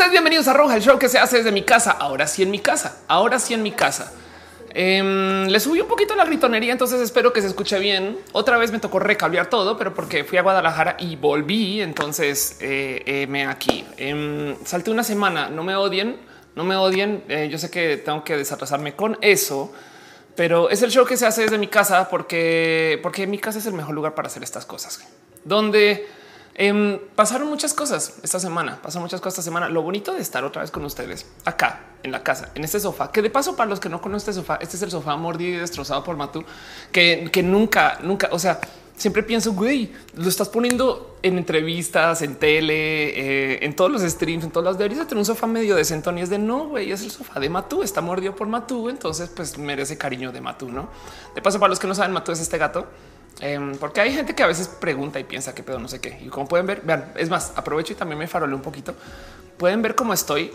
ustedes bienvenidos a Roja, el show que se hace desde mi casa. Ahora sí en mi casa, ahora sí en mi casa. Eh, le subí un poquito la gritonería, entonces espero que se escuche bien. Otra vez me tocó recablear todo, pero porque fui a Guadalajara y volví, entonces eh, eh, me aquí. Eh, salté una semana, no me odien, no me odien. Eh, yo sé que tengo que desatrasarme con eso, pero es el show que se hace desde mi casa porque, porque mi casa es el mejor lugar para hacer estas cosas, donde Em, pasaron muchas cosas esta semana, pasaron muchas cosas esta semana. Lo bonito de estar otra vez con ustedes acá en la casa, en este sofá, que de paso para los que no conocen este sofá, este es el sofá mordido y destrozado por Matú, que, que nunca, nunca, o sea, siempre pienso, güey, lo estás poniendo en entrevistas, en tele, eh, en todos los streams, en todas las deberías tener un sofá medio decentón y es de no, güey, es el sofá de Matú, está mordido por Matú, entonces pues merece cariño de Matú, ¿no? De paso, para los que no saben, Matú es este gato Em, porque hay gente que a veces pregunta y piensa que pedo no sé qué. Y como pueden ver, vean, es más, aprovecho y también me farolé un poquito. Pueden ver cómo estoy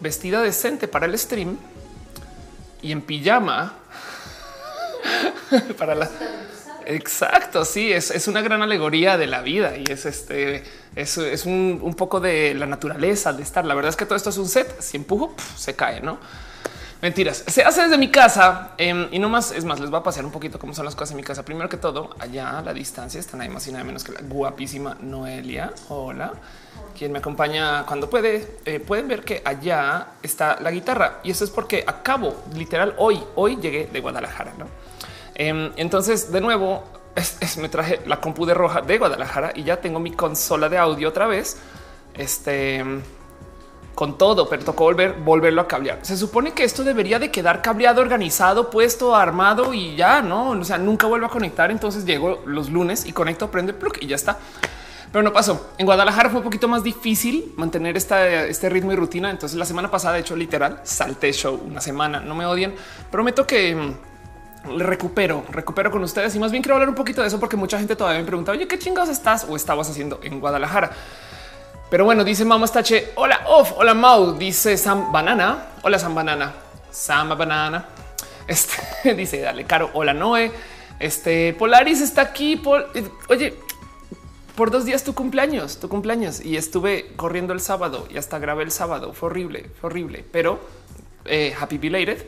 vestida decente para el stream y en pijama para la. Exacto, sí, es, es, una gran alegoría de la vida y es este, es, es un, poco de la naturaleza de estar. La verdad es que todo esto es un set. Si empujo, se cae, no? Mentiras. Se hace desde mi casa eh, y no más. Es más, les va a pasear un poquito cómo son las cosas en mi casa. Primero que todo, allá a la distancia está nadie más y nada menos que la guapísima Noelia. Hola, quien me acompaña cuando puede. Eh, pueden ver que allá está la guitarra y eso es porque acabo literal hoy. Hoy llegué de Guadalajara. ¿no? Eh, entonces, de nuevo, es, me traje la compu de roja de Guadalajara y ya tengo mi consola de audio otra vez. Este con todo, pero tocó volver, volverlo a cablear. Se supone que esto debería de quedar cableado, organizado, puesto, armado y ya no, o sea, nunca vuelvo a conectar. Entonces llego los lunes y conecto, prende y ya está. Pero no pasó. En Guadalajara fue un poquito más difícil mantener este ritmo y rutina. Entonces la semana pasada, de hecho, literal, salté show una semana. No me odien. Prometo que mm, recupero, recupero con ustedes y más bien quiero hablar un poquito de eso porque mucha gente todavía me pregunta, oye, ¿qué chingados estás o estabas haciendo en Guadalajara? Pero bueno, dice Mamá Stache. Hola, off. Hola, Mau. Dice Sam Banana. Hola, Sam Banana. Sam Banana. Este dice, dale, caro. Hola, Noé. Este Polaris está aquí. Por, oye, por dos días tu cumpleaños, tu cumpleaños y estuve corriendo el sábado y hasta grabé el sábado. Fue horrible, fue horrible, pero eh, happy belated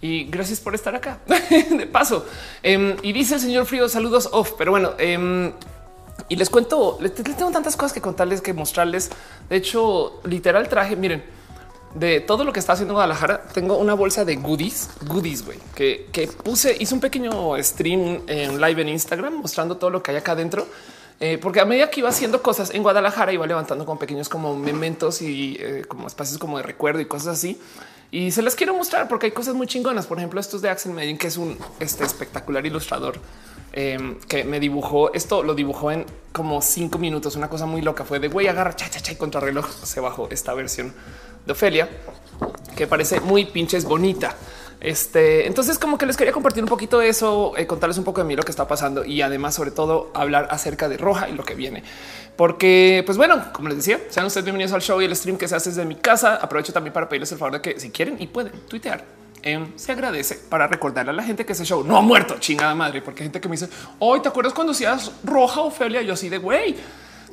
y gracias por estar acá de paso. Eh, y dice el señor Frío, saludos off. Pero bueno, eh, y les cuento, les, tengo tantas cosas que contarles, que mostrarles. De hecho, literal traje, miren, de todo lo que está haciendo Guadalajara, tengo una bolsa de goodies, goodies, güey, que, puse, hice un pequeño stream en live en Instagram mostrando todo lo que hay acá adentro. Eh, porque a medida que iba haciendo cosas en Guadalajara, iba levantando con pequeños como mementos y eh, como espacios como de recuerdo y cosas así. Y se les quiero mostrar porque hay cosas muy chingonas. Por ejemplo, estos de Axel Medin, que es un este espectacular ilustrador eh, que me dibujó esto, lo dibujó en como cinco minutos. Una cosa muy loca fue de güey, agarra cha, cha, cha y contrarreloj. Se bajó esta versión de Ofelia que parece muy pinches bonita. Este, entonces, como que les quería compartir un poquito de eso, eh, contarles un poco de mí lo que está pasando y además, sobre todo, hablar acerca de Roja y lo que viene. Porque, pues bueno, como les decía, sean ustedes bienvenidos al show y el stream que se hace desde mi casa. Aprovecho también para pedirles el favor de que si quieren y pueden tuitear eh, se agradece para recordarle a la gente que ese show no ha muerto chingada madre, porque hay gente que me dice hoy te acuerdas cuando hacías roja Ofelia? Yo así de güey,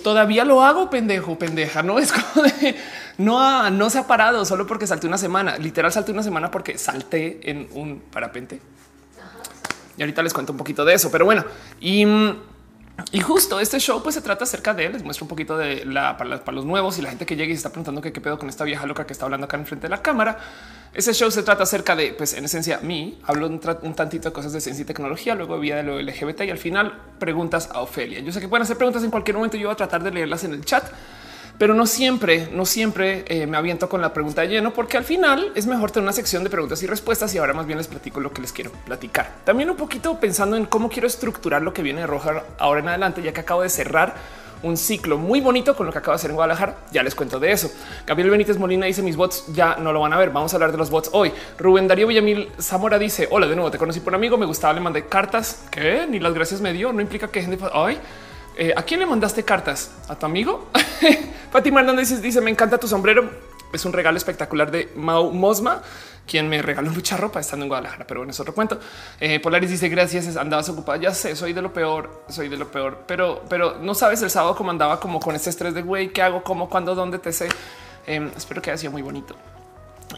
todavía lo hago pendejo, pendeja. No es como de no, no se ha parado solo porque salté una semana. Literal, salté una semana porque salté en un parapente. Y ahorita les cuento un poquito de eso, pero bueno, y y justo este show pues se trata acerca de él. Les muestro un poquito de la para, para, los nuevos y la gente que llega y se está preguntando qué, qué pedo con esta vieja loca que está hablando acá enfrente de la cámara. Ese show se trata acerca de, pues en esencia, mí hablo un, un tantito de cosas de ciencia y tecnología, luego vía de lo LGBT y al final preguntas a Ofelia. Yo sé que pueden hacer preguntas en cualquier momento. Yo voy a tratar de leerlas en el chat pero no siempre, no siempre eh, me aviento con la pregunta de lleno, porque al final es mejor tener una sección de preguntas y respuestas. Y ahora más bien les platico lo que les quiero platicar. También un poquito pensando en cómo quiero estructurar lo que viene de Roja ahora en adelante, ya que acabo de cerrar un ciclo muy bonito con lo que acabo de hacer en Guadalajara. Ya les cuento de eso. Gabriel Benítez Molina dice mis bots ya no lo van a ver. Vamos a hablar de los bots hoy. Rubén Darío Villamil Zamora dice hola de nuevo. Te conocí por amigo. Me gustaba, le mandé cartas que ni las gracias me dio. No implica que gente ay eh, ¿A quién le mandaste cartas? ¿A tu amigo? Fátima Hernández dice, me encanta tu sombrero. Es un regalo espectacular de Mau Mosma, quien me regaló mucha ropa estando en Guadalajara, pero bueno, es otro cuento. Eh, Polaris dice, gracias, andabas ocupada. Ya sé, soy de lo peor, soy de lo peor, pero, pero no sabes el sábado cómo andaba como con este estrés de güey, qué hago, cómo, cuándo, dónde te sé. Em, espero que haya sido muy bonito.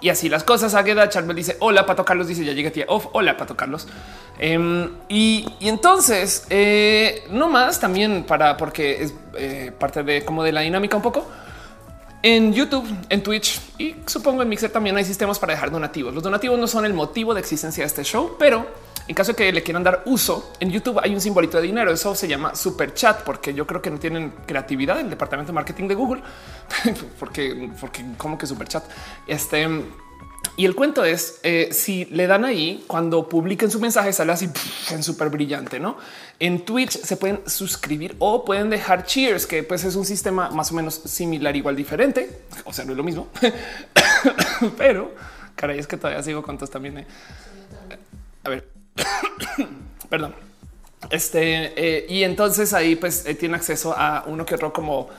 Y así las cosas. Agueda Charbel dice hola, Pato Carlos dice ya llegué tía off. Hola, Pato Carlos. Em, y, entonces eh, no más también para porque es eh, parte de como de la dinámica un poco en YouTube, en Twitch y supongo en Mixer también hay sistemas para dejar donativos. Los donativos no son el motivo de existencia de este show, pero en caso de que le quieran dar uso en YouTube hay un simbolito de dinero. Eso se llama super chat porque yo creo que no tienen creatividad el departamento de marketing de Google porque, porque como que super chat. Este y el cuento es eh, si le dan ahí cuando publiquen su mensaje sale así en súper brillante, no? En Twitch se pueden suscribir o pueden dejar cheers, que pues es un sistema más o menos similar, igual diferente. O sea, no es lo mismo, pero caray, es que todavía sigo con también. Eh. A ver, perdón. Este eh, y entonces ahí pues tiene acceso a uno que otro como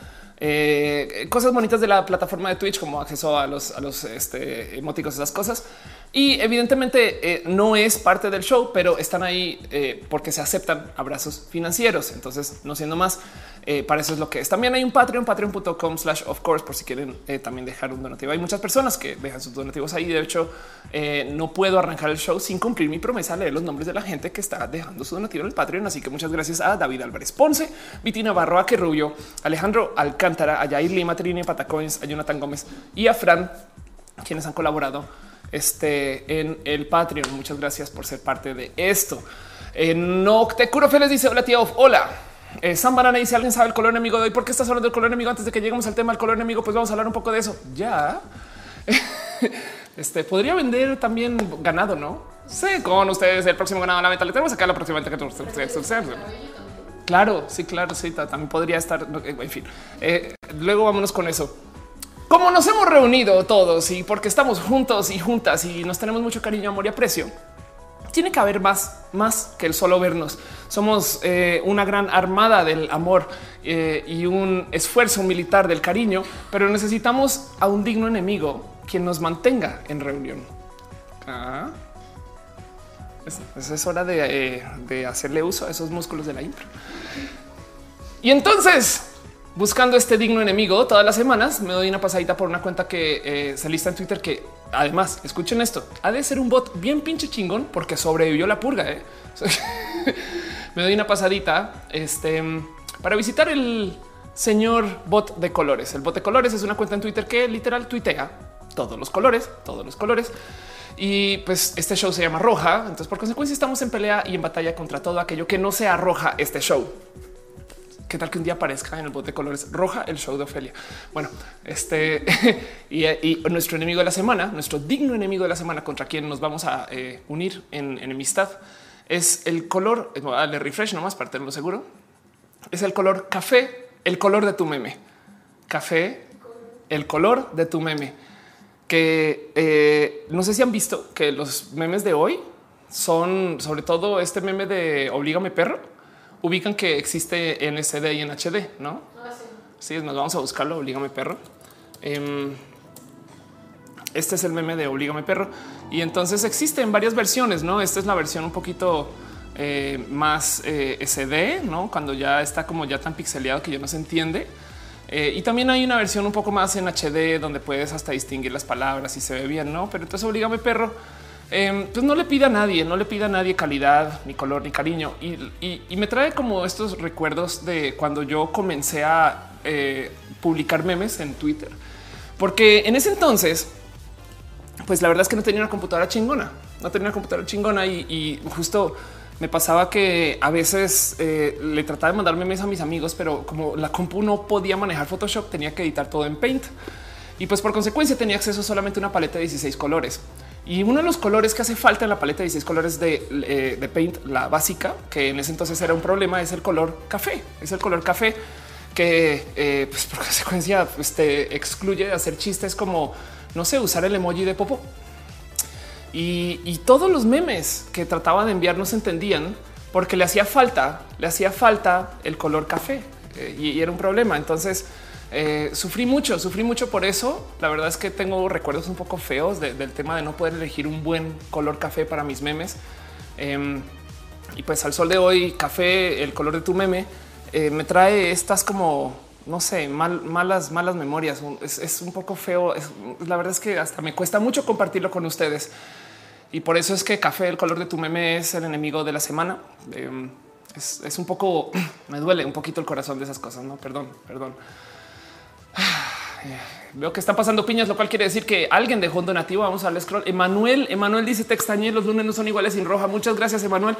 eh, cosas bonitas de la plataforma de Twitch, como acceso a los, a los este, esas cosas. Y evidentemente eh, no es parte del show, pero están ahí eh, porque se aceptan abrazos financieros. Entonces, no siendo más, eh, para eso es lo que es. También hay un Patreon, patreon.com slash of course, por si quieren también dejar un donativo. Hay muchas personas que dejan sus donativos ahí. De hecho, no puedo arrancar el show sin cumplir mi promesa de leer los nombres de la gente que está dejando su donativo en el Patreon. Así que muchas gracias a David Álvarez Ponce, Vitina Barro, que Alejandro Alcántara, a Yair Lima, Trini Patacoins, a Jonathan Gómez y a Fran, quienes han colaborado este, en el Patreon. Muchas gracias por ser parte de esto. Eh, no te curo Félix dice hola tío. Hola. Eh, San Banana dice alguien sabe el color enemigo de hoy. ¿Por qué estás hablando del color enemigo antes de que lleguemos al tema del color enemigo? Pues vamos a hablar un poco de eso. Ya. este podría vender también ganado, no sé con ustedes el próximo ganado de la meta. Le tenemos acá la próxima venta que Claro, sí, claro, sí, también podría estar. En fin, eh, luego vámonos con eso. Como nos hemos reunido todos y porque estamos juntos y juntas y nos tenemos mucho cariño, amor y aprecio, tiene que haber más, más que el solo vernos. Somos eh, una gran armada del amor eh, y un esfuerzo militar del cariño, pero necesitamos a un digno enemigo quien nos mantenga en reunión. Ah. Es, hora de, eh, de hacerle uso a esos músculos de la impro. Y entonces buscando este digno enemigo todas las semanas. Me doy una pasadita por una cuenta que eh, se lista en Twitter que además escuchen esto. Ha de ser un bot bien pinche chingón porque sobrevivió la purga. ¿eh? me doy una pasadita este, para visitar el señor bot de colores. El bot de colores es una cuenta en Twitter que literal tuitea todos los colores, todos los colores. Y pues este show se llama Roja. Entonces, por consecuencia, estamos en pelea y en batalla contra todo aquello que no sea roja este show. ¿Qué tal que un día aparezca en el bote de colores roja el show de Ofelia? Bueno, este y, nuestro enemigo de la semana, nuestro digno enemigo de la semana contra quien nos vamos a eh, unir en enemistad es el color. Voy a darle refresh nomás para tenerlo seguro. Es el color café, el color de tu meme. Café, el color de tu meme. Que eh, no sé si han visto que los memes de hoy son sobre todo este meme de Oblígame perro ubican que existe en SD y en HD, ¿no? Ah, sí. nos vamos a buscarlo. Oblígame perro. Em, este es el meme de Oblígame perro. Y entonces existen varias versiones, ¿no? Esta es la versión un poquito eh, más eh, SD, ¿no? Cuando ya está como ya tan pixeleado que ya no se entiende. Eh, y también hay una versión un poco más en HD donde puedes hasta distinguir las palabras y se ve bien, ¿no? Pero entonces Oblígame perro Em, pues no le pide a nadie, no le pide a nadie calidad, ni color, ni cariño. Y, me trae como estos recuerdos de cuando yo comencé a eh, publicar memes en Twitter, porque en ese entonces, pues la verdad es que no tenía una computadora chingona, no tenía una computadora chingona y, justo me pasaba que a veces eh, le trataba de mandar memes a mis amigos, pero como la compu no podía manejar Photoshop, tenía que editar todo en Paint y pues por consecuencia tenía acceso solamente a una paleta de 16 colores. Y uno de los colores que hace falta en la paleta de 16 colores de, eh, Paint, la básica, que en ese entonces era un problema, es el color café. Es el color café que eh, pues por consecuencia pues, te excluye de hacer chistes como, no sé, usar el emoji de popo. Y, todos los memes que trataba de enviar no se entendían porque le hacía falta, le hacía falta el color café eh, y era un problema. Entonces, eh, sufrí mucho, sufrí mucho por eso. La verdad es que tengo recuerdos un poco feos del tema de no poder elegir un buen color café para mis memes. Em, y pues al sol de hoy, café, el color de tu meme, eh, me trae estas como no sé, malas, malas memorias. Es, un poco feo. la verdad es que hasta me cuesta mucho compartirlo con ustedes. Y por eso es que café, el color de tu meme es el enemigo de la semana. Em, es, un poco, me duele un poquito el corazón de esas cosas. No, perdón, perdón. Veo que están pasando piñas, lo cual quiere decir que alguien dejó donativo. Vamos al scroll. Emanuel, Emanuel dice te extrañé. Los lunes no son iguales sin roja. Muchas gracias, Emanuel.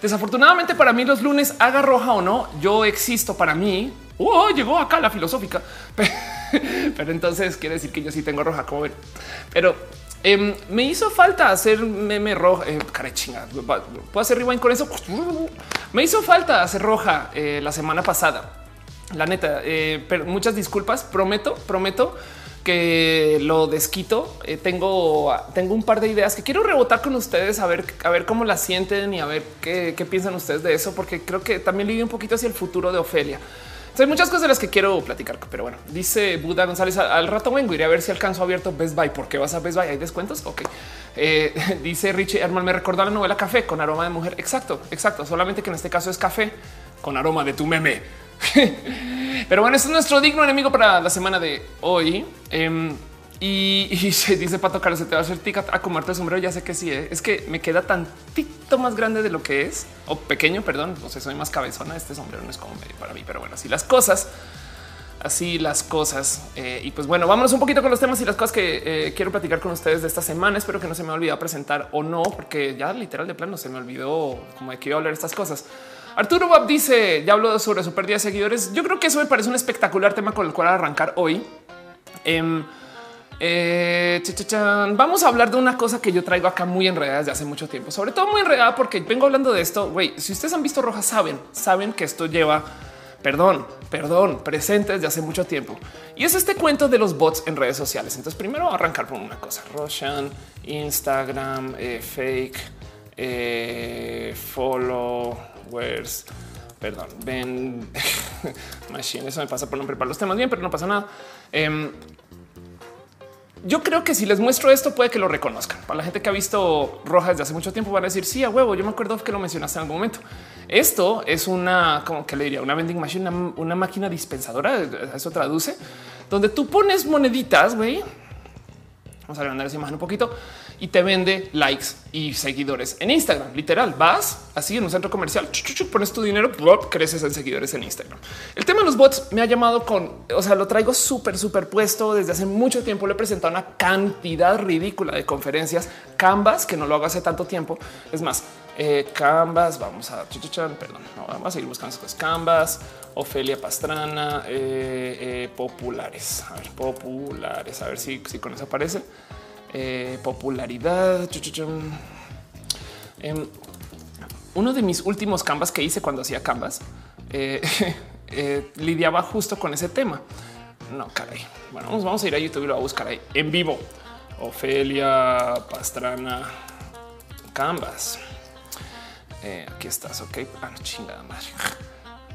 Desafortunadamente para mí los lunes haga roja o no, yo existo para mí. Oh, llegó acá la filosófica, pero entonces quiere decir que yo sí tengo roja, como ven. Pero em, me hizo falta hacer meme roja. Eh, cara chinga, puedo hacer rewind con eso. Me hizo falta hacer roja eh, la semana pasada la neta, eh, pero muchas disculpas. Prometo, prometo que lo desquito. Eh, tengo, tengo un par de ideas que quiero rebotar con ustedes a ver, a ver cómo las sienten y a ver qué, piensan ustedes de eso, porque creo que también lidio un poquito hacia el futuro de Ofelia. hay muchas cosas de las que quiero platicar, pero bueno, dice Buda González al rato vengo, iré a ver si alcanzo abierto Best Buy. ¿Por qué vas a Best Buy? ¿Hay descuentos? Ok. Eh, dice Richie Herman, me recordó la novela Café con aroma de mujer. Exacto, exacto. Solamente que en este caso es café con aroma de tu meme. Pero bueno, este es nuestro digno enemigo para la semana de hoy. Em, y, se dice Pato Carlos, se te va a hacer tica a comerte el sombrero. Ya sé que sí, ¿eh? es que me queda tantito más grande de lo que es o pequeño, perdón. No sé, soy más cabezona. Este sombrero no es como medio para mí, pero bueno, así las cosas, así las cosas. Eh, y pues bueno, vámonos un poquito con los temas y las cosas que eh, quiero platicar con ustedes de esta semana. Espero que no se me olvidado presentar o no, porque ya literal de plano se me olvidó como de que iba a hablar estas cosas. Arturo Bob dice: Ya hablo sobre su pérdida de seguidores. Yo creo que eso me parece un espectacular tema con el cual arrancar hoy. Em, eh, Vamos a hablar de una cosa que yo traigo acá muy enredada desde hace mucho tiempo, sobre todo muy enredada porque vengo hablando de esto. Güey, si ustedes han visto Roja, saben, saben que esto lleva, perdón, perdón, presente desde hace mucho tiempo. Y es este cuento de los bots en redes sociales. Entonces, primero arrancar con una cosa: Roshan, Instagram, eh, fake, eh, follow perdón, ven machine. Eso me pasa por no preparar los temas bien, pero no pasa nada. Em, yo creo que si les muestro esto, puede que lo reconozcan. Para la gente que ha visto Roja desde hace mucho tiempo, van a decir sí, a huevo. Yo me acuerdo que lo mencionaste en algún momento. Esto es una, como que le diría, una vending machine, una, máquina dispensadora. Eso traduce donde tú pones moneditas. Güey, vamos a agrandar esa imagen un poquito y te vende likes y seguidores en Instagram. Literal, vas así en un centro comercial, pones tu dinero, creces en seguidores en Instagram. El tema de los bots me ha llamado con, o sea, lo traigo súper superpuesto desde hace mucho tiempo. Le he presentado una cantidad ridícula de conferencias, Canvas, que no lo hago hace tanto tiempo. Es más, eh, Canvas, vamos a, perdón, no, vamos a seguir buscando cosas. Canvas, Ofelia Pastrana, eh, eh, populares, a ver, populares, a ver si, si con eso aparece. Eh, popularidad. Em, uno de mis últimos canvas que hice cuando hacía canvas eh, eh, lidiaba justo con ese tema. No, caray. Bueno, vamos, a ir a YouTube y lo voy a buscar ahí en vivo. Ofelia Pastrana Canvas. aquí estás. Ok, ah, chingada madre.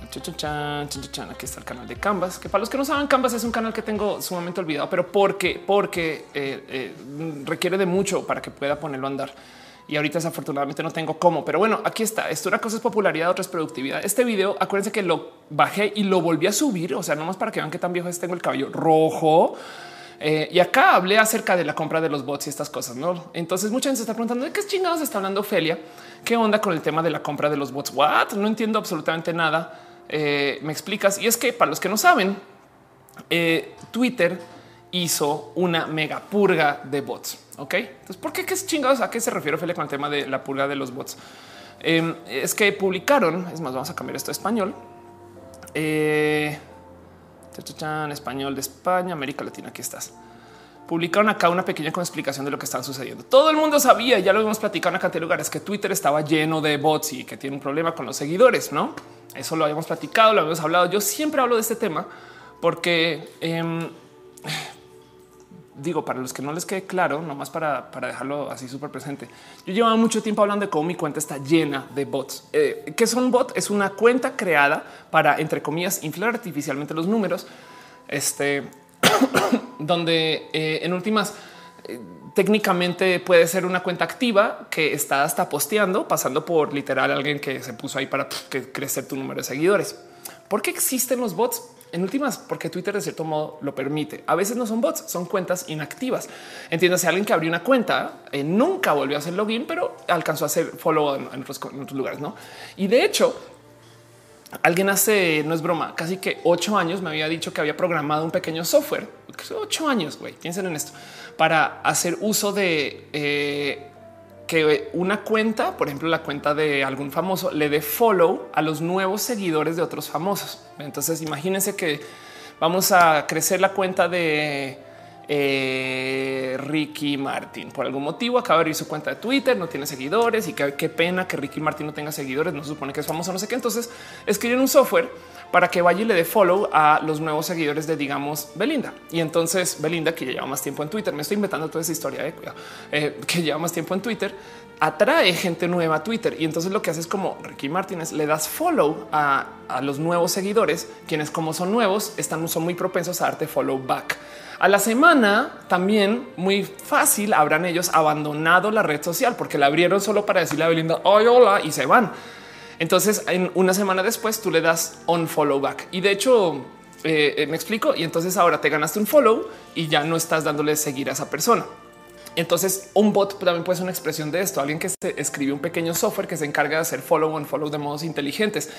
Aquí está el canal de Canvas, que para los que no saben, Canvas es un canal que tengo sumamente olvidado, pero porque, porque eh, eh, requiere de mucho para que pueda ponerlo a andar. Y ahorita desafortunadamente no tengo cómo, pero bueno, aquí está. Esto una cosa es popularidad, otra es productividad. Este video, acuérdense que lo bajé y lo volví a subir. O sea, no más para que vean qué tan viejo es. Tengo el cabello rojo. Eh, y acá hablé acerca de la compra de los bots y estas cosas. No, entonces mucha gente se está preguntando de qué chingados está hablando Ophelia. ¿Qué onda con el tema de la compra de los bots? What? No entiendo absolutamente nada. Eh, me explicas. Y es que para los que no saben, eh, Twitter hizo una mega purga de bots. Ok, entonces, ¿por qué? ¿Qué chingados? ¿A qué se refiere Fele con el tema de la purga de los bots? Em, es que publicaron, es más, vamos a cambiar esto a español. Eh, español de España, América Latina. Aquí estás publicaron acá una pequeña explicación de lo que están sucediendo. Todo el mundo sabía, ya lo hemos platicado en una cantidad de lugares, que Twitter estaba lleno de bots y que tiene un problema con los seguidores, ¿no? Eso lo habíamos platicado, lo habíamos hablado. Yo siempre hablo de este tema porque em, digo, para los que no les quede claro, nomás para, para dejarlo así súper presente. Yo llevaba mucho tiempo hablando de cómo mi cuenta está llena de bots. Eh, ¿Qué son bots? Es una cuenta creada para, entre comillas, inflar artificialmente los números. Este, donde eh, en últimas eh, técnicamente puede ser una cuenta activa que está hasta posteando, pasando por literal alguien que se puso ahí para crecer tu número de seguidores. ¿Por qué existen los bots? En últimas, porque Twitter de cierto modo lo permite. A veces no son bots, son cuentas inactivas. Entiéndase, alguien que abrió una cuenta eh, nunca volvió a hacer login, pero alcanzó a hacer follow en, otros, lugares. ¿no? Y de hecho, alguien hace, no es broma, casi que ocho años me había dicho que había programado un pequeño software. Ocho años, güey, piensen en esto, para hacer uso de eh, que una cuenta, por ejemplo, la cuenta de algún famoso, le dé follow a los nuevos seguidores de otros famosos. Entonces, imagínense que vamos a crecer la cuenta de eh, Ricky Martin. Por algún motivo acaba de abrir su cuenta de Twitter, no tiene seguidores y qué pena que Ricky Martin no tenga seguidores, no se supone que es famoso, no sé qué. Entonces escriben un software para que vaya y le dé follow a los nuevos seguidores de, digamos, Belinda. Y entonces Belinda, que ya lleva más tiempo en Twitter, me estoy inventando toda esa historia, eh, eh, que lleva más tiempo en Twitter, atrae gente nueva a Twitter. Y entonces lo que hace es como Ricky Martínez, le das follow a, a los nuevos seguidores, quienes como son nuevos, están, son muy propensos a darte follow back. A la semana también muy fácil habrán ellos abandonado la red social porque la abrieron solo para decirle a Belinda, hola, y se van. Entonces, en una semana después, tú le das on follow back. Y de hecho, eh, eh, me explico. Y entonces ahora te ganaste un follow y ya no estás dándole seguir a esa persona. Entonces, un bot también puede ser una expresión de esto. Alguien que se escribe un pequeño software que se encarga de hacer follow on follow de modos inteligentes.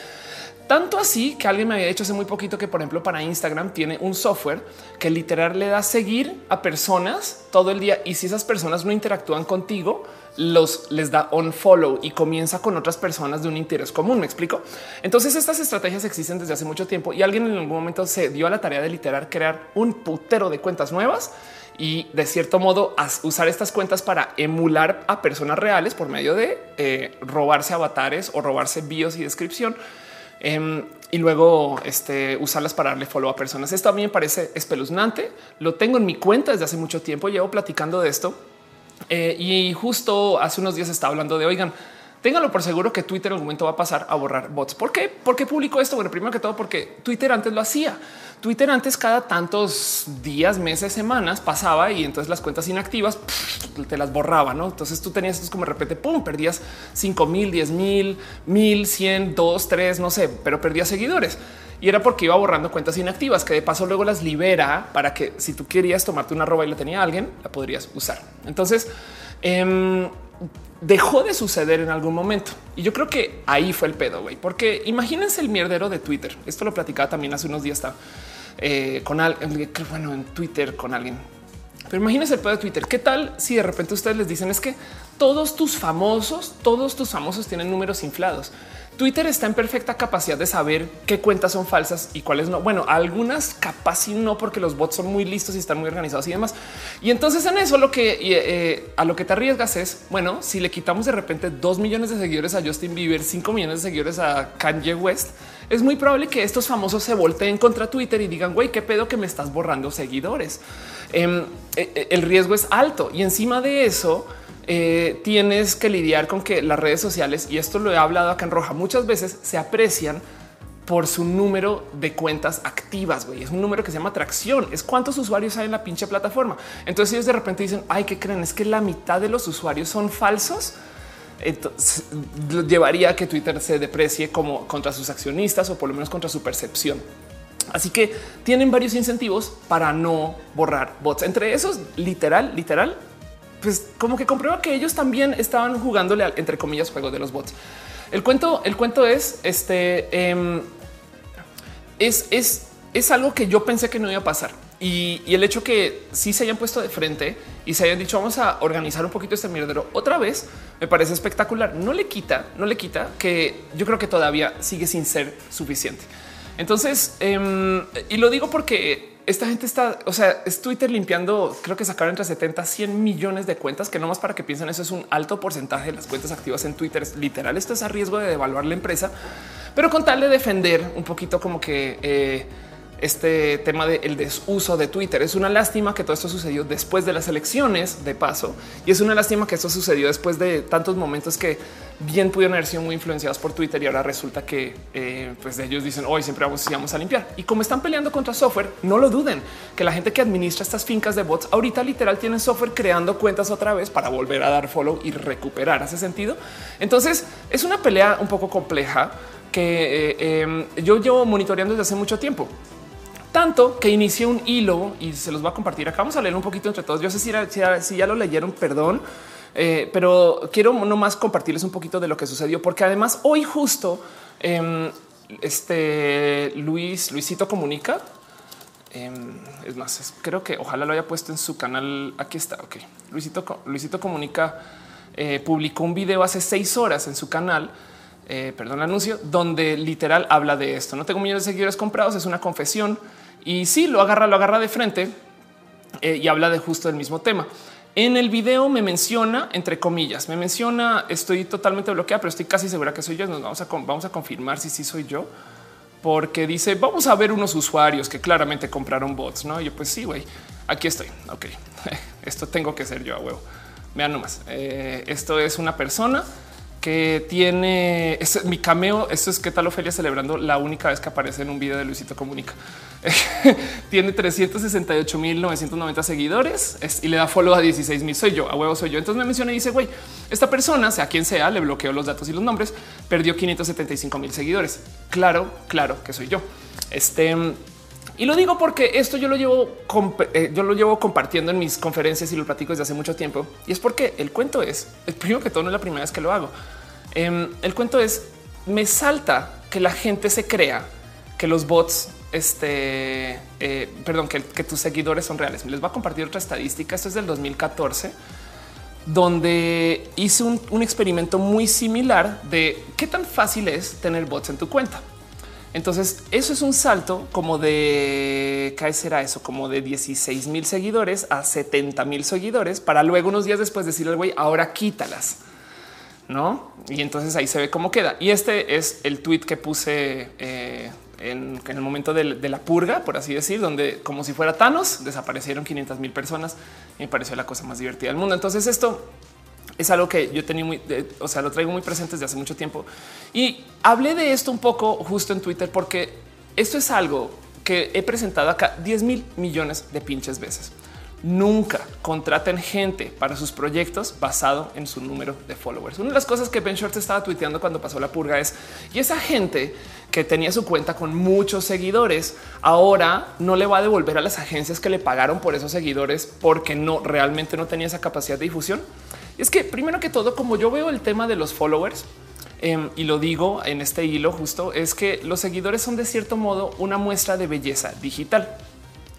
Tanto así que alguien me había dicho hace muy poquito que, por ejemplo, para Instagram tiene un software que literal le da seguir a personas todo el día. Y si esas personas no interactúan contigo, los les da on follow y comienza con otras personas de un interés común. Me explico. Entonces, estas estrategias existen desde hace mucho tiempo y alguien en algún momento se dio a la tarea de literal crear un putero de cuentas nuevas y de cierto modo usar estas cuentas para emular a personas reales por medio de eh, robarse avatares o robarse bios y descripción Em, y luego este, usarlas para darle follow a personas. Esto a mí me parece espeluznante. Lo tengo en mi cuenta desde hace mucho tiempo. Llevo platicando de esto eh, y justo hace unos días estaba hablando de oigan, ténganlo por seguro que Twitter en algún momento va a pasar a borrar bots. ¿Por qué? ¿Por qué publicó esto? Bueno, primero que todo, porque Twitter antes lo hacía. Twitter antes cada tantos días, meses, semanas pasaba y entonces las cuentas inactivas te las borraba, ¿no? Entonces tú tenías esto como de repente, pum, perdías 5 mil, 10 mil, mil, 100, 2, 3, no sé, pero perdías seguidores. Y era porque iba borrando cuentas inactivas, que de paso luego las libera para que si tú querías tomarte una roba y la tenía alguien, la podrías usar. Entonces, eh, dejó de suceder en algún momento. Y yo creo que ahí fue el pedo, güey, porque imagínense el mierdero de Twitter. Esto lo platicaba también hace unos días eh, con alguien, bueno, en Twitter con alguien. Pero imagínense el pedo de Twitter. ¿Qué tal si de repente ustedes les dicen es que todos tus famosos, todos tus famosos tienen números inflados? Twitter está en perfecta capacidad de saber qué cuentas son falsas y cuáles no. Bueno, algunas capaz y no, porque los bots son muy listos y están muy organizados y demás. Y entonces en eso lo que eh, a lo que te arriesgas es bueno, si le quitamos de repente dos millones de seguidores a Justin Bieber, cinco millones de seguidores a Kanye West, es muy probable que estos famosos se volteen contra Twitter y digan güey, qué pedo que me estás borrando seguidores. Em, e, e, el riesgo es alto y encima de eso, eh, tienes que lidiar con que las redes sociales, y esto lo he hablado acá en Roja, muchas veces se aprecian por su número de cuentas activas. güey. Es un número que se llama atracción. Es cuántos usuarios hay en la pinche plataforma. Entonces ellos de repente dicen, ay, ¿qué creen? Es que la mitad de los usuarios son falsos. Entonces llevaría a que Twitter se deprecie como contra sus accionistas o por lo menos contra su percepción. Así que tienen varios incentivos para no borrar bots. Entre esos, literal, literal, pues como que comprueba que ellos también estaban jugándole al, entre comillas juego de los bots. El cuento, el cuento es este em, es, es, es algo que yo pensé que no iba a pasar. Y, el hecho que sí se hayan puesto de frente y se hayan dicho vamos a organizar un poquito este mierdero otra vez me parece espectacular. No le quita, no le quita que yo creo que todavía sigue sin ser suficiente. Entonces, em, y lo digo porque esta gente está, o sea, es Twitter limpiando, creo que sacaron entre 70 100 millones de cuentas, que no más para que piensen eso es un alto porcentaje de las cuentas activas en Twitter. Es literal, esto es a riesgo de devaluar la empresa, pero con tal de defender un poquito como que eh, este tema del desuso de Twitter. Es una lástima que todo esto sucedió después de las elecciones de paso y es una lástima que esto sucedió después de tantos momentos que bien pudieron haber sido muy influenciados por Twitter y ahora resulta que eh, pues ellos dicen hoy siempre vamos, vamos a limpiar y como están peleando contra software, no lo duden que la gente que administra estas fincas de bots ahorita literal tienen software creando cuentas otra vez para volver a dar follow y recuperar. ¿Hace sentido? Entonces es una pelea un poco compleja que eh, em, yo llevo monitoreando desde hace mucho tiempo. Tanto que inicié un hilo y se los va a compartir acá. Vamos a leer un poquito entre todos. Yo sé si, si ya lo leyeron, perdón, eh, pero quiero nomás compartirles un poquito de lo que sucedió, porque además hoy justo em, este Luis, Luisito comunica. Em, es más, creo que ojalá lo haya puesto en su canal. Aquí está. Ok, Luisito, Luisito comunica. Eh, publicó un video hace seis horas en su canal eh, perdón, anuncio, donde literal habla de esto. No tengo millones de seguidores comprados, es una confesión y sí lo agarra, lo agarra de frente eh, y habla de justo del mismo tema. En el video me menciona, entre comillas, me menciona, estoy totalmente bloqueada, pero estoy casi segura que soy yo. Nos vamos a, vamos a confirmar si sí soy yo, porque dice, vamos a ver unos usuarios que claramente compraron bots, ¿no? Yo pues sí, güey, aquí estoy, ok, esto tengo que ser yo a huevo. Vean nomás, eh, esto es una persona que tiene mi cameo. Esto es qué tal Ofelia celebrando la única vez que aparece en un video de Luisito Comunica. tiene 368 mil 990 seguidores y le da follow a 16 mil. Soy yo, a huevo soy yo. Entonces me menciona y dice, güey, esta persona, sea quien sea, le bloqueó los datos y los nombres, perdió 575 mil seguidores. Claro, claro que soy yo. Este y lo digo porque esto yo lo llevo, eh, yo lo llevo compartiendo en mis conferencias y lo platico desde hace mucho tiempo. Y es porque el cuento es, primero que todo no es la primera vez que lo hago. Em, el cuento es, me salta que la gente se crea que los bots, este, eh, perdón, que, tus seguidores son reales. Les voy a compartir otra estadística. Esto es del 2014 donde hice un, un experimento muy similar de qué tan fácil es tener bots en tu cuenta. Entonces, eso es un salto como de qué será eso, como de 16 mil seguidores a 70 mil seguidores para luego unos días después decirle al güey, ahora quítalas. No? Y entonces ahí se ve cómo queda. Y este es el tweet que puse eh, en, el momento de, la purga, por así decir, donde como si fuera Thanos desaparecieron 500 mil personas. Y me pareció la cosa más divertida del mundo. Entonces, esto es algo que yo tenía muy, o sea, lo traigo muy presente desde hace mucho tiempo. Y hablé de esto un poco justo en Twitter porque esto es algo que he presentado acá 10 mil millones de pinches veces. Nunca contraten gente para sus proyectos basado en su número de followers. Una de las cosas que Ben Shorts estaba tuiteando cuando pasó la purga es y esa gente que tenía su cuenta con muchos seguidores ahora no le va a devolver a las agencias que le pagaron por esos seguidores porque no realmente no tenía esa capacidad de difusión. Es que primero que todo, como yo veo el tema de los followers, em, y lo digo en este hilo justo, es que los seguidores son de cierto modo una muestra de belleza digital.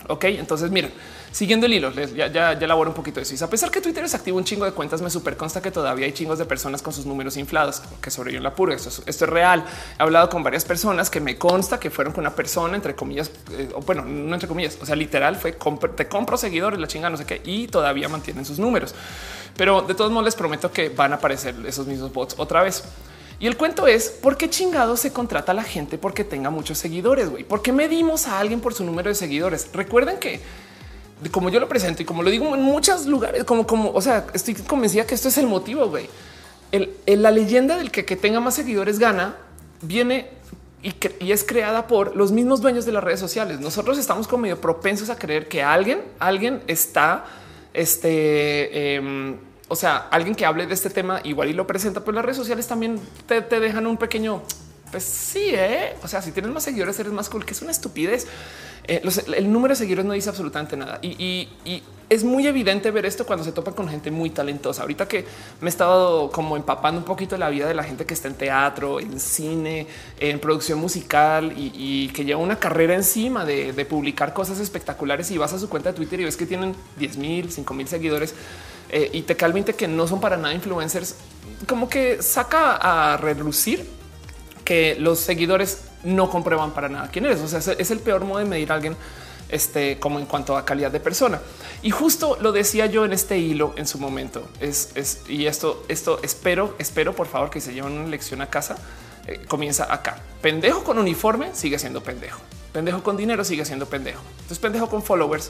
Ok, entonces miren, siguiendo el hilo, ya, ya, ya elaboro un poquito de eso. A pesar que Twitter es activo un chingo de cuentas, me super consta que todavía hay chingos de personas con sus números inflados que sobreviven la purga. Esto es, real. He hablado con varias personas que me consta que fueron con una persona, entre comillas, eh, bueno, no entre comillas, o sea, literal fue te compro seguidores, la chinga, no sé qué, y todavía mantienen sus números. Pero de todos modos les prometo que van a aparecer esos mismos bots otra vez. Y el cuento es por qué chingado se contrata a la gente porque tenga muchos seguidores. Güey, por qué medimos a alguien por su número de seguidores. Recuerden que como yo lo presento y como lo digo en muchos lugares, como, como, o sea, estoy convencida que esto es el motivo. Güey, el, la leyenda del que, que tenga más seguidores gana viene y, y, es creada por los mismos dueños de las redes sociales. Nosotros estamos como medio propensos a creer que alguien, alguien está este, em, o sea, alguien que hable de este tema igual y lo presenta, pero las redes sociales también te, dejan un pequeño, pues sí, ¿eh? o sea, si tienes más seguidores eres más cool, que es una estupidez. Eh, el número de seguidores no dice absolutamente nada y, es muy evidente ver esto cuando se topa con gente muy talentosa. Ahorita que me he estado como empapando un poquito de la vida de la gente que está en teatro, en cine, en producción musical y, que lleva una carrera encima de, publicar cosas espectaculares y vas a su cuenta de Twitter y ves que tienen 10 mil, 5 mil seguidores eh, y te calvinte que no son para nada influencers, como que saca a relucir que los seguidores no comprueban para nada quién eres. O sea, es el peor modo de medir a alguien este, como en cuanto a calidad de persona. Y justo lo decía yo en este hilo en su momento. Es, y esto, esto espero, espero por favor que se lleven una lección a casa. Eh, comienza acá. Pendejo con uniforme sigue siendo pendejo. Pendejo con dinero sigue siendo pendejo. Entonces pendejo con followers,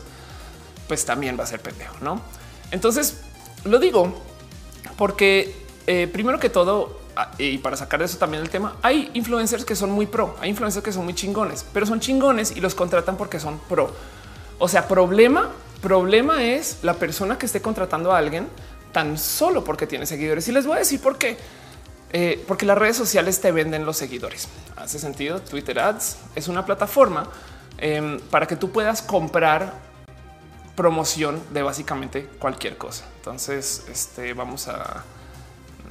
pues también va a ser pendejo, ¿no? Entonces lo digo porque eh, primero que todo, y para sacar de eso también el tema, hay influencers que son muy pro, hay influencers que son muy chingones, pero son chingones y los contratan porque son pro. O sea, problema, problema es la persona que esté contratando a alguien tan solo porque tiene seguidores. Y les voy a decir por qué. Eh, porque las redes sociales te venden los seguidores. Hace sentido. Twitter Ads es una plataforma em, para que tú puedas comprar promoción de básicamente cualquier cosa. Entonces, este vamos a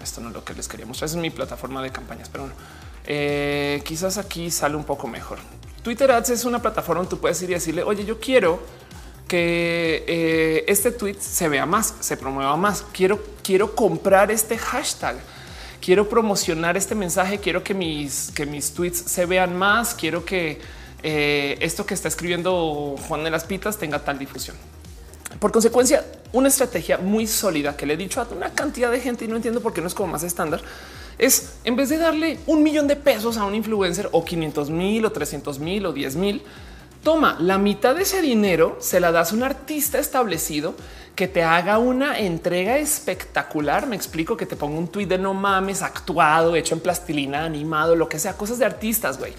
esto no es lo que les quería mostrar. es mi plataforma de campañas, pero bueno, eh, quizás aquí sale un poco mejor. Twitter Ads es una plataforma donde tú puedes ir y decirle, oye, yo quiero que eh, este tweet se vea más, se promueva más. Quiero, quiero comprar este hashtag. Quiero promocionar este mensaje. Quiero que mis, que mis tweets se vean más. Quiero que eh, esto que está escribiendo Juan de las Pitas tenga tal difusión. Por consecuencia, una estrategia muy sólida que le he dicho a una cantidad de gente y no entiendo por qué no es como más estándar es en vez de darle un millón de pesos a un influencer o 500 mil o 300 mil o 10 mil, Toma la mitad de ese dinero, se la das a un artista establecido que te haga una entrega espectacular. Me explico que te ponga un tweet de no mames actuado, hecho en plastilina, animado, lo que sea, cosas de artistas, güey.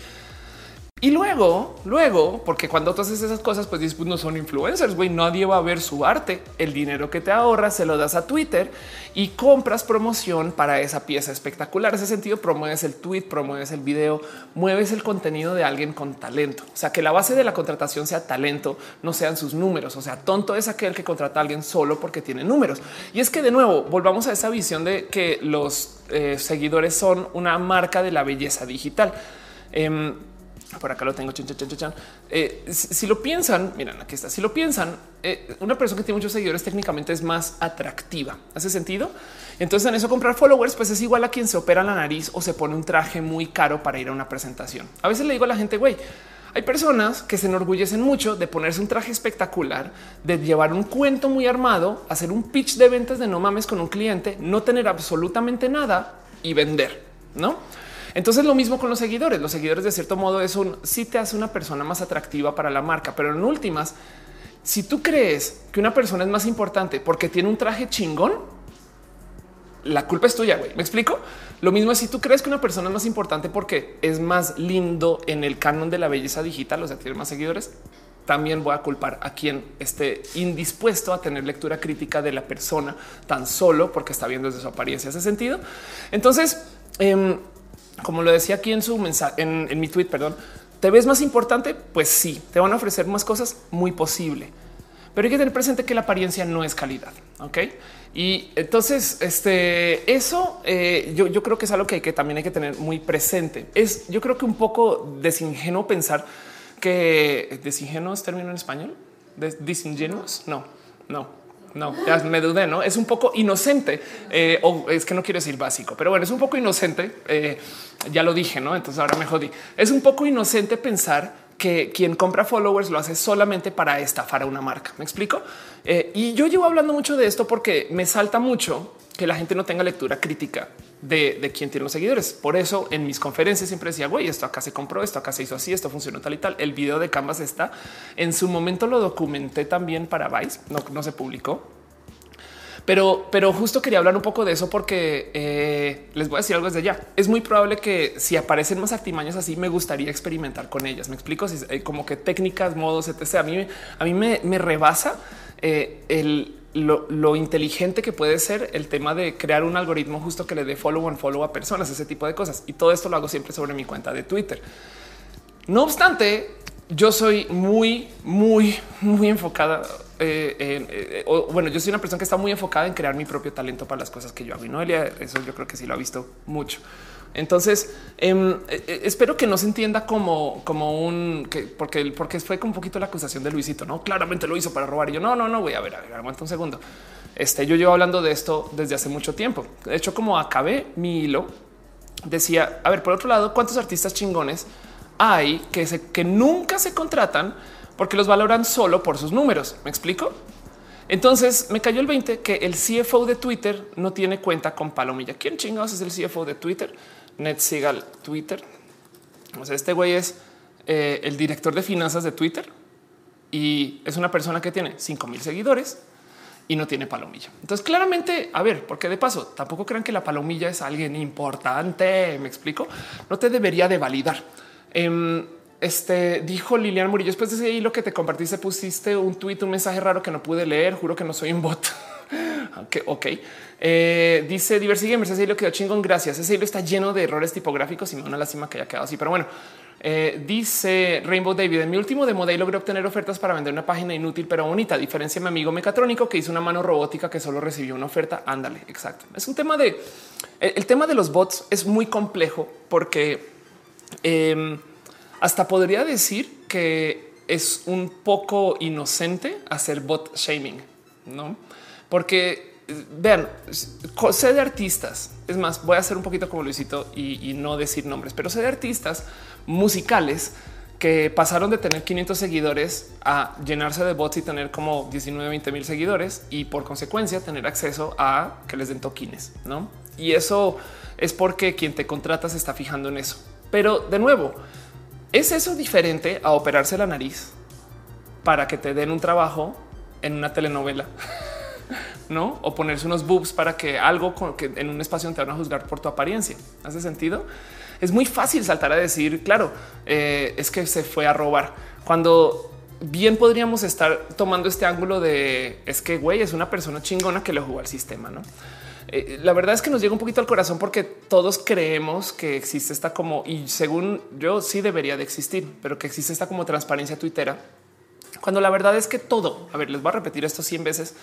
Y luego, luego, porque cuando tú haces esas cosas, pues, pues no son influencers, güey, nadie va a ver su arte. El dinero que te ahorras se lo das a Twitter y compras promoción para esa pieza espectacular. En ese sentido, promueves el tweet, promueves el video, mueves el contenido de alguien con talento. O sea, que la base de la contratación sea talento, no sean sus números. O sea, tonto es aquel que contrata a alguien solo porque tiene números. Y es que de nuevo, volvamos a esa visión de que los eh, seguidores son una marca de la belleza digital. Em, por acá lo tengo. Eh, si, lo piensan, miren, aquí está. Si lo piensan, eh, una persona que tiene muchos seguidores técnicamente es más atractiva. ¿Hace sentido? Entonces en eso comprar followers pues es igual a quien se opera la nariz o se pone un traje muy caro para ir a una presentación. A veces le digo a la gente, güey, hay personas que se enorgullecen mucho de ponerse un traje espectacular, de llevar un cuento muy armado, hacer un pitch de ventas de no mames con un cliente, no tener absolutamente nada y vender, ¿no? Entonces lo mismo con los seguidores. Los seguidores de cierto modo es un sí te hace una persona más atractiva para la marca, pero en últimas, si tú crees que una persona es más importante porque tiene un traje chingón, la culpa es tuya. güey. Me explico. Lo mismo es si tú crees que una persona es más importante porque es más lindo en el canon de la belleza digital, o sea, tiene más seguidores. También voy a culpar a quien esté indispuesto a tener lectura crítica de la persona tan solo porque está viendo desde su apariencia ese sentido. Entonces, eh, como lo decía aquí en su mensaje, en, mi tweet, perdón, ¿te ves más importante? Pues sí, te van a ofrecer más cosas, muy posible. Pero hay que tener presente que la apariencia no es calidad. Ok. Y entonces, este, eso eh, yo, yo, creo que es algo que, hay que también hay que tener muy presente. Es yo creo que un poco desingenuo pensar que desingenuo es término en español, disingenuos. No, no, no, me dudé, no es un poco inocente eh, o es que no quiero decir básico, pero bueno, es un poco inocente. Eh, ya lo dije, no? Entonces ahora me jodí. Es un poco inocente pensar que quien compra followers lo hace solamente para estafar a una marca. Me explico. Eh, y yo llevo hablando mucho de esto porque me salta mucho que la gente no tenga lectura crítica de, quién tiene los seguidores. Por eso en mis conferencias siempre decía, güey, esto acá se compró, esto acá se hizo así, esto funcionó tal y tal. El video de Canvas está en su momento, lo documenté también para Vice, no, no se publicó. Pero, pero justo quería hablar un poco de eso porque eh, les voy a decir algo desde ya. Es muy probable que si aparecen más artimañas así, me gustaría experimentar con ellas. Me explico si eh, como que técnicas, modos, etc. A mí, a mí me, me rebasa eh, el, lo, inteligente que puede ser el tema de crear un algoritmo justo que le dé follow and follow a personas, ese tipo de cosas. Y todo esto lo hago siempre sobre mi cuenta de Twitter. No obstante, yo soy muy, muy, muy enfocada. Eh, eh, bueno, yo soy una persona que está muy enfocada en crear mi propio talento para las cosas que yo hago. Y Noelia, eso yo creo que sí lo ha visto mucho. Entonces, em, eh, eh, espero que no se entienda como, como un que porque, porque fue con un poquito la acusación de Luisito. No, claramente lo hizo para robar. Yo no, no, no voy a ver, a aguanta un segundo. Este yo llevo hablando de esto desde hace mucho tiempo. De hecho, como acabé mi hilo, decía, a ver, por otro lado, cuántos artistas chingones hay que, que nunca se contratan porque los valoran solo por sus números. Me explico. Entonces me cayó el 20 que el CFO de Twitter no tiene cuenta con Palomilla. ¿Quién chingados es el CFO de Twitter? Segal Twitter. Este güey es eh, el director de finanzas de Twitter y es una persona que tiene 5 mil seguidores y no tiene palomilla. Entonces, claramente, a ver, porque de paso tampoco crean que la palomilla es alguien importante. Me explico. No te debería de validar. Em, este dijo Lilian Murillo. Después de ese hilo que te compartiste, pusiste un tweet, un mensaje raro que no pude leer. Juro que no soy un bot. ok, ok. Eh, dice Diversi Gamers, ese hilo quedó chingón. Gracias. Ese hilo está lleno de errores tipográficos y me da una lástima que haya quedado así. Pero bueno, Eh, dice Rainbow David, en mi último demo day logré obtener ofertas para vender una página inútil pero bonita. A diferencia de mi amigo mecatrónico que hizo una mano robótica que solo recibió una oferta. Ándale, exacto. Es un tema de el, tema de los bots es muy complejo porque em, hasta podría decir que es un poco inocente hacer bot shaming, no? Porque vean, sé de artistas. Es más, voy a hacer un poquito como Luisito y, y no decir nombres, pero sé de artistas musicales que pasaron de tener 500 seguidores a llenarse de bots y tener como 19, 20 mil seguidores y por consecuencia tener acceso a que les den toquines, ¿no? Y eso es porque quien te contrata se está fijando en eso. Pero de nuevo, ¿es eso diferente a operarse la nariz para que te den un trabajo en una telenovela? no? O ponerse unos boobs para que algo que en un espacio te van a juzgar por tu apariencia. ¿Hace sentido? es muy fácil saltar a decir, claro, eh, es que se fue a robar cuando bien podríamos estar tomando este ángulo de es que güey es una persona chingona que le jugó al sistema. No, eh, la verdad es que nos llega un poquito al corazón porque todos creemos que existe esta como y según yo sí debería de existir, pero que existe esta como transparencia tuitera cuando la verdad es que todo, a ver, les voy a repetir esto 100 veces,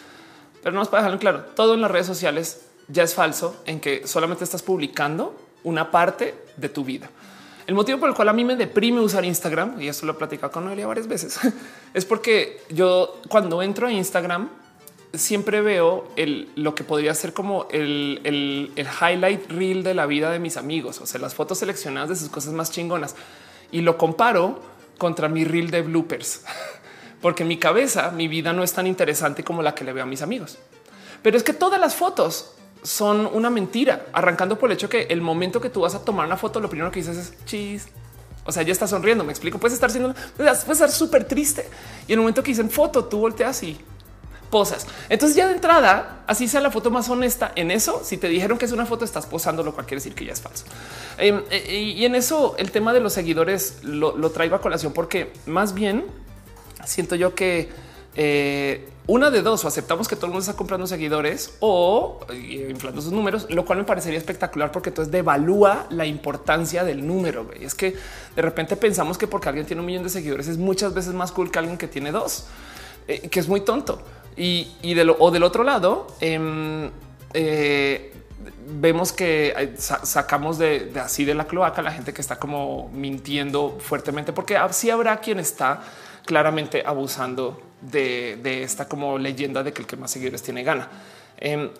pero no nos para dejarlo claro. Todo en las redes sociales ya es falso en que solamente estás publicando una parte de tu vida. El motivo por el cual a mí me deprime usar Instagram, y esto lo he platicado con Noelia varias veces, es porque yo cuando entro a Instagram siempre veo lo que podría ser como el, el, el, highlight reel de la vida de mis amigos, o sea, las fotos seleccionadas de sus cosas más chingonas y lo comparo contra mi reel de bloopers, porque mi cabeza mi vida no es tan interesante como la que le veo a mis amigos. Pero es que todas las fotos son una mentira, arrancando por el hecho que el momento que tú vas a tomar una foto, lo primero que dices es chis. O sea, ya está sonriendo. Me explico. Puedes estar siendo, puedes estar súper triste y en el momento que dicen foto, tú volteas y posas. Entonces, ya de entrada, así sea la foto más honesta en eso. Si te dijeron que es una foto, estás posando, lo cual quiere decir que ya es falso. Em, eh, y en eso, el tema de los seguidores lo, lo traigo a colación porque más bien siento yo que eh, una de dos, o aceptamos que todo el mundo está comprando seguidores o eh, inflando sus números, lo cual me parecería espectacular porque entonces devalúa la importancia del número. Es que de repente pensamos que porque alguien tiene un millón de seguidores es muchas veces más cool que alguien que tiene dos, eh, que es muy tonto. Y, o del otro lado, em, vemos que sacamos de, de, así de la cloaca la gente que está como mintiendo fuertemente, porque así habrá quien está claramente abusando de, esta como leyenda de que el que más seguidores tiene gana. Em,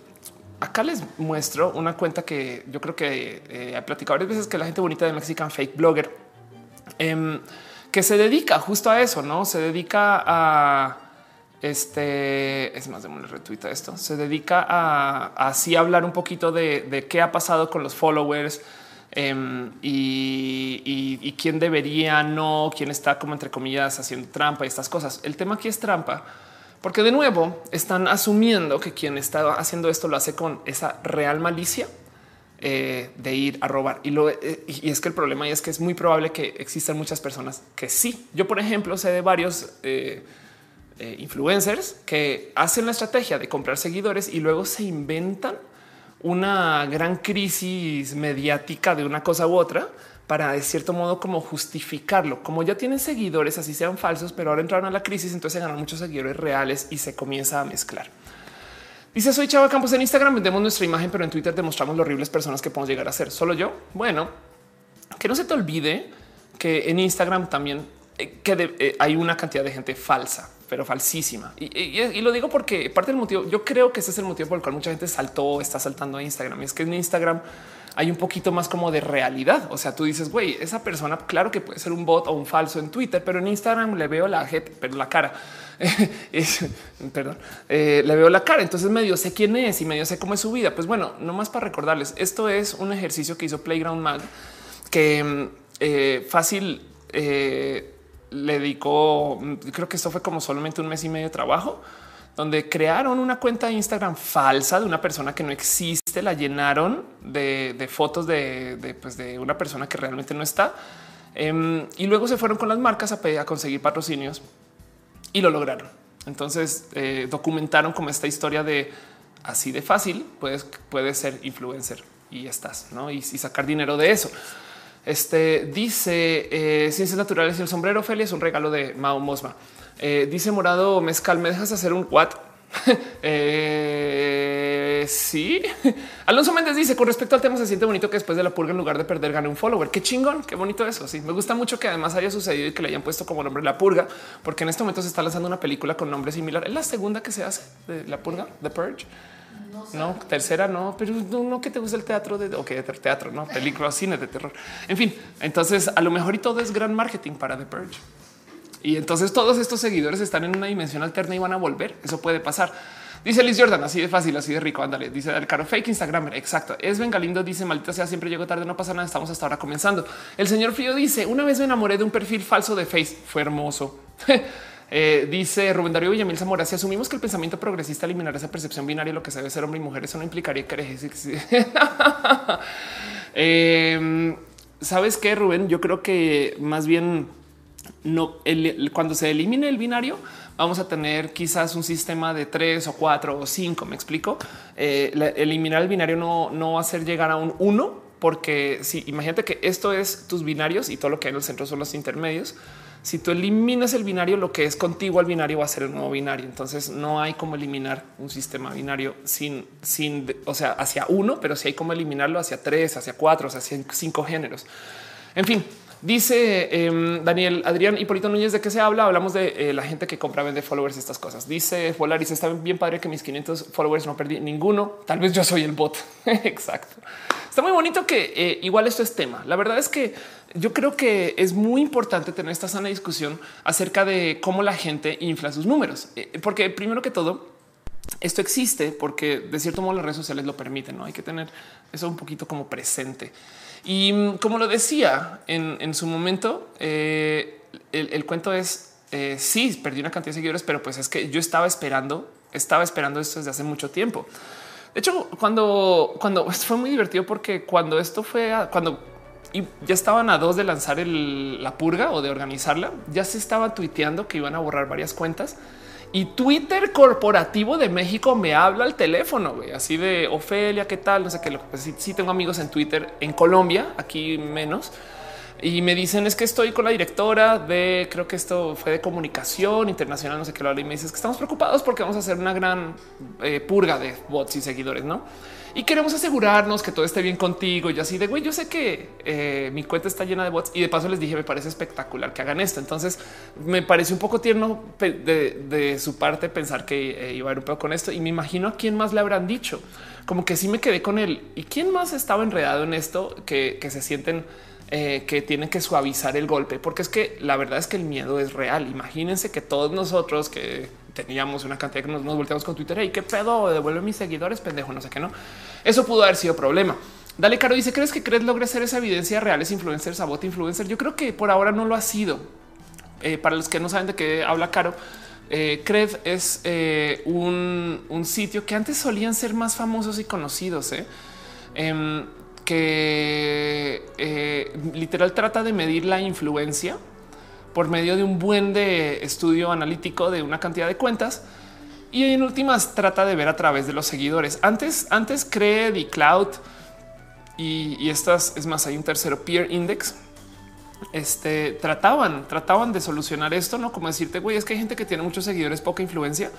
acá les muestro una cuenta que yo creo que eh, he platicado varias veces que la gente bonita de Mexican Fake Blogger em, que se dedica justo a eso, no se dedica a este es más de retuita esto. Se dedica a, así hablar un poquito de, de qué ha pasado con los followers, Em, y, quién debería, no, quién está como entre comillas haciendo trampa y estas cosas. El tema aquí es trampa, porque de nuevo están asumiendo que quien está haciendo esto lo hace con esa real malicia eh, de ir a robar. Y, eh, es que el problema es que es muy probable que existan muchas personas que sí. Yo, por ejemplo, sé de varios eh, influencers que hacen la estrategia de comprar seguidores y luego se inventan una gran crisis mediática de una cosa u otra para de cierto modo como justificarlo. Como ya tienen seguidores, así sean falsos, pero ahora entraron a la crisis, entonces ganan muchos seguidores reales y se comienza a mezclar. Dice soy Chava Campos en Instagram, vendemos nuestra imagen, pero en Twitter demostramos lo horribles personas que podemos llegar a ser. Solo yo. Bueno, que no se te olvide que en Instagram también eh, que eh, hay una cantidad de gente falsa pero falsísima. Y, lo digo porque parte del motivo, yo creo que ese es el motivo por el cual mucha gente saltó, está saltando a Instagram. Y es que en Instagram hay un poquito más como de realidad. O sea, tú dices, güey, esa persona, claro que puede ser un bot o un falso en Twitter, pero en Instagram le veo la gente, pero la cara. perdón, eh, le veo la cara. Entonces medio sé quién es y medio sé cómo es su vida. Pues bueno, no más para recordarles, esto es un ejercicio que hizo Playground Mag que eh, fácil. Eh, le dedicó, creo que esto fue como solamente un mes y medio de trabajo, donde crearon una cuenta de Instagram falsa de una persona que no existe, la llenaron de, fotos de, pues de, una persona que realmente no está. Em, y luego se fueron con las marcas a, pedir, a conseguir patrocinios y lo lograron. Entonces eh, documentaron como esta historia de así de fácil puedes, ser influencer y estás ¿no? y sacar dinero de eso. Este dice eh, ciencias naturales y el sombrero Ophelia es un regalo de Mao Mosma. Eh, dice morado mezcal, ¿me dejas hacer un what? eh, sí. Alonso Méndez dice con respecto al tema, se siente bonito que después de la purga, en lugar de perder, gane un follower. Qué chingón, qué bonito eso. Sí, me gusta mucho que además haya sucedido y que le hayan puesto como nombre la purga, porque en este momento se está lanzando una película con nombre similar. Es la segunda que se hace de la purga, The Purge. No, tercera no, pero no, que te gusta el teatro de ok, teatro, no película, cine de terror. En fin, entonces a lo mejor y todo es gran marketing para The Purge. Y entonces todos estos seguidores están en una dimensión alterna y van a volver. Eso puede pasar. Dice Liz Jordan, así de fácil, así de rico. Ándale, dice el caro fake Instagram. Exacto. Es Bengalindo, dice maldita sea, siempre llego tarde, no pasa nada. Estamos hasta ahora comenzando. El señor Frío dice: Una vez me enamoré de un perfil falso de Face. Fue hermoso. Eh, dice Rubén Darío Villamil Zamora, si asumimos que el pensamiento progresista eliminará esa percepción binaria, lo que se debe ser hombre y mujer, eso no implicaría que eh, Sabes qué, Rubén? Yo creo que más bien no, cuando se elimine el binario, vamos a tener quizás un sistema de tres o cuatro o cinco. Me explico. Eh, eliminar el binario no, no va a hacer llegar a un uno, porque si imagínate que esto es tus binarios y todo lo que hay en el centro son los intermedios. Si tú eliminas el binario, lo que es contigo al binario va a ser el nuevo binario. Entonces no hay como eliminar un sistema binario sin, sin, o sea, hacia uno, pero si hay como eliminarlo hacia tres, hacia cuatro, hacia cinco géneros. En fin, Dice em, Daniel Adrián Hipólito Núñez de qué se habla. Hablamos de eh, la gente que compra, vende followers, estas cosas. Dice Polaris está bien padre que mis 500 followers no perdí ninguno. Tal vez yo soy el bot. Exacto. Está muy bonito que eh, igual esto es tema. La verdad es que yo creo que es muy importante tener esta sana discusión acerca de cómo la gente infla sus números, eh, porque primero que todo, esto existe porque de cierto modo las redes sociales lo permiten. No hay que tener eso un poquito como presente. Y mm, como lo decía en, su momento, eh, el, cuento es eh, sí, perdí una cantidad de seguidores, pero pues es que yo estaba esperando, estaba esperando esto desde hace mucho tiempo. De hecho, cuando, cuando fue muy divertido, porque cuando esto fue, cuando ya estaban a dos de lanzar la purga o de organizarla, ya se estaba tuiteando que iban a borrar varias cuentas y Twitter corporativo de México me habla al teléfono, así de Ofelia, qué tal? No sé qué. Pues sí, tengo amigos en Twitter en Colombia, aquí menos. Y me dicen es que estoy con la directora de creo que esto fue de comunicación internacional, no sé qué lo habla y me dices que estamos preocupados porque vamos a hacer una gran eh, purga de bots y seguidores, no? Y queremos asegurarnos que todo esté bien contigo. Y así de güey, yo sé que eh, mi cuenta está llena de bots y de paso les dije, me parece espectacular que hagan esto. Entonces me parece un poco tierno de, su parte pensar que eh, iba a ir un poco con esto y me imagino a quién más le habrán dicho. Como que sí me quedé con él y quién más estaba enredado en esto que, se sienten eh, que tienen que suavizar el golpe, porque es que la verdad es que el miedo es real. Imagínense que todos nosotros que teníamos una cantidad que nos, nos volteamos con Twitter y qué pedo devuelve mis seguidores, pendejo, no sé qué, no. Eso pudo haber sido problema. Dale, Caro dice: ¿Crees que crees logre ser esa evidencia reales influencers, sabot influencer? Yo creo que por ahora no lo ha sido. Eh, para los que no saben de qué habla Caro, eh, Cred es eh, un, sitio que antes solían ser más famosos y conocidos, eh, que literal trata de medir la influencia por medio de un buen de estudio analítico de una cantidad de cuentas y en últimas trata de ver a través de los seguidores. Antes, antes Cred y Cloud y, estas es más, hay un tercero peer index. Este trataban, trataban de solucionar esto, no como decirte, güey, es que hay gente que tiene muchos seguidores, poca influencia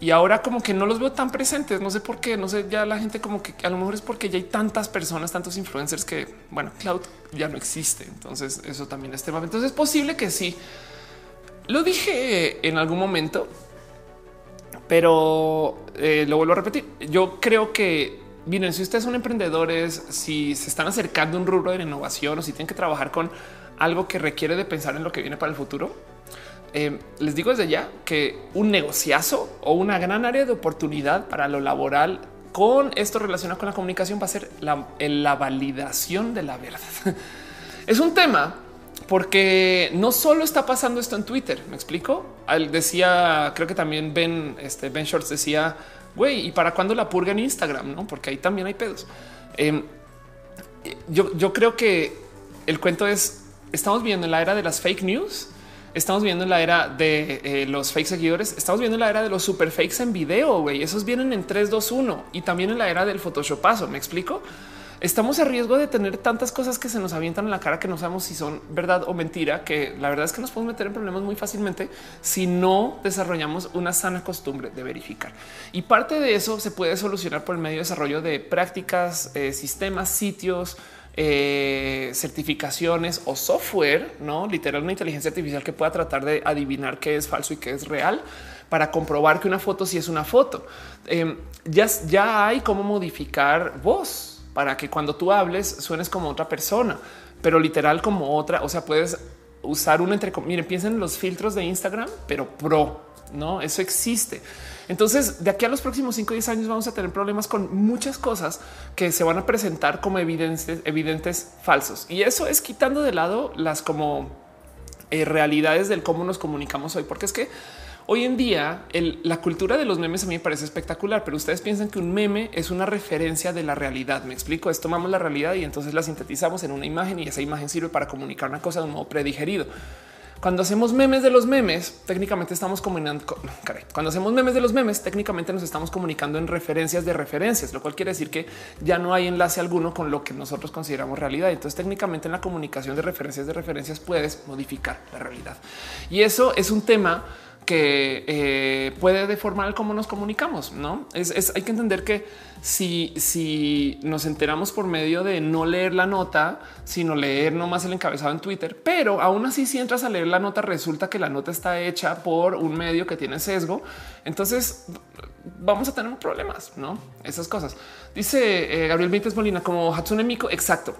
y ahora como que no los veo tan presentes. No sé por qué, no sé, ya la gente como que a lo mejor es porque ya hay tantas personas, tantos influencers que, bueno, cloud ya no existe. Entonces eso también es tema. Entonces es posible que sí. Lo dije en algún momento, pero eh, lo vuelvo a repetir. Yo creo que, miren, si ustedes son emprendedores, si se están acercando a un rubro de innovación o si tienen que trabajar con algo que requiere de pensar en lo que viene para el futuro, eh, les digo desde ya que un negociazo o una gran área de oportunidad para lo laboral con esto relacionado con la comunicación va a ser la, la validación de la verdad. es un tema porque no solo está pasando esto en Twitter. Me explico. Decía, creo que también Ben, este Ben Shorts decía, güey, y para cuándo la purga en Instagram? No, porque ahí también hay pedos. Em, yo, yo creo que el cuento es estamos viendo en la era de las fake news Estamos viendo en la era de eh, los fake seguidores. Estamos viendo en la era de los super fakes en video. Güey, esos vienen en 3, 2, 1 y también en la era del Photoshopazo. Me explico. estamos a riesgo de tener tantas cosas que se nos avientan en la cara que no sabemos si son verdad o mentira, que la verdad es que nos podemos meter en problemas muy fácilmente si no desarrollamos una sana costumbre de verificar. Y parte de eso se puede solucionar por el medio de desarrollo de prácticas, eh, sistemas, sitios, eh, certificaciones o software, no literal una inteligencia artificial que pueda tratar de adivinar qué es falso y qué es real para comprobar que una foto sí es una foto. Em, ya, ya hay cómo modificar voz para que cuando tú hables suenes como otra persona, pero literal como otra. O sea, puedes usar un entre. Miren, piensen en los filtros de Instagram, pero pro, no? Eso existe. Entonces, de aquí a los próximos 5 o 10 años vamos a tener problemas con muchas cosas que se van a presentar como evidentes, evidentes falsos. Y eso es quitando de lado las como eh, realidades del cómo nos comunicamos hoy, porque es que hoy en día la cultura de los memes a mí me parece espectacular, pero ustedes piensan que un meme es una referencia de la realidad. Me explico, es tomamos la realidad y entonces la sintetizamos en una imagen y esa imagen sirve para comunicar una cosa de un modo predigerido. Cuando hacemos memes de los memes, técnicamente estamos comunicando. Cuando hacemos memes de los memes, técnicamente nos estamos comunicando en referencias de referencias, lo cual quiere decir que ya no hay enlace alguno con lo que nosotros consideramos realidad. Entonces, técnicamente en la comunicación de referencias de referencias puedes modificar la realidad. Y eso es un tema que eh, puede deformar cómo nos comunicamos. No es, hay que entender que si, si nos enteramos por medio de no leer la nota, sino leer nomás el encabezado en Twitter, pero aún así, si entras a leer la nota, resulta que la nota está hecha por un medio que tiene sesgo. Entonces vamos a tener problemas, no esas cosas. Dice eh, Gabriel Benítez Molina como Hatsune Miku. Exacto.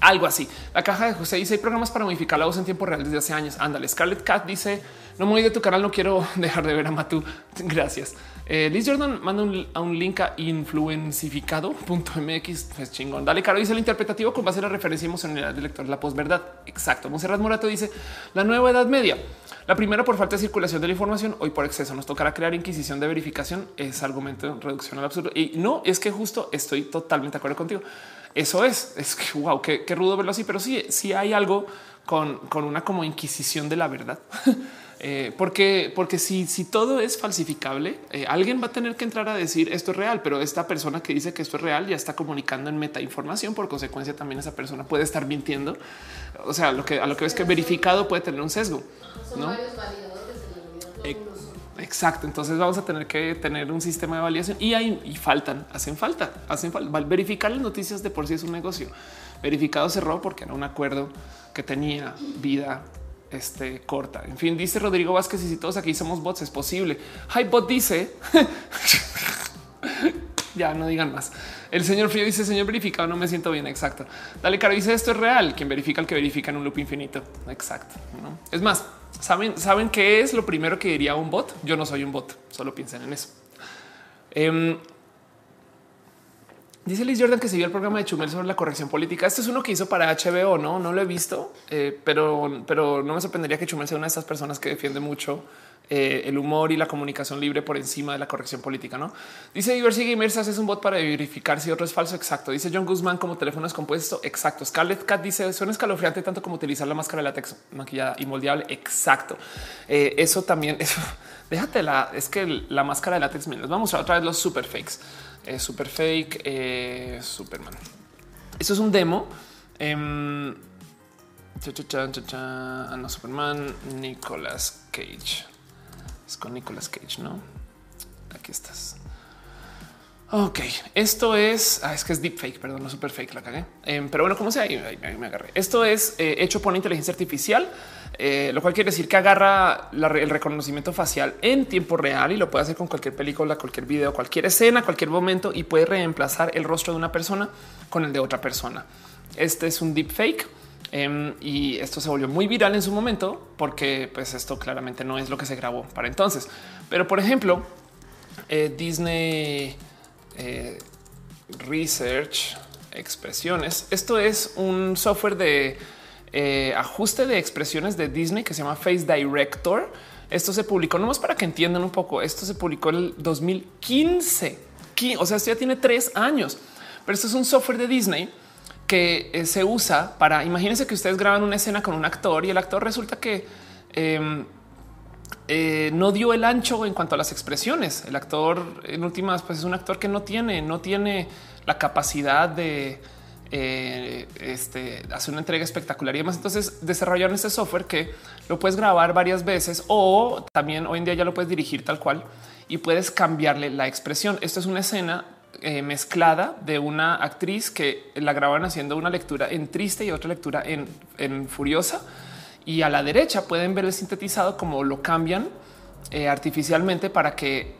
Algo así. La caja de José dice hay programas para modificar la voz en tiempo real desde hace años. Ándale. Scarlett Cat dice no me voy de tu canal, no quiero dejar de ver a Matú. Gracias. Eh, Liz Jordan manda un, a un link a influencificado.mx. Es chingón. Dale, Caro dice el interpretativo con base en la referencia emocional del lector, la posverdad. Exacto. Monserrat Morato dice la nueva edad media. La primera por falta de circulación de la información, hoy por exceso. Nos tocará crear inquisición de verificación. Es argumento de reducción al absurdo. Y no es que justo estoy totalmente de acuerdo contigo. Eso es, es que wow, qué, rudo verlo así, pero sí, sí hay algo con, con una como inquisición de la verdad. Eh, porque, porque si, si todo es falsificable, eh, alguien va a tener que entrar a decir esto es real, pero esta persona que dice que esto es real ya está comunicando en meta información. Por consecuencia, también esa persona puede estar mintiendo. O sea, lo que a lo que ves que verificado puede tener un sesgo. ¿no? Exacto. Entonces vamos a tener que tener un sistema de validación y hay y faltan, hacen falta, hacen falta. Verificar las noticias de por sí es un negocio. Verificado cerró porque era un acuerdo que tenía vida este, corta. En fin, dice Rodrigo Vázquez y si todos aquí somos bots es posible. Hypebot dice ya no digan más. El señor Frío dice señor verificado, no me siento bien. Exacto. Dale caro dice esto es real. Quien verifica el que verifica en un loop infinito. Exacto. Es más, saben, saben qué es lo primero que diría un bot. Yo no soy un bot, solo piensen en eso. Em, Dice Liz Jordan que se vio el programa de Chumel sobre la corrección política. Este es uno que hizo para HBO, no, no lo he visto, eh, pero, pero no me sorprendería que Chumel sea una de esas personas que defiende mucho eh, el humor y la comunicación libre por encima de la corrección política. No dice Diversity Gamers hace un bot para verificar si otro es falso. Exacto. Dice John Guzmán como teléfono es compuesto. Exacto. Scarlett Cat dice suena escalofriante tanto como utilizar la máscara de látex maquillada y moldeable. Exacto. Eh, eso también. Eso, déjatela. Es que la máscara de látex. les vamos a otra vez los super fakes super fake, eh, Superman. Eso es un demo. Eh, no, Superman, Nicolas Cage. Es con Nicolas Cage, ¿no? Aquí estás. Ok, esto es, ah, es que es deepfake, perdón, no super fake, la cagué. Em, pero bueno, como sea, ahí, me agarré. Esto es eh, hecho por inteligencia artificial, eh, lo cual quiere decir que agarra el reconocimiento facial en tiempo real y lo puede hacer con cualquier película, cualquier video, cualquier escena, cualquier momento y puede reemplazar el rostro de una persona con el de otra persona. Este es un deepfake. Em, y esto se volvió muy viral en su momento porque pues esto claramente no es lo que se grabó para entonces. Pero por ejemplo, eh, Disney eh, research expresiones. Esto es un software de eh, ajuste de expresiones de Disney que se llama Face Director. Esto se publicó, nomás para que entiendan un poco, esto se publicó en el 2015. O sea, esto ya tiene tres años, pero esto es un software de Disney que eh, se usa para, imagínense que ustedes graban una escena con un actor y el actor resulta que em, eh, no dio el ancho en cuanto a las expresiones. El actor en últimas, pues es un actor que no tiene, no tiene la capacidad de eh, este, hacer una entrega espectacular y demás. Entonces desarrollaron este software que lo puedes grabar varias veces o también hoy en día ya lo puedes dirigir tal cual y puedes cambiarle la expresión. Esto es una escena eh, mezclada de una actriz que la graban haciendo una lectura en triste y otra lectura en, furiosa. Y a la derecha pueden ver el sintetizado como lo cambian eh, artificialmente para que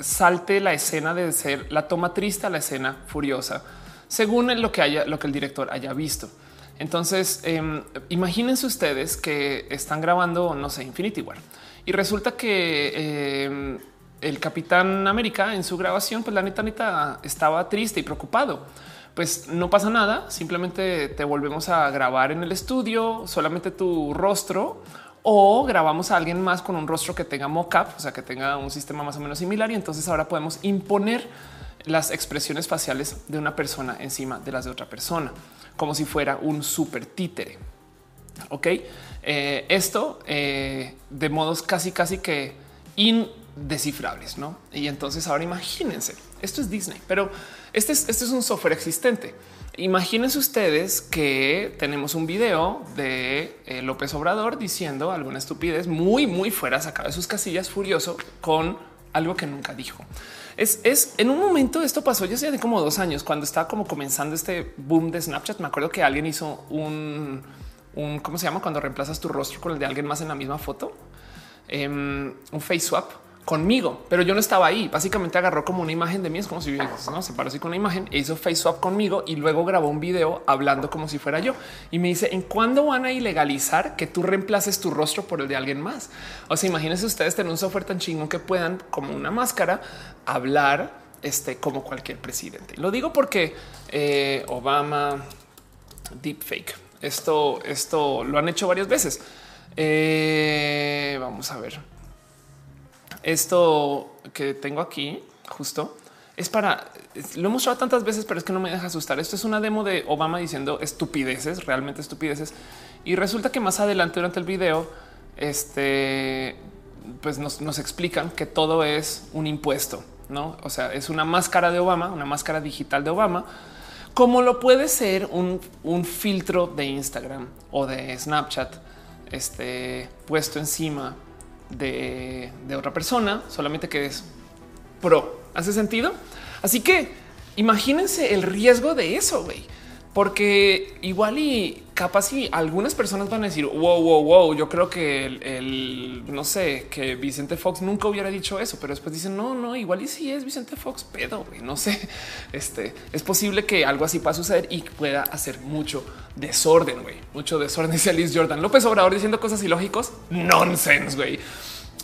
salte la escena de ser la toma triste a la escena furiosa según lo que haya, lo que el director haya visto. Entonces, em, imagínense ustedes que están grabando, no sé, Infinity War y resulta que em, el Capitán América en su grabación, pues la neta, neta estaba triste y preocupado. Pues no pasa nada, simplemente te volvemos a grabar en el estudio, solamente tu rostro o grabamos a alguien más con un rostro que tenga mockup, o sea, que tenga un sistema más o menos similar y entonces ahora podemos imponer las expresiones faciales de una persona encima de las de otra persona, como si fuera un super títere. Ok, eh, esto eh, de modos casi, casi que indescifrables, no? Y entonces ahora imagínense, esto es Disney, pero este es, este es un software existente. Imagínense ustedes que tenemos un video de eh, López Obrador diciendo alguna estupidez muy, muy fuera, sacado de sus casillas, furioso con algo que nunca dijo. Es, en un momento esto pasó ya hace como dos años cuando estaba como comenzando este boom de Snapchat. Me acuerdo que alguien hizo un, un ¿cómo se llama? Cuando reemplazas tu rostro con el de alguien más en la misma foto, em, un face swap conmigo, pero yo no estaba ahí. Básicamente agarró como una imagen de mí, es como si ¿no? se paró con una imagen e hizo face swap conmigo y luego grabó un video hablando como si fuera yo. Y me dice, ¿en cuándo van a ilegalizar que tú reemplaces tu rostro por el de alguien más? O sea, imagínense ustedes tener un software tan chingón que puedan, como una máscara, hablar este, como cualquier presidente. Lo digo porque eh, Obama, deepfake, esto, esto lo han hecho varias veces. Eh, vamos a ver. Esto que tengo aquí justo es para lo he mostrado tantas veces, pero es que no me deja asustar. Esto es una demo de Obama diciendo estupideces, realmente estupideces. Y resulta que más adelante durante el video, este, pues nos, explican que todo es un impuesto, no? O sea, es una máscara de Obama, una máscara digital de Obama, como lo puede ser un, un filtro de Instagram o de Snapchat, este puesto encima de, otra persona, solamente que es pro. ¿Hace sentido? Así que imagínense el riesgo de eso, güey. Porque igual y capaz y algunas personas van a decir, wow, wow, wow, yo creo que el, no sé, que Vicente Fox nunca hubiera dicho eso, pero después dicen, no, no, igual y si es Vicente Fox, pedo, güey, no sé, este, es posible que algo así pueda suceder y pueda hacer mucho desorden, güey, mucho desorden, dice Liz Jordan López Obrador diciendo cosas ilógicos, nonsense, güey.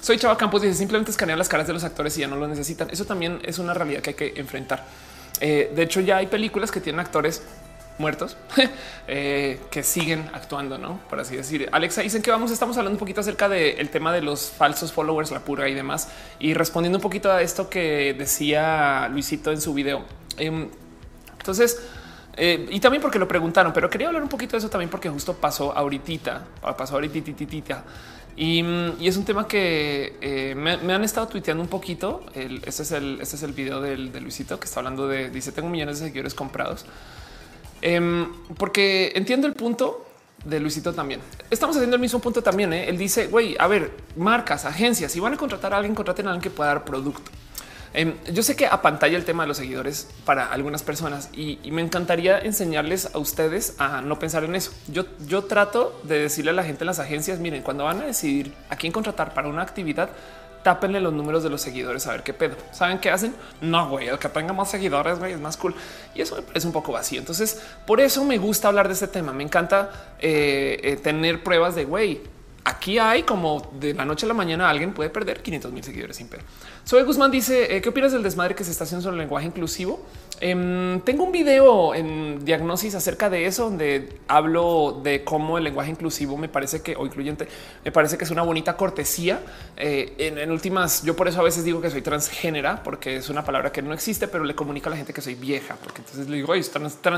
Soy Chava Campos, dice simplemente escanear las caras de los actores y ya no lo necesitan. Eso también es una realidad que hay que enfrentar. Eh, de hecho, ya hay películas que tienen actores muertos eh, que siguen actuando, no por así decir. Alexa dicen que vamos, estamos hablando un poquito acerca del tema de los falsos followers, la pura y demás, y respondiendo un poquito a esto que decía Luisito en su video. Em, entonces, eh, y también porque lo preguntaron, pero quería hablar un poquito de eso también porque justo pasó ahorita, pasó ahorita y, y es un tema que eh, me, han estado tuiteando un poquito. este es el, este es el video de Luisito que está hablando de dice tengo millones de seguidores comprados Em, porque entiendo el punto de Luisito también. Estamos haciendo el mismo punto también. ¿eh? Él dice, güey, a ver, marcas, agencias, si van a contratar a alguien, contraten a alguien que pueda dar producto. Em, yo sé que a pantalla el tema de los seguidores para algunas personas y, me encantaría enseñarles a ustedes a no pensar en eso. Yo, yo trato de decirle a la gente en las agencias, miren, cuando van a decidir a quién contratar para una actividad, tápenle los números de los seguidores a ver qué pedo. ¿Saben qué hacen? No, güey, el que tenga más seguidores, güey, es más cool. Y eso es un poco vacío. Entonces, por eso me gusta hablar de este tema. Me encanta eh, eh, tener pruebas de, güey, aquí hay como de la noche a la mañana alguien puede perder 500 mil seguidores sin pedo. Soy Guzmán dice, eh, ¿qué opinas del desmadre que se está haciendo sobre el lenguaje inclusivo? Em, tengo un video en diagnosis acerca de eso, donde hablo de cómo el lenguaje inclusivo me parece que o incluyente me parece que es una bonita cortesía. Eh, en, últimas, yo por eso a veces digo que soy transgénera, porque es una palabra que no existe, pero le comunica a la gente que soy vieja, porque entonces le digo,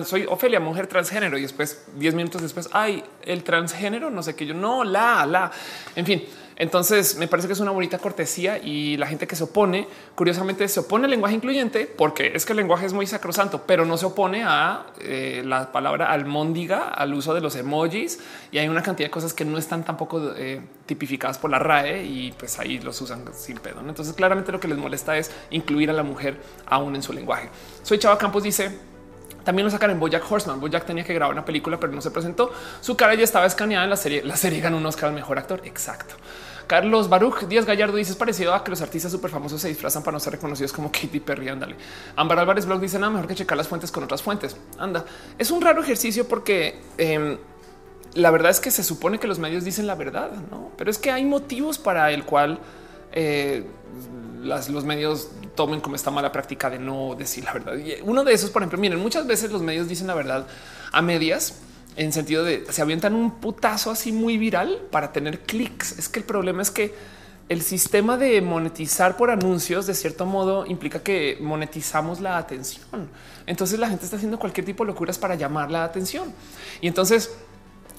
soy Ofelia, mujer transgénero, y después 10 minutos después, hay el transgénero, no sé qué yo, no, la, la, en fin. Entonces me parece que es una bonita cortesía y la gente que se opone, curiosamente se opone al lenguaje incluyente porque es que el lenguaje es muy sacrosanto, pero no se opone a eh, la palabra almóndiga, al uso de los emojis y hay una cantidad de cosas que no están tampoco eh, tipificadas por la RAE y pues ahí los usan sin pedo. Entonces claramente lo que les molesta es incluir a la mujer aún en su lenguaje. Soy Chava Campos dice también lo sacan en Bojack Horseman. Bojack tenía que grabar una película, pero no se presentó. Su cara ya estaba escaneada en la serie. La serie ganó un Oscar al mejor actor. Exacto. Carlos Baruch Díaz Gallardo dice es parecido a que los artistas súper famosos se disfrazan para no ser reconocidos como Katy Perry. Ándale. Ámbar Álvarez Blog dice nada mejor que checar las fuentes con otras fuentes. Anda. Es un raro ejercicio porque em, la verdad es que se supone que los medios dicen la verdad, no? Pero es que hay motivos para el cual eh, los medios tomen como esta mala práctica de no decir la verdad. Y uno de esos, por ejemplo, miren, muchas veces los medios dicen la verdad a medias en sentido de se avientan un putazo así muy viral para tener clics. Es que el problema es que el sistema de monetizar por anuncios de cierto modo implica que monetizamos la atención. Entonces la gente está haciendo cualquier tipo de locuras para llamar la atención. Y entonces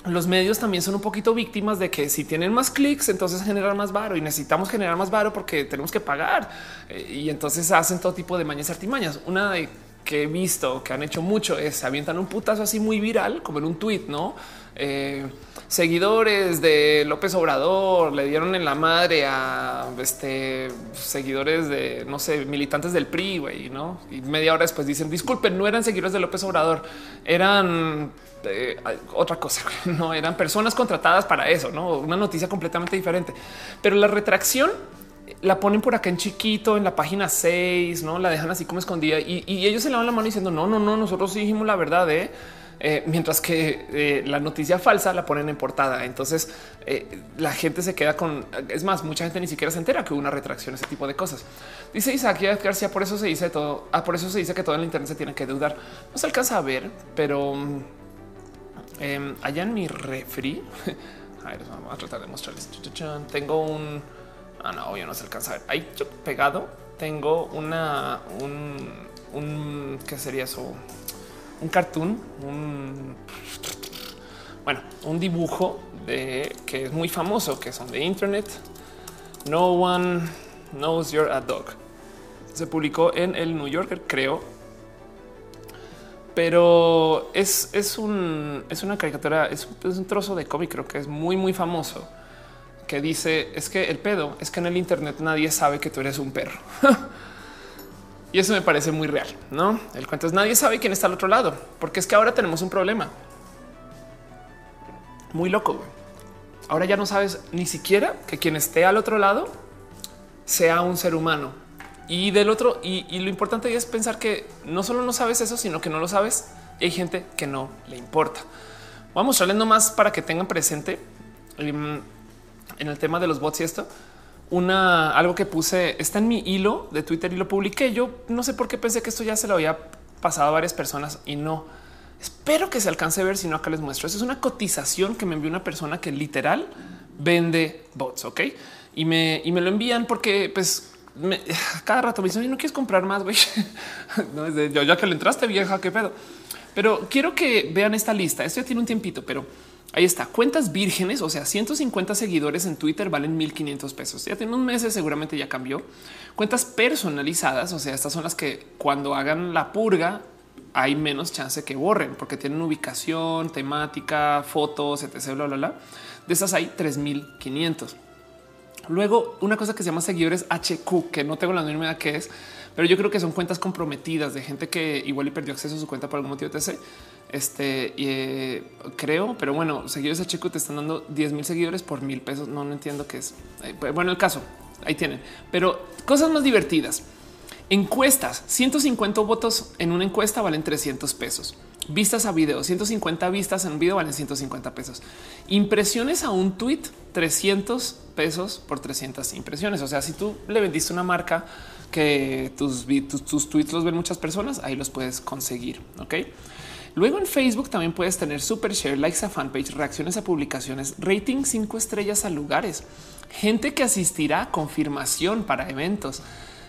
los medios también son un poquito víctimas de que si tienen más clics, entonces generar más varo y necesitamos generar más varo porque tenemos que pagar. Eh, y entonces hacen todo tipo de mañas artimañas. Una de que he visto que han hecho mucho es avientan un putazo así muy viral, como en un tweet, no? Eh, seguidores de López Obrador le dieron en la madre a este seguidores de no sé, militantes del PRI, güey, no? Y media hora después dicen disculpen, no eran seguidores de López Obrador, eran eh, otra cosa, no eran personas contratadas para eso, no una noticia completamente diferente. Pero la retracción la ponen por acá en chiquito en la página 6, no la dejan así como escondida y, ellos se lavan la mano diciendo no, no, no, nosotros dijimos la verdad. ¿eh? eh mientras que eh, la noticia falsa la ponen en portada. Entonces eh, la gente se queda con es más, mucha gente ni siquiera se entera que hubo una retracción, ese tipo de cosas. Dice Isaac García, por eso se dice todo. Ah, por eso se dice que todo en el Internet se tiene que dudar. No se alcanza a ver, pero em, allá en mi refri, a ver, vamos a tratar de mostrarles. Tengo un Ah, no, yo no se alcanza a ver. Ahí pegado tengo una, un, un, ¿qué sería eso? Un cartoon, un, bueno, un dibujo de que es muy famoso, que son de internet. No one knows you're a dog. Se publicó en el New Yorker, creo. Pero es, es, un, es una caricatura, es, es un trozo de cómic, creo que es muy, muy famoso que dice es que el pedo es que en el Internet nadie sabe que tú eres un perro. y eso me parece muy real, no? El cuento es nadie sabe quién está al otro lado, porque es que ahora tenemos un problema muy loco. Ahora ya no sabes ni siquiera que quien esté al otro lado sea un ser humano y del otro. Y, lo importante es pensar que no solo no sabes eso, sino que no lo sabes. Y hay gente que no le importa. Vamos a mostrarles nomás para que tengan presente em, en el tema de los bots y esto, una algo que puse está en mi hilo de Twitter y lo publiqué. Yo no sé por qué pensé que esto ya se lo había pasado a varias personas y no. Espero que se alcance a ver, si no acá les muestro. Eso es una cotización que me envió una persona que literal vende bots, ¿ok? Y me, y me lo envían porque pues cada rato me dicen, no quieres comprar más, güey. no, yo ya que le entraste vieja, qué pedo. Pero quiero que vean esta lista. Esto ya tiene un tiempito, pero Ahí está. Cuentas vírgenes, o sea, 150 seguidores en Twitter valen 1500 pesos. Ya tiene unos meses, seguramente ya cambió. Cuentas personalizadas, o sea, estas son las que cuando hagan la purga hay menos chance que borren porque tienen ubicación, temática, fotos, etc. Bla, bla, bla. De esas hay 3500. Luego, una cosa que se llama seguidores HQ, que no tengo la mínima idea qué es, pero yo creo que son cuentas comprometidas de gente que igual y perdió acceso a su cuenta por algún motivo. Etc. Este eh, creo, pero bueno, seguidores a Chico te están dando 10 mil seguidores por mil pesos. No, no entiendo qué es. Eh, pues, bueno, el caso ahí tienen, pero cosas más divertidas. Encuestas 150 votos en una encuesta valen 300 pesos. Vistas a video 150 vistas en un video valen 150 pesos. Impresiones a un tweet 300 pesos por 300 impresiones. O sea, si tú le vendiste una marca que tus, tus, tus tweets los ven muchas personas, ahí los puedes conseguir. Ok. Luego en Facebook también puedes tener super share, likes a fanpage, reacciones a publicaciones, rating cinco estrellas a lugares, gente que asistirá, confirmación para eventos,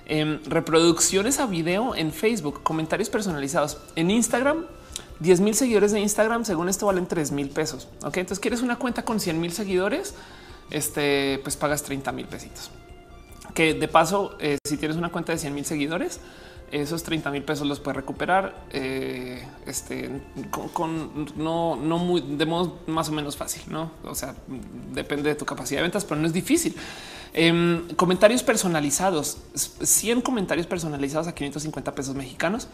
em, reproducciones a video en Facebook, comentarios personalizados en Instagram. 10 mil seguidores de Instagram, según esto valen 3 mil pesos. Ok, entonces quieres una cuenta con 100 mil seguidores. este, pues pagas 30 mil pesitos. Que de paso, eh, si tienes una cuenta de 100 mil seguidores, esos 30 mil pesos los puedes recuperar eh, este, con, no, no muy de modo más o menos fácil, no? O sea, depende de tu capacidad de ventas, pero no es difícil. Em, comentarios personalizados, 100 comentarios personalizados a 550 pesos mexicanos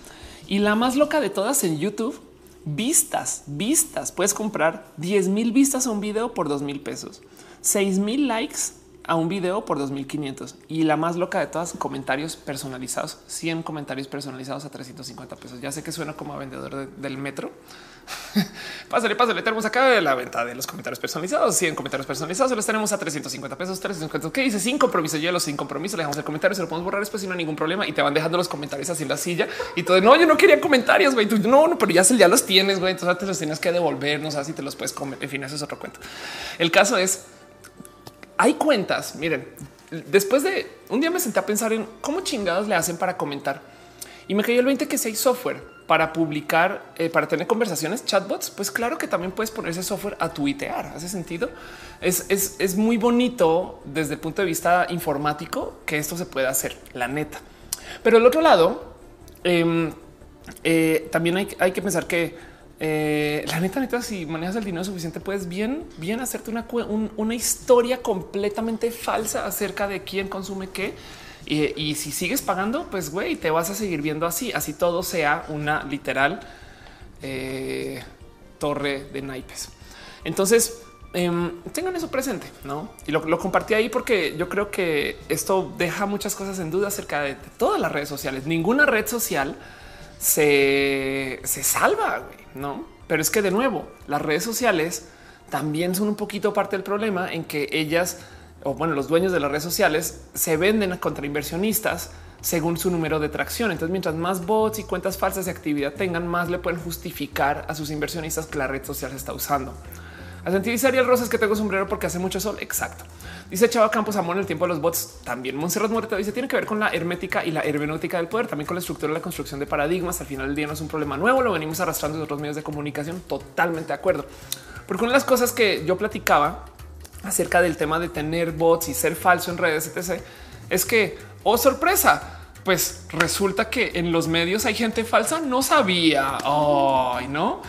y la más loca de todas en YouTube. Vistas, vistas. Puedes comprar 10 mil vistas a un video por 2 mil pesos, 6 mil likes a un video por 2500 y la más loca de todas comentarios personalizados 100 comentarios personalizados a 350 pesos. Ya sé que suena como a vendedor del metro. pásale, pásale. Tenemos acá la venta de los comentarios personalizados. 100 comentarios personalizados los tenemos a 350 pesos. 350. ¿Qué dice? Sin compromiso. Yo los sin compromiso le dejamos el comentario. Se lo podemos borrar después sin ningún problema y te van dejando los comentarios así en la silla y todo. No, yo no quería comentarios. Güey. No, no, pero ya, ya los tienes. Güey. Entonces te los tienes que devolver. No sé si te los puedes comer. En fin, eso es otro cuento. El caso es hay cuentas. Miren, después de un día me senté a pensar en cómo chingados le hacen para comentar y me cayó el 20 que si hay software para publicar, eh, para tener conversaciones, chatbots, pues claro que también puedes poner ese software a tuitear. Hace sentido. Es, es, muy bonito desde el punto de vista informático que esto se pueda hacer, la neta. Pero del otro lado, em, eh, también hay, hay que pensar que eh, la neta, neta, si manejas el dinero suficiente, puedes bien, bien hacerte una, una historia completamente falsa acerca de quién consume qué. Y, si sigues pagando, pues güey, te vas a seguir viendo así, así todo sea una literal eh, torre de naipes. Entonces, em, tengan eso presente, no? Y lo, compartí ahí porque yo creo que esto deja muchas cosas en duda acerca de, todas las redes sociales. Ninguna red social se, se salva, güey no? Pero es que de nuevo, las redes sociales también son un poquito parte del problema en que ellas o bueno, los dueños de las redes sociales se venden contra inversionistas según su número de tracción. Entonces, mientras más bots y cuentas falsas de actividad tengan, más le pueden justificar a sus inversionistas que la red social se está usando. A sentir Ariel Rosas que tengo sombrero porque hace mucho sol. Exacto. Dice Chava Campos Amor en el tiempo de los bots. También Monserrat Muerta dice tiene que ver con la hermética y la hermenéutica del poder, también con la estructura y la construcción de paradigmas. Al final del día no es un problema nuevo, lo venimos arrastrando de otros medios de comunicación. Totalmente de acuerdo. Porque una de las cosas que yo platicaba acerca del tema de tener bots y ser falso en redes, etc., es que, oh sorpresa, pues resulta que en los medios hay gente falsa. No sabía. Ay, no.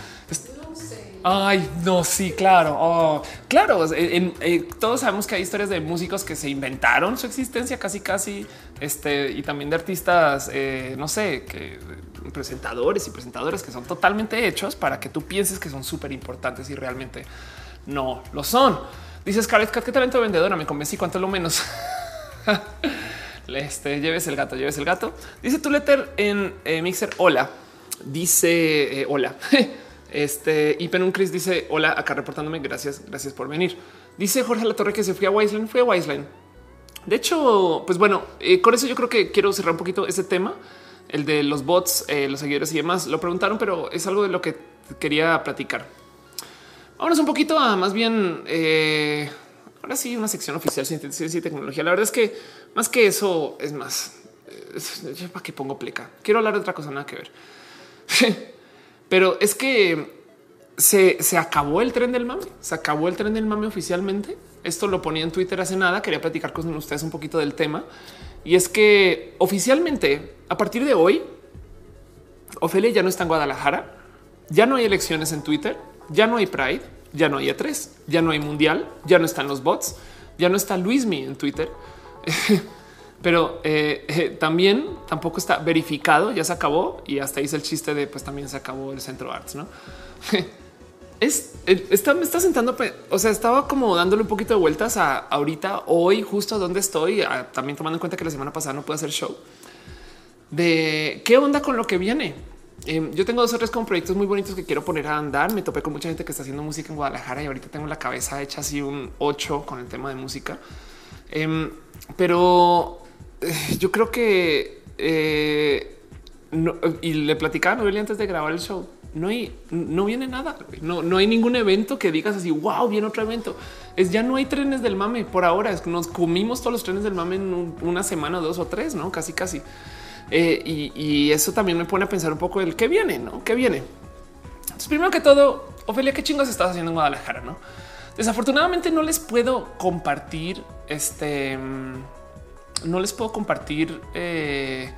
Ay, no, sí, claro. Oh, claro, eh, todos sabemos que hay historias de músicos que se inventaron su existencia casi, casi, este, y también de artistas, eh, no sé, que presentadores y presentadores que son totalmente hechos para que tú pienses que son súper importantes y realmente no lo son. Dices, Scarlett, ¿qué talento vendedora? Me convencí cuánto lo menos. este, lleves el gato, lleves el gato. Dice tu letter en eh, Mixer. Hola. Dice hola. Este y Chris dice hola acá reportándome. Gracias, gracias por venir. Dice Jorge La Torre que se fue a Wiseline, fue a Wiseline. De hecho, pues bueno, eh, con eso yo creo que quiero cerrar un poquito ese tema, el de los bots, eh, los seguidores y demás. Lo preguntaron, pero es algo de lo que quería platicar. Vámonos un poquito a más bien. Eh, ahora sí, una sección oficial de ciencia y tecnología. La verdad es que más que eso es más. ¿Para qué pongo pleca? Quiero hablar de otra cosa, nada que ver. Pero es que se, acabó el tren del mame, se acabó el tren del mame oficialmente. Esto lo ponía en Twitter hace nada. Quería platicar con ustedes un poquito del tema. Y es que oficialmente, a partir de hoy, Ofelia ya no está en Guadalajara, ya no hay elecciones en Twitter, ya no hay Pride, ya no hay E3, ya no hay Mundial, ya no están los bots, ya no está Luismi en Twitter. pero eh, eh, también tampoco está verificado, ya se acabó y hasta hice el chiste de pues también se acabó el centro arts, no? es está, me está sentando, o sea, estaba como dándole un poquito de vueltas a ahorita, hoy, justo donde estoy, también tomando en cuenta que la semana pasada no pude hacer show de qué onda con lo que viene. Em, yo tengo dos o tres como proyectos muy bonitos que quiero poner a andar. Me topé con mucha gente que está haciendo música en Guadalajara y ahorita tengo la cabeza hecha así un 8 con el tema de música. Em, pero eh, yo creo que eh, y le platicaba a Noelia antes de grabar el show. No hay, no viene nada. No, no hay ningún evento que digas así. Wow, viene otro evento. Es ya no hay trenes del mame por ahora. Es que nos comimos todos los trenes del mame en una semana, dos o tres, no casi, casi. Eh, y, eso también me pone a pensar un poco el qué viene, no qué viene. Primero que todo, Ofelia, qué chingos estás haciendo en Guadalajara, no? Desafortunadamente no les puedo compartir este, mm, no les puedo compartir eh,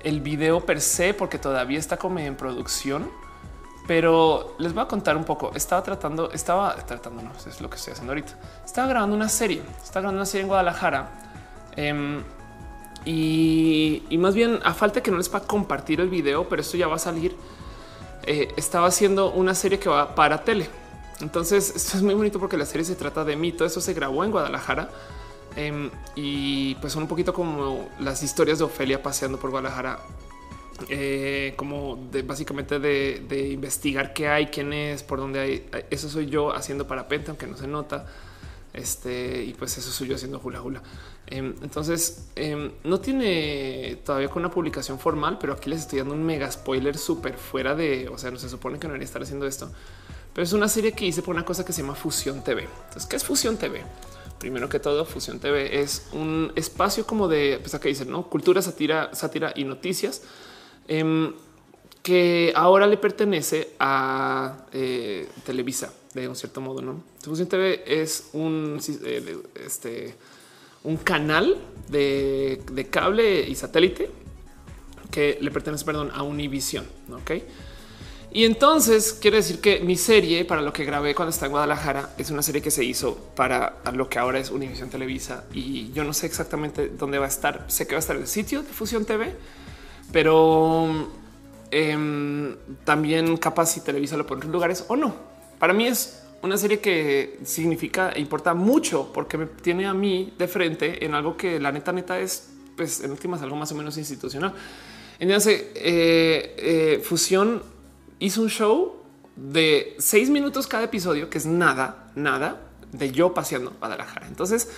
el video per se porque todavía está como en producción, pero les voy a contar un poco. Estaba tratando, estaba tratando, no es lo que estoy haciendo ahorita. Estaba grabando una serie, estaba grabando una serie en Guadalajara. Em, y, más bien a falta que no les pueda compartir el video, pero esto ya va a salir. Eh, estaba haciendo una serie que va para tele. Entonces esto es muy bonito porque la serie se trata de mí. Todo eso se grabó en Guadalajara em, y pues son un poquito como las historias de Ofelia paseando por Guadalajara. Eh, como de básicamente de, investigar qué hay, quién es, por dónde hay. Eso soy yo haciendo parapente, aunque no se nota. Este y pues eso soy yo haciendo hula hula. Em, entonces em, no tiene todavía con una publicación formal, pero aquí les estoy dando un mega spoiler súper fuera de, o sea, no se supone que no debería estar haciendo esto pero es una serie que hice por una cosa que se llama Fusión TV. Entonces, ¿qué es Fusión TV? Primero que todo, Fusión TV es un espacio como de, pues acá dicen, ¿no? Cultura, sátira, sátira y noticias, em, que ahora le pertenece a eh, Televisa, de un cierto modo, ¿no? Fusión TV es un, eh, este, un canal de, de, cable y satélite que le pertenece, perdón, a Univision, ¿ok? Y entonces quiere decir que mi serie para lo que grabé cuando está en Guadalajara es una serie que se hizo para lo que ahora es Univision Televisa y yo no sé exactamente dónde va a estar. Sé que va a estar el sitio de Fusión TV, pero em, también capaz si Televisa lo pone en lugares o no. Para mí es una serie que significa e importa mucho porque me tiene a mí de frente en algo que la neta neta es, pues en últimas algo más o menos institucional. Entonces, eh, eh, Fusión hizo un show de seis minutos cada episodio, que es nada, nada de yo paseando Guadalajara. Entonces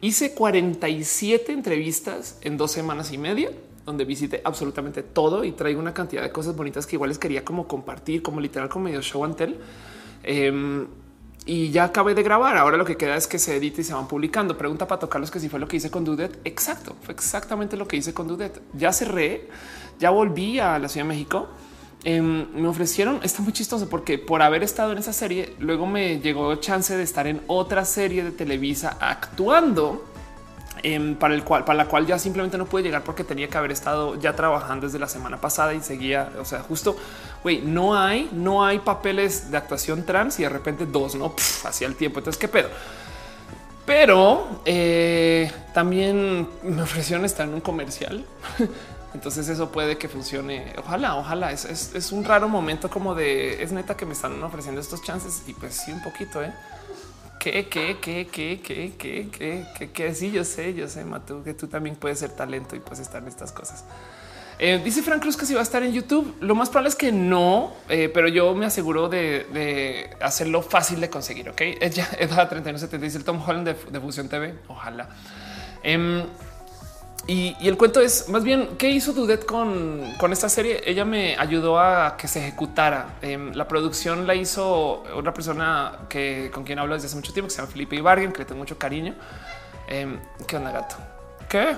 hice 47 entrevistas en dos semanas y media donde visité absolutamente todo y traigo una cantidad de cosas bonitas que igual les quería como compartir, como literal, como medio show and tell. Em, y ya acabé de grabar. Ahora lo que queda es que se edite y se van publicando. Pregunta para tocarlos que si fue lo que hice con Dudet. Exacto, fue exactamente lo que hice con Dudet. Ya cerré, ya volví a la Ciudad de México Em, me ofrecieron, está muy chistoso porque por haber estado en esa serie, luego me llegó chance de estar en otra serie de Televisa actuando. Em, para el cual, para la cual ya simplemente no pude llegar porque tenía que haber estado ya trabajando desde la semana pasada y seguía. O sea, justo güey, no hay, no hay papeles de actuación trans y de repente dos, no hacía el tiempo. Entonces, qué pedo. Pero eh, también me ofrecieron estar en un comercial Entonces eso puede que funcione. Ojalá, ojalá. Es, un raro momento como de es neta que me están ofreciendo estos chances y pues sí, un poquito, ¿eh? ¿Qué, qué, qué, qué, qué, qué, qué, qué, qué? Sí, yo sé, yo sé, Matu, que tú también puedes ser talento y puedes estar en estas cosas. Eh, dice Frank Cruz que si va a estar en YouTube. Lo más probable es que no, eh, pero yo me aseguro de, hacerlo fácil de conseguir. Ok, ella es 3170 dice el Tom Holland de, de Fusión TV. Ojalá. Em, y, el cuento es más bien qué hizo Dudet con, con esta serie. Ella me ayudó a que se ejecutara. Em, la producción la hizo una persona que con quien hablo desde hace mucho tiempo, que se llama Felipe Ibarguen, que le tengo mucho cariño. Em, ¿Qué onda, gato? ¿Qué?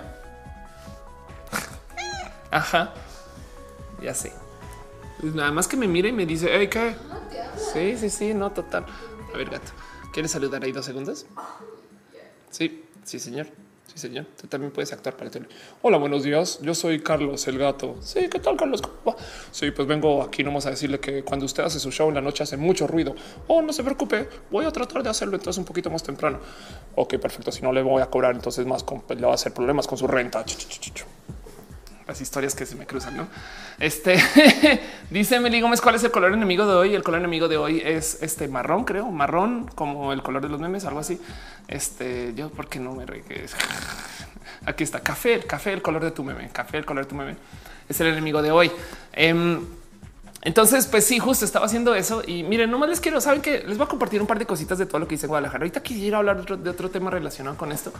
Ajá. Ya sé. Nada más que me mira y me dice, hey, ¿qué? Sí, sí, sí, no, total. A ver, gato, ¿quieres saludar ahí dos segundos? Sí, sí, señor. Sí, señor. Tú también puedes actuar para tele. Hola, buenos días. Yo soy Carlos el gato. Sí, ¿qué tal, Carlos? Sí, pues vengo aquí nomás a decirle que cuando usted hace su show en la noche hace mucho ruido. Oh, no se preocupe. Voy a tratar de hacerlo entonces un poquito más temprano. Ok, perfecto. Si no le voy a cobrar, entonces más le va a hacer problemas con su renta. Las historias que se me cruzan, no? Este dice Meli Gómez, ¿cuál es el color enemigo de hoy? El color enemigo de hoy es este marrón, creo, marrón, como el color de los memes, algo así. Este yo, porque no me regué. Aquí está café, el café, el color de tu meme, café, el color de tu meme es el enemigo de hoy. Em, entonces, pues sí, justo estaba haciendo eso y miren, nomás les quiero, saben que les voy a compartir un par de cositas de todo lo que hice en Guadalajara. Ahorita quisiera hablar de otro, de otro tema relacionado con esto,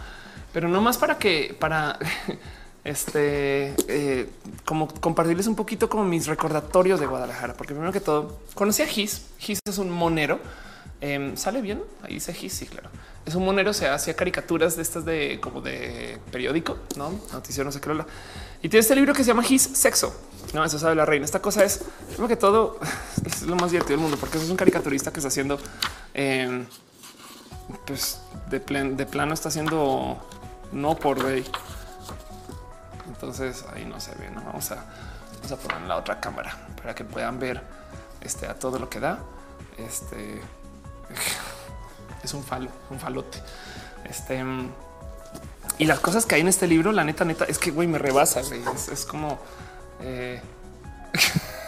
pero no más para que para este eh, como compartirles un poquito como mis recordatorios de Guadalajara, porque primero que todo conocí a Gis. Gis es un monero. Em, Sale bien. Ahí dice Gis. Sí, claro. Es un monero. Se hacía caricaturas de estas de como de periódico, no noticiero, no sé qué. Y tiene este libro que se llama Gis Sexo. No, eso sabe la reina. Esta cosa es primero que todo es lo más divertido del mundo porque es un caricaturista que está haciendo em, pues de, de plano está haciendo no por ley. Entonces ahí no se ve. No vamos a, vamos a poner la otra cámara para que puedan ver este a todo lo que da. Este es un falo, un falote. Este y las cosas que hay en este libro, la neta, neta, es que güey me rebasa. Es, como eh,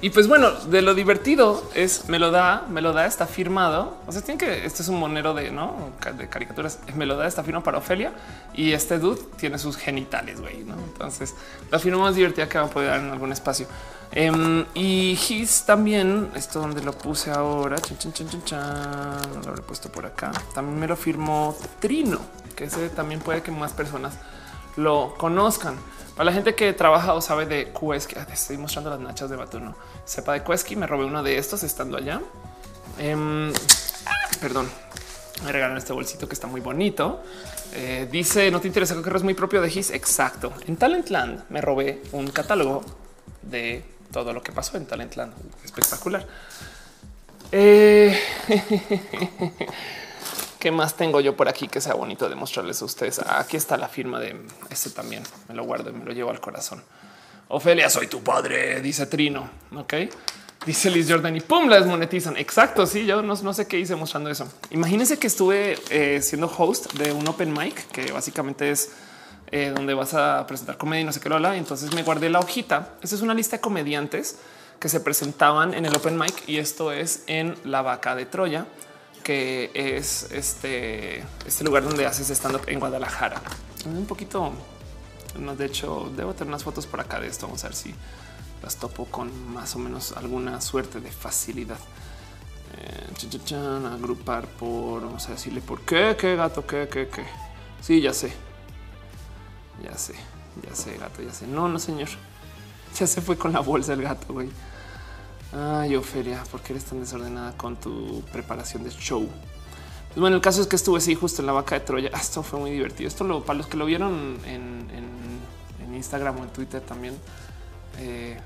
Y pues bueno, de lo divertido es me lo da, me lo da, está firmado. O sea, tiene que este es un monero de no de caricaturas. Me lo da, está firmado para Ofelia y este dude tiene sus genitales, güey. ¿no? Entonces, la firma más divertida que va a poder dar en algún espacio. Em, y His también, esto donde lo puse ahora, chan, chan, chan, lo habré puesto por acá. También me lo firmó Trino, que ese también puede que más personas lo conozcan. Para la gente que trabaja o sabe de Kueski, estoy mostrando las nachas de Batuno. Sepa de Kueski, me robé uno de estos estando allá. Em, perdón, me regalaron este bolsito que está muy bonito. Eh, dice: No te interesa que es muy propio de His. Exacto. En Talentland me robé un catálogo de todo lo que pasó en Talentland. Espectacular. Eh, ¿Qué más tengo yo por aquí que sea bonito de mostrarles a ustedes? Aquí está la firma de este también. Me lo guardo y me lo llevo al corazón. Ofelia, soy tu padre, dice Trino. Ok. Dice Liz Jordan y pum, la desmonetizan. Exacto. Sí, yo no, sé qué hice mostrando eso. Imagínense que estuve eh, siendo host de un open mic que básicamente es eh, donde vas a presentar comedia y no sé qué lo habla. Entonces me guardé la hojita. Esta es una lista de comediantes que se presentaban en el open mic y esto es en la vaca de Troya que es este, este lugar donde haces stand up en Guadalajara. Un poquito, no, de hecho, debo tener unas fotos por acá de esto. Vamos a ver si las topo con más o menos alguna suerte de facilidad. Eh, agrupar por, vamos a decirle por qué, qué gato, qué, qué, qué. Sí, ya sé, ya sé, ya sé, gato, ya sé. No, no, señor, ya se fue con la bolsa el gato, güey. Ay, Ofelia, ¿por qué eres tan desordenada con tu preparación de show? Pues bueno, el caso es que estuve así justo en la vaca de Troya. Esto fue muy divertido. Esto lo, para los que lo vieron en, Instagram o en Twitter también eh,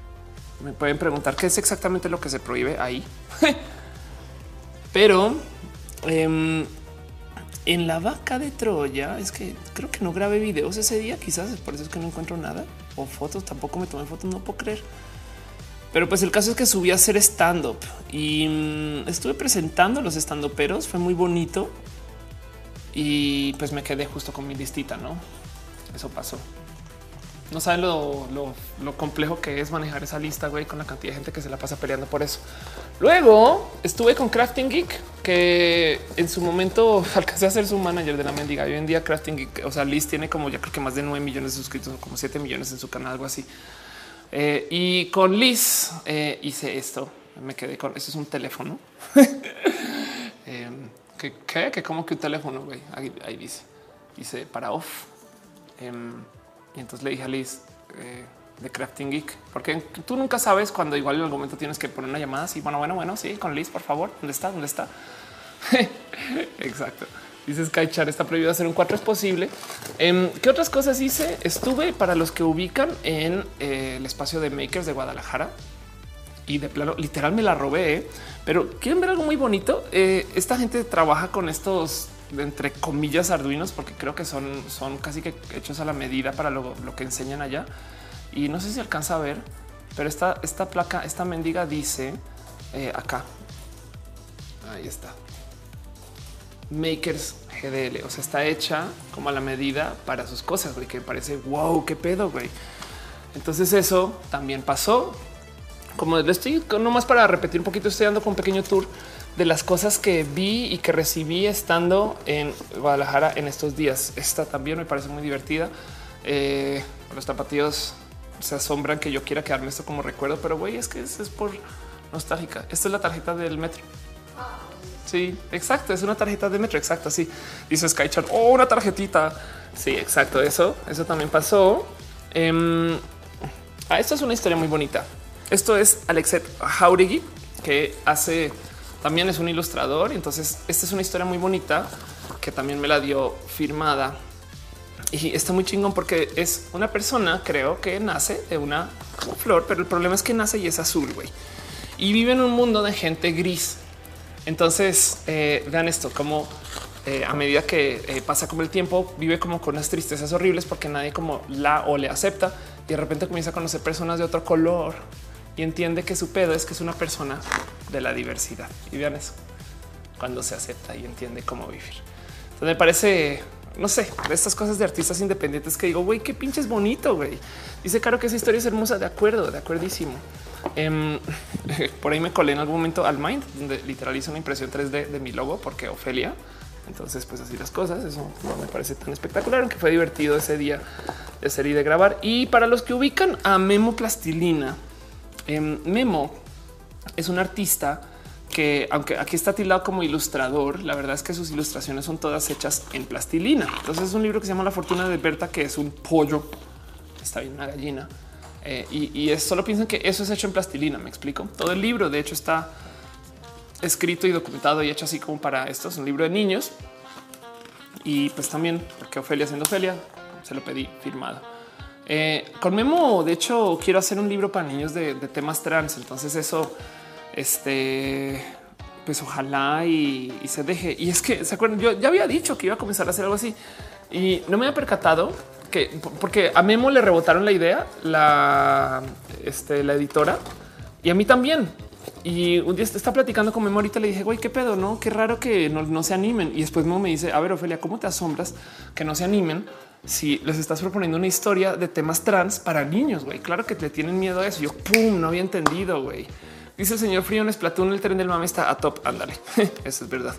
me pueden preguntar qué es exactamente lo que se prohíbe ahí. Pero em, en la vaca de Troya es que creo que no grabé videos ese día. Quizás por eso es que no encuentro nada o fotos. Tampoco me tomé fotos. No puedo creer. Pero pues el caso es que subí a hacer stand up y mm, estuve presentando los stand uperos. Fue muy bonito y pues me quedé justo con mi listita. No, eso pasó. No saben lo, complejo que es manejar esa lista, güey, con la cantidad de gente que se la pasa peleando por eso. Luego estuve con Crafting Geek, que en su momento alcancé a ser su manager de la mendiga. Hoy en día Crafting Geek, o sea, Liz tiene como ya creo que más de 9 millones de suscritos, como 7 millones en su canal, algo así. Eh, y con Liz eh, hice esto. Me quedé con eso. Es un teléfono. eh, ¿qué, ¿Qué? ¿Cómo que un teléfono? Ahí, dice. Dice para off. Em, y entonces le dije a Liz eh, de Crafting Geek, porque tú nunca sabes cuando igual en algún momento tienes que poner una llamada. Sí, bueno, bueno, bueno, sí, con Liz, por favor. ¿Dónde está? ¿Dónde está? Exacto. Dice Skychar, está prohibido hacer un 4, es posible. Em, ¿Qué otras cosas hice? Estuve para los que ubican en eh, el espacio de Makers de Guadalajara y de plano, literal me la robé. ¿eh? Pero quieren ver algo muy bonito. Eh, esta gente trabaja con estos entre comillas arduinos porque creo que son, son casi que hechos a la medida para lo, que enseñan allá. Y no sé si alcanza a ver, pero esta, esta placa, esta mendiga dice acá. Ahí está. Makers GDL. O sea, está hecha como a la medida para sus cosas, güey, que parece wow, qué pedo, güey. Entonces eso también pasó. Como le estoy nomás para repetir un poquito, estoy dando con un pequeño tour de las cosas que vi y que recibí estando en Guadalajara en estos días. Esta también me parece muy divertida. Eh, los tapatíos se asombran que yo quiera quedarme esto como recuerdo, pero güey, es que es, es por nostálgica. Esta es la tarjeta del metro. Sí, exacto. Es una tarjeta de metro. Exacto. Sí, dice Skychart. Oh, una tarjetita. Sí, exacto. Eso, eso también pasó. Eh, ah, esto es una historia muy bonita. Esto es Alexet Jauregui, que hace también es un ilustrador. Entonces, esta es una historia muy bonita que también me la dio firmada. Y está muy chingón porque es una persona, creo que nace de una flor, pero el problema es que nace y es azul, güey. Y vive en un mundo de gente gris Entonces eh, vean esto como eh, a medida que eh, pasa como el tiempo vive como con unas tristezas horribles porque nadie como la o le acepta y de repente comienza a conocer personas de otro color y entiende que su pedo es que es una persona de la diversidad y vean eso cuando se acepta y entiende cómo vivir. Entonces me parece no sé, de estas cosas de artistas independientes que digo, güey, qué pinches bonito, güey. Dice Caro que esa historia es hermosa, de acuerdo, de acuerdísimo. Em, por ahí me colé en algún momento al Mind, donde literal hice una impresión 3D de mi logo, porque Ofelia. Entonces, pues así las cosas. Eso no me parece tan espectacular, aunque fue divertido ese día de ser y de grabar. Y para los que ubican a Memo Plastilina, em, Memo es un artista que aunque aquí está tildado como ilustrador, la verdad es que sus ilustraciones son todas hechas en plastilina. Entonces es un libro que se llama La fortuna de Berta, que es un pollo, está bien una gallina. Eh, y, es, solo piensen que eso es hecho en plastilina. Me explico. Todo el libro, de hecho, está escrito y documentado y hecho así como para esto. Es un libro de niños. Y pues también, porque Ofelia siendo Ofelia, se lo pedí firmado. Eh, con Memo, de hecho, quiero hacer un libro para niños de temas trans. Entonces eso este, pues ojalá y, se deje. Y es que se acuerdan, yo ya había dicho que iba a comenzar a hacer algo así y no me había percatado que porque a Memo le rebotaron la idea, la, este, la editora y a mí también. Y un día está platicando con Memo ahorita le dije, güey, qué pedo, no? Qué raro que no, se animen. Y después Memo me dice, a ver, Ofelia, ¿cómo te asombras que no se animen si les estás proponiendo una historia de temas trans para niños? Güey, claro que le tienen miedo a eso. Yo, pum, no había entendido, güey. Dice el señor Friones Platón, el tren del mame está a top. Ándale, eso es verdad.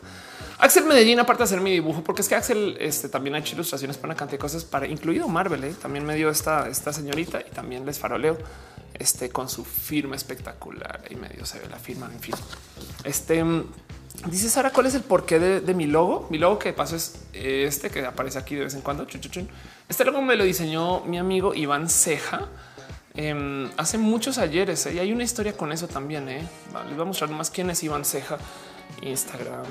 Axel Medellín, aparte de hacer mi dibujo, porque es que Axel este, también ha hecho ilustraciones para una cantidad de cosas, para incluido Marvel. ¿eh? También me dio esta, esta señorita y también les faroleo este, con su firma espectacular. Y medio se ve la firma. En fin, este dice Sara, ¿cuál es el porqué de, mi logo? Mi logo que paso es este que aparece aquí de vez en cuando. Este logo me lo diseñó mi amigo Iván Ceja Em, hace muchos ayeres ¿eh? y hay una historia con eso también. ¿eh? les voy a mostrar más quién es Iván Ceja, Instagram,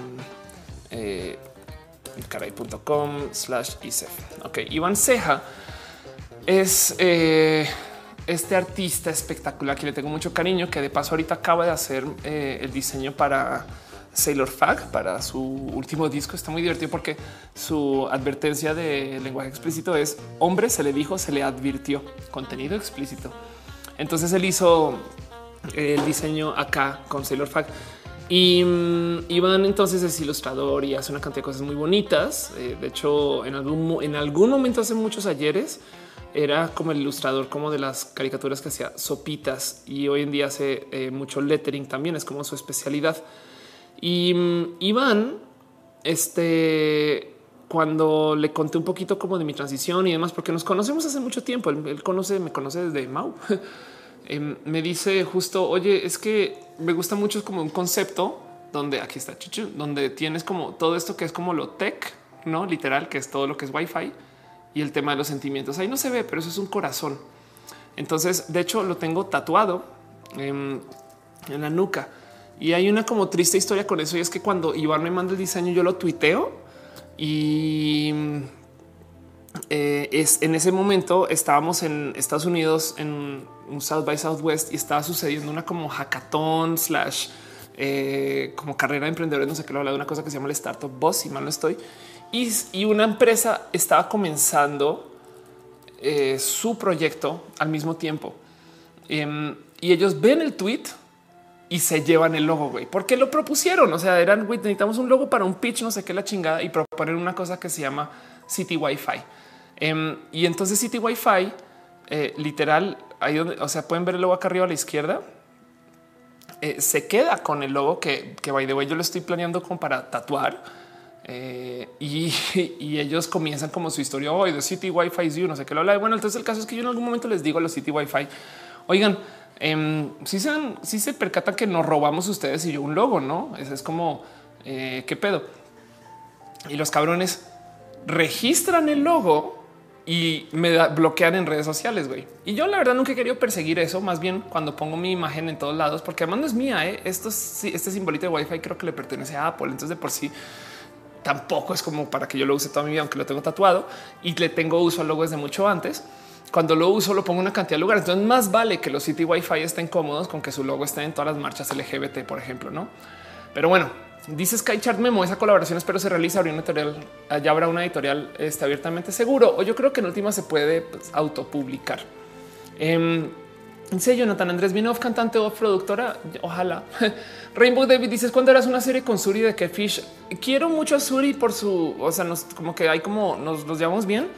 eh, caray.com slash isef. Ok, Iván Ceja es eh, este artista espectacular que le tengo mucho cariño, que de paso ahorita acaba de hacer el diseño para Sailor Fag para su último disco. Está muy divertido porque su advertencia de lenguaje explícito es hombre se le dijo, se le advirtió contenido explícito. Entonces él hizo el diseño acá con Sailor Fag y mm, Iván entonces es ilustrador y hace una cantidad de cosas muy bonitas. Eh, de hecho, en algún, en algún momento hace muchos ayeres era como el ilustrador como de las caricaturas que hacía sopitas y hoy en día hace eh, mucho lettering también es como su especialidad. Y mm, Iván, este, cuando le conté un poquito como de mi transición y demás, porque nos conocemos hace mucho tiempo, él, conoce, me conoce desde Mau, em, me dice justo, oye, es que me gusta mucho como un concepto donde aquí está chuchu, donde tienes como todo esto que es como lo tech, no literal, que es todo lo que es Wi-Fi y el tema de los sentimientos. Ahí no se ve, pero eso es un corazón. Entonces, de hecho, lo tengo tatuado en la nuca. Y hay una como triste historia con eso y es que cuando Iván me manda el diseño yo lo tuiteo y eh, es en ese momento estábamos en Estados Unidos en un South by Southwest y estaba sucediendo una como hackathon slash eh, como carrera de emprendedores, no sé qué lo habla de una cosa que se llama el Startup Boss, si mal no estoy. Y, una empresa estaba comenzando eh, su proyecto al mismo tiempo. Em, y ellos ven el tweet y se llevan el logo, güey, porque lo propusieron. O sea, eran, güey, necesitamos un logo para un pitch, no sé qué la chingada y proponer una cosa que se llama City Wi-Fi. Em, y entonces City Wi-Fi, eh, literal, ahí donde, o sea, pueden ver el logo acá arriba a la izquierda. Eh, se queda con el logo que, que by the way, yo lo estoy planeando como para tatuar. Eh, y, y, ellos comienzan como su historia hoy de City Wi-Fi you, no sé qué lo habla. Bueno, entonces el caso es que yo en algún momento les digo a los City Wi-Fi, oigan, Em, si se, si se percata que nos robamos ustedes y yo un logo, no? Eso es como qué pedo. Y los cabrones registran el logo y me bloquean en redes sociales, güey. Y yo la verdad nunca he querido perseguir eso, más bien cuando pongo mi imagen en todos lados, porque además no es mía, ¿eh? Esto, este simbolito de Wi-Fi creo que le pertenece a Apple, entonces de por sí tampoco es como para que yo lo use toda mi vida, aunque lo tengo tatuado y le tengo uso al logo desde mucho antes cuando lo uso lo pongo en una cantidad de lugares. Entonces más vale que los City Wi-Fi estén cómodos con que su logo esté en todas las marchas LGBT, por ejemplo, no? Pero bueno, Dice Skychart Memo, esa colaboración espero se realiza, habría una editorial, ya habrá una editorial este, abiertamente seguro, o yo creo que en última se puede pues, autopublicar. Eh, Jonathan Andrés Vinoff, cantante o productora, ojalá. Rainbow David dices cuando eras una serie con Suri de Fish. Quiero mucho a Suri por su, o sea, nos, como que hay como nos los llevamos bien,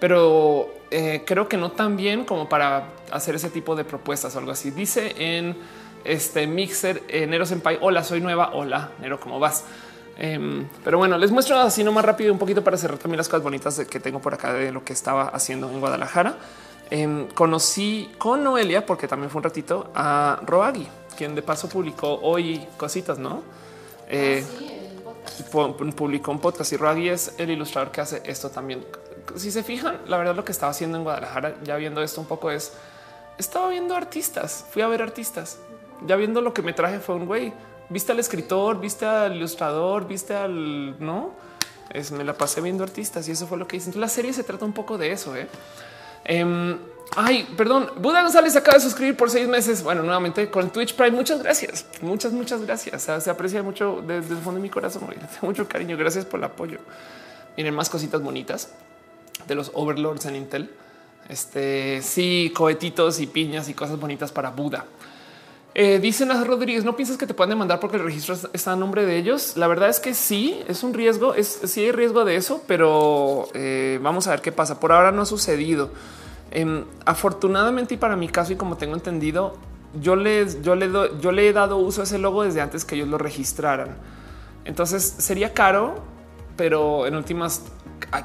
pero eh, creo que no tan bien como para hacer ese tipo de propuestas o algo así. Dice en este mixer en Nero Senpai. Hola, soy nueva. Hola, Nero, ¿cómo vas? Em, pero bueno, les muestro así no más rápido un poquito para cerrar también las cosas bonitas que tengo por acá de lo que estaba haciendo en Guadalajara. Em, conocí con Noelia, porque también fue un ratito, a Roagi, quien de paso publicó hoy cositas, ¿no? Eh, publicó un podcast y Roagi es el ilustrador que hace esto también. Si se fijan, la verdad lo que estaba haciendo en Guadalajara, ya viendo esto un poco es, estaba viendo artistas, fui a ver artistas ya viendo lo que me traje fue un güey. Viste al escritor, viste al ilustrador, viste al no. Es, me la pasé viendo artistas y eso fue lo que hice. la serie se trata un poco de eso. ¿eh? Em, ay, perdón. Buda González acaba de suscribir por seis meses. Bueno, nuevamente con Twitch Prime. Muchas gracias. Muchas, muchas gracias. se aprecia mucho desde el fondo de mi corazón. mucho cariño. Gracias por el apoyo. Miren más cositas bonitas de los overlords en Intel. Este sí, cohetitos y piñas y cosas bonitas para Buda. Eh, dicen a Rodríguez, ¿no piensas que te pueden demandar porque el registro está a nombre de ellos? La verdad es que sí, es un riesgo, es, sí hay riesgo de eso, pero eh, vamos a ver qué pasa. Por ahora no ha sucedido. Em, afortunadamente y para mi caso y como tengo entendido, yo les, yo le yo le he dado uso a ese logo desde antes que ellos lo registraran. Entonces sería caro, pero en últimas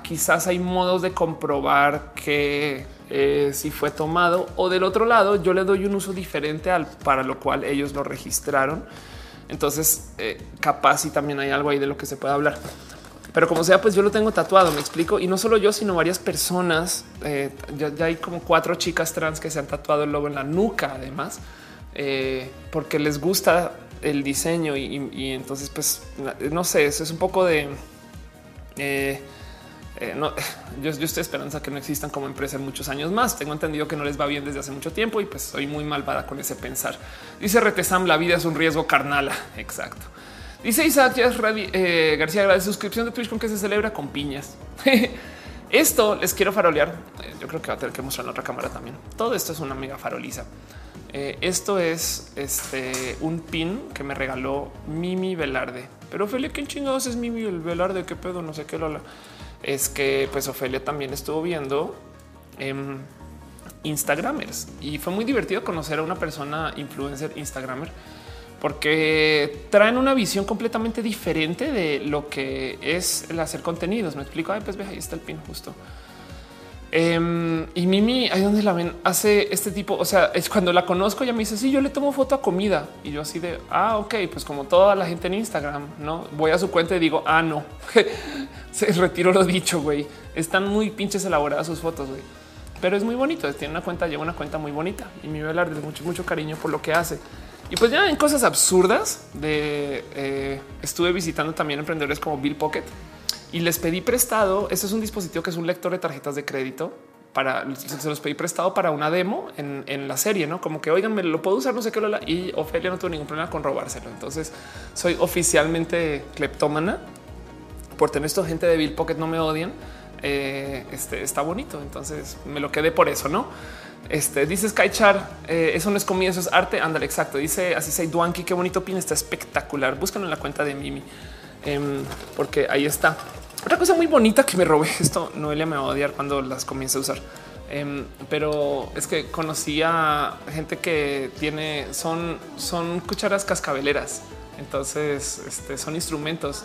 quizás hay modos de comprobar que eh, si fue tomado o del otro lado yo le doy un uso diferente al para lo cual ellos lo registraron. Entonces eh, capaz y también hay algo ahí de lo que se puede hablar. Pero como sea, pues yo lo tengo tatuado, me explico. Y no solo yo, sino varias personas. Eh, ya, hay como cuatro chicas trans que se han tatuado el logo en la nuca, además, porque les gusta el diseño y, entonces, pues no sé, eso es un poco de eh, no, yo, estoy esperando que no existan como empresa en muchos años más. Tengo entendido que no les va bien desde hace mucho tiempo y pues soy muy malvada con ese pensar. Dice Retesam, la vida es un riesgo carnala. Exacto. Dice Isaac eh, García, la suscripción de Twitch con que se celebra con piñas. esto les quiero farolear. Eh, yo creo que va a tener que mostrar en otra cámara también. Todo esto es una mega faroliza. esto es este un pin que me regaló Mimi Velarde. Pero Ophelia, ¿qué chingados es Mimi Velarde? ¿Qué pedo? No sé qué, Lola es que pues Ofelia también estuvo viendo en Instagramers y fue muy divertido conocer a una persona influencer Instagramer porque traen una visión completamente diferente de lo que es el hacer contenidos. Me explico. Ay, pues ahí está el pin justo. Em, y Mimi, ahí donde la ven, hace este tipo. O sea, es cuando la conozco, ya me dice: Sí, yo le tomo foto a comida. Y yo, así de ah, ok, pues como toda la gente en Instagram, no voy a su cuenta y digo, ah, no, se retiró lo dicho. Güey, están muy pinches elaboradas sus fotos, güey, pero es muy bonito. Tiene una cuenta, lleva una cuenta muy bonita y a hablar de mucho, mucho cariño por lo que hace. Y pues ya en cosas absurdas de eh, estuve visitando también emprendedores como Bill Pocket y les pedí prestado. Este es un dispositivo que es un lector de tarjetas de crédito para se los pedí prestado para una demo en, la serie, no como que oigan, me lo puedo usar, no sé qué. Lola. Y Ofelia no tuvo ningún problema con robárselo. Entonces soy oficialmente cleptómana por tener esto. Gente de Bill Pocket no me odian. Eh, este está bonito. Entonces me lo quedé por eso, no? Este dice Skychar, eh, eso no es comida, eso es arte. Ándale, exacto. Dice así, say Duanqui, qué bonito pin, está espectacular. Búscalo en la cuenta de Mimi, em, porque ahí está. Otra cosa muy bonita que me robé esto, Noelia me va a odiar cuando las comience a usar. Em, pero es que conocí a gente que tiene, son, son cucharas cascabeleras. Entonces este, son instrumentos.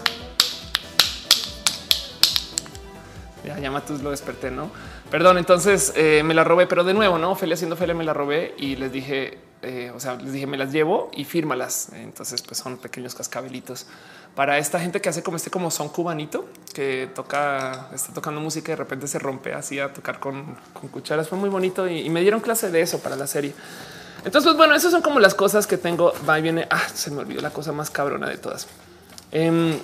Ya, llama tú lo desperté, no? Perdón, entonces eh, me la robé, pero de nuevo, no? Felia siendo Felia me la robé y les dije, eh, o sea, les dije me las llevo y fírmalas. Entonces, pues son pequeños cascabelitos para esta gente que hace como este como son cubanito que toca, está tocando música y de repente se rompe así a tocar con, cucharas. Fue muy bonito y, me dieron clase de eso para la serie. Entonces, pues bueno, esas son como las cosas que tengo. Va y viene. Ah, se me olvidó la cosa más cabrona de todas. Em,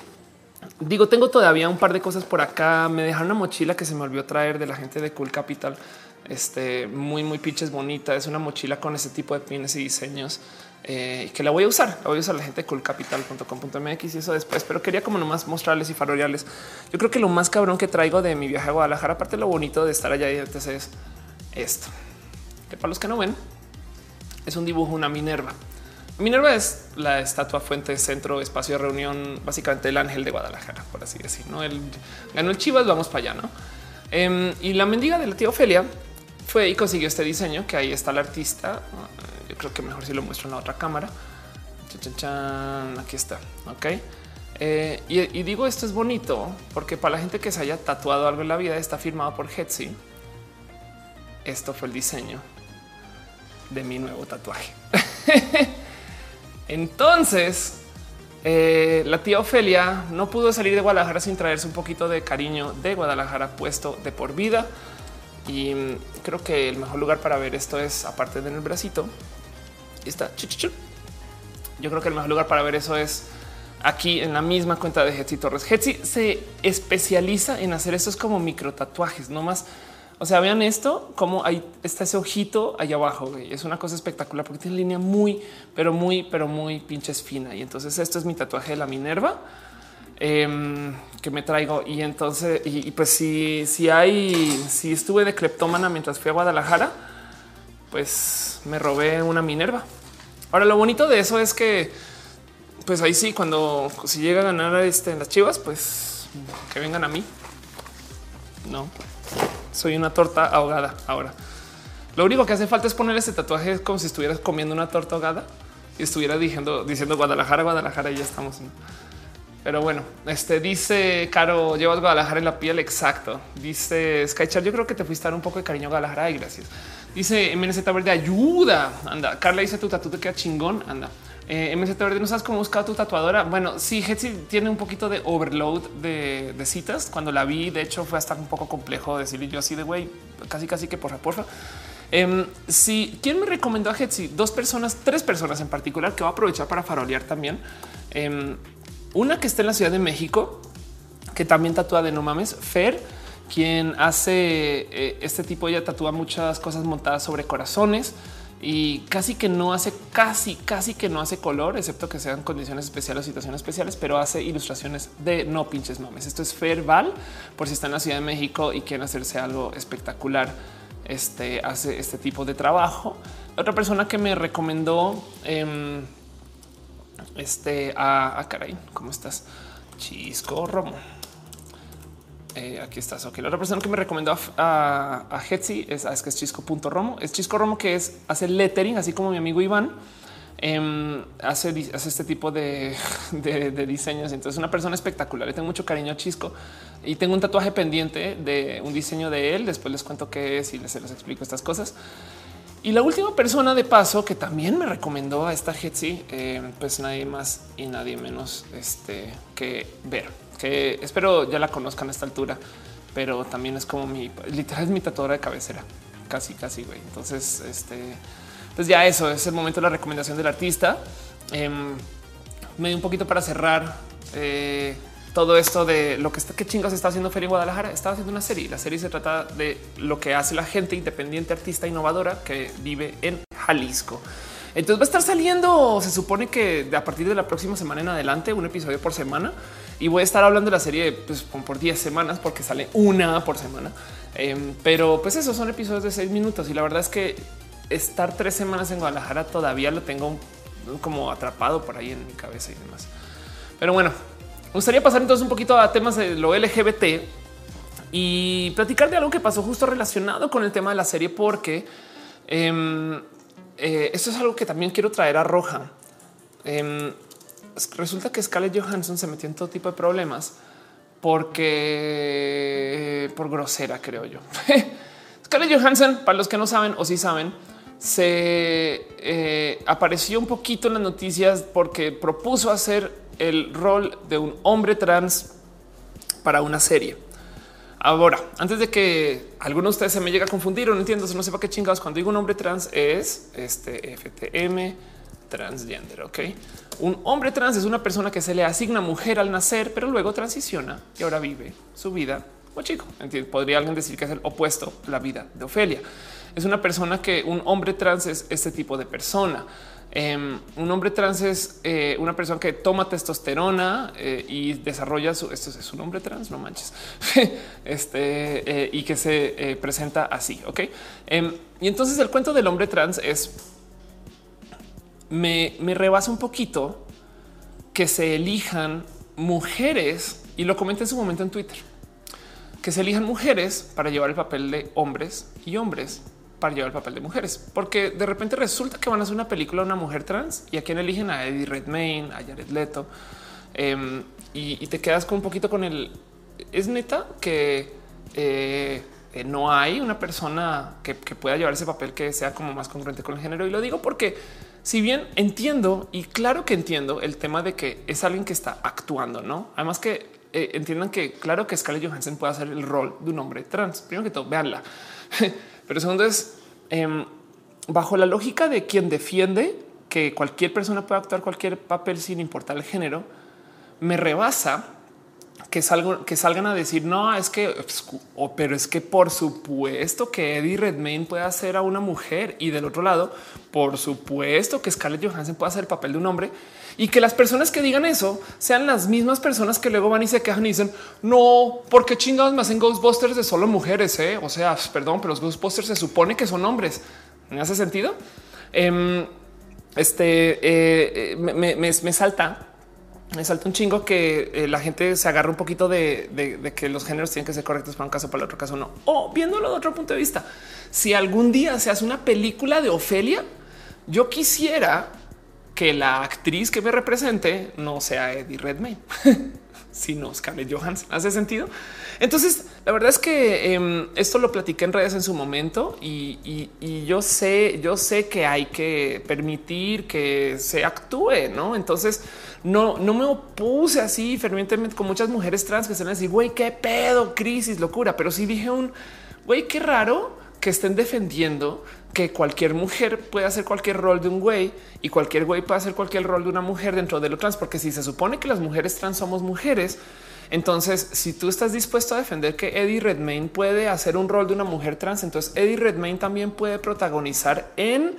digo, tengo todavía un par de cosas por acá. Me dejaron una mochila que se me olvidó traer de la gente de Cool Capital. Este muy, muy pinches bonita. Es una mochila con ese tipo de pines y diseños eh, que la voy a usar. La voy a usar la gente coolcapital.com.mx y eso después, pero quería como nomás mostrarles y farorearles. Yo creo que lo más cabrón que traigo de mi viaje a Guadalajara, aparte lo bonito de estar allá y antes es esto, que para los que no ven, es un dibujo, una Minerva. Minerva es la estatua fuente, centro, espacio de reunión, básicamente el ángel de Guadalajara, por así decir. No el ganó el Chivas, vamos para allá, no? Em, y la mendiga de la tía Ofelia fue y consiguió este diseño que ahí está el artista. Creo que mejor si lo muestro en la otra cámara. Aquí está. Ok. Eh, y, digo esto es bonito porque para la gente que se haya tatuado algo en la vida está firmado por Hetzi. Esto fue el diseño de mi nuevo tatuaje. Entonces, eh, la tía Ofelia no pudo salir de Guadalajara sin traerse un poquito de cariño de Guadalajara puesto de por vida. Y mm, creo que el mejor lugar para ver esto es aparte de en el bracito. Está yo creo que el mejor lugar para ver eso es aquí en la misma cuenta de Hetzi Torres. Hetzi se especializa en hacer estos como micro tatuajes, no más o sea, vean esto, como ahí está ese ojito allá abajo. Es una cosa espectacular porque tiene línea muy, pero muy, pero muy pinches fina. Y entonces esto es mi tatuaje de la Minerva em, que me traigo. Y entonces, y, pues si, si hay, si estuve de cleptómana mientras fui a Guadalajara, pues me robé una Minerva. Ahora, lo bonito de eso es que, pues ahí sí, cuando si llega a ganar este en las chivas, pues que vengan a mí. No, soy una torta ahogada ahora. Lo único que hace falta es poner ese tatuaje como si estuvieras comiendo una torta ahogada y estuviera diciendo, diciendo Guadalajara, Guadalajara y ya estamos. Pero bueno, este dice Caro, llevas Guadalajara en la piel. Exacto. Dice Skychar, yo creo que te fuiste a dar un poco de cariño a Guadalajara y gracias. Dice MNZ Verde, ayuda. Anda. Carla dice tu tatu te queda chingón. Anda. Eh, MZ Verde, ¿no sabes cómo buscar tu tatuadora? Bueno, sí, Hetzi tiene un poquito de overload de, citas. Cuando la vi, de hecho, fue hasta un poco complejo decirle yo así de güey, casi, casi que porfa, porfa. Eh, si quién me recomendó a Hetzi, dos personas, tres personas en particular que va a aprovechar para farolear también. Em, una que está en la Ciudad de México, que también tatúa de no mames, Fer, quien hace eh, este tipo, ella tatúa muchas cosas montadas sobre corazones y casi que no hace, casi, casi que no hace color, excepto que sean condiciones especiales o situaciones especiales, pero hace ilustraciones de no pinches mames. Esto es Val por si está en la Ciudad de México y quieren hacerse algo espectacular. Este hace este tipo de trabajo. Otra persona que me recomendó em, este a, a caray, ¿cómo estás? Chisco Romo. Eh, aquí estás. Ok, la otra persona que me recomendó a, a, Hetzi es, es que es chisco.romo. Es chisco romo que es hace lettering, así como mi amigo Iván. Em, hace, hace, este tipo de, diseños. Entonces, una persona espectacular. Le tengo mucho cariño a Chisco y tengo un tatuaje pendiente de un diseño de él. Después les cuento qué es y les, les explico estas cosas. Y la última persona de paso que también me recomendó a esta Hetzi, eh, pues nadie más y nadie menos este, que ver que espero ya la conozcan a esta altura, pero también es como mi literal es mi tatuadora de cabecera, casi, casi. güey. Entonces, este, pues ya eso es el momento de la recomendación del artista. Em, me dio un poquito para cerrar eh, todo esto de lo que está, qué chingas está haciendo Feria Guadalajara. Estaba haciendo una serie. La serie se trata de lo que hace la gente independiente, artista innovadora que vive en Jalisco. Entonces va a estar saliendo, se supone que a partir de la próxima semana en adelante, un episodio por semana. Y voy a estar hablando de la serie pues, por 10 semanas porque sale una por semana. Em, pero pues esos son episodios de seis minutos. Y la verdad es que estar tres semanas en Guadalajara todavía lo tengo como atrapado por ahí en mi cabeza y demás. Pero bueno, me gustaría pasar entonces un poquito a temas de lo LGBT y platicar de algo que pasó justo relacionado con el tema de la serie, porque em, eh, esto es algo que también quiero traer a Roja. Em, resulta que Scarlett Johansson se metió en todo tipo de problemas porque por grosera, creo yo. Scarlett Johansson, para los que no saben o sí saben, se eh, apareció un poquito en las noticias porque propuso hacer el rol de un hombre trans para una serie. Ahora, antes de que alguno de ustedes se me llegue a confundir o no entiendo, no sepa qué chingados cuando digo un hombre trans es este FTM transgender. Ok, un hombre trans es una persona que se le asigna mujer al nacer, pero luego transiciona y ahora vive su vida o chico. Podría alguien decir que es el opuesto la vida de Ofelia. es una persona que un hombre trans es este tipo de persona. Em, un hombre trans es eh, una persona que toma testosterona eh, y desarrolla su. Esto es un hombre trans, no manches. este y que se presenta así. Ok. Em, y entonces el cuento del hombre trans es me, rebasa un poquito que se elijan mujeres y lo comenté en su momento en Twitter que se elijan mujeres para llevar el papel de hombres y hombres para llevar el papel de mujeres, porque de repente resulta que van a hacer una película de una mujer trans y a quien eligen a Eddie Redmayne, a Jared Leto em, y, te quedas con un poquito con el es neta que eh, eh, no hay una persona que, pueda llevar ese papel que sea como más congruente con el género. Y lo digo porque si bien entiendo y claro que entiendo el tema de que es alguien que está actuando, no? Además que eh, entiendan que claro que Scarlett Johansson puede hacer el rol de un hombre trans. Primero que todo, véanla. Pero segundo es em, bajo la lógica de quien defiende que cualquier persona pueda actuar cualquier papel sin importar el género, me rebasa que, salgo, que salgan a decir no, es que, pero es que por supuesto que Eddie Redmayne puede hacer a una mujer y del otro lado, por supuesto que Scarlett Johansson puede hacer el papel de un hombre y que las personas que digan eso sean las mismas personas que luego van y se quejan y dicen no, porque chingados me hacen Ghostbusters de solo mujeres. Eh? O sea, perdón, pero los Ghostbusters se supone que son hombres. ¿Me hace sentido? Em, este eh, eh, me, salta, me salta un chingo que la gente se agarra un poquito de, que los géneros tienen que ser correctos para un caso, para el otro caso no. O viéndolo de otro punto de vista, si algún día se hace una película de Ofelia, yo quisiera que la actriz que me represente no sea Eddie Redmayne, sino Scarlett Johansson. ¿Hace sentido? Entonces, la verdad es que em, esto lo platiqué en redes en su momento y, yo sé, yo sé que hay que permitir que se actúe, ¿no? Entonces, no, no me opuse así fervientemente con muchas mujeres trans que se van a decir, güey, qué pedo, crisis, locura, pero sí dije un, güey, qué raro que estén defendiendo que cualquier mujer puede hacer cualquier rol de un güey y cualquier güey puede hacer cualquier rol de una mujer dentro de lo trans, porque si se supone que las mujeres trans somos mujeres, entonces si tú estás dispuesto a defender que Eddie Redmayne puede hacer un rol de una mujer trans, entonces Eddie Redmayne también puede protagonizar en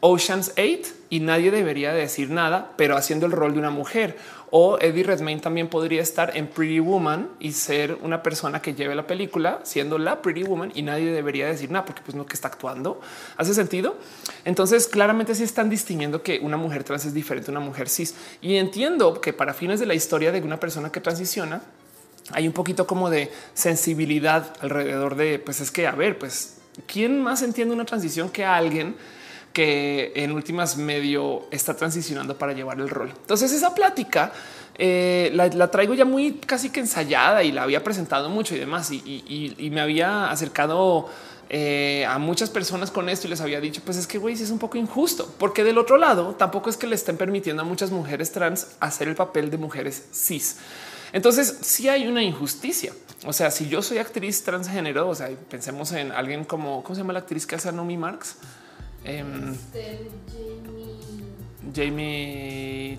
Ocean's 8 y nadie debería decir nada, pero haciendo el rol de una mujer. O Eddie Redmayne también podría estar en Pretty Woman y ser una persona que lleve la película siendo la Pretty Woman y nadie debería decir nada porque pues no que está actuando. ¿Hace sentido? Entonces claramente sí están distinguiendo que una mujer trans es diferente a una mujer cis. Y entiendo que para fines de la historia de una persona que transiciona, hay un poquito como de sensibilidad alrededor de, pues es que, a ver, pues, ¿quién más entiende una transición que alguien que en últimas medio está transicionando para llevar el rol. Entonces esa plática eh, la, traigo ya muy casi que ensayada y la había presentado mucho y demás y, me había acercado eh, a muchas personas con esto y les había dicho pues es que güey es un poco injusto porque del otro lado tampoco es que le estén permitiendo a muchas mujeres trans hacer el papel de mujeres cis. Entonces sí hay una injusticia. O sea, si yo soy actriz transgénero, o sea, pensemos en alguien como, ¿cómo se llama la actriz que hace a Nomi Marx? Em, este, Jamie,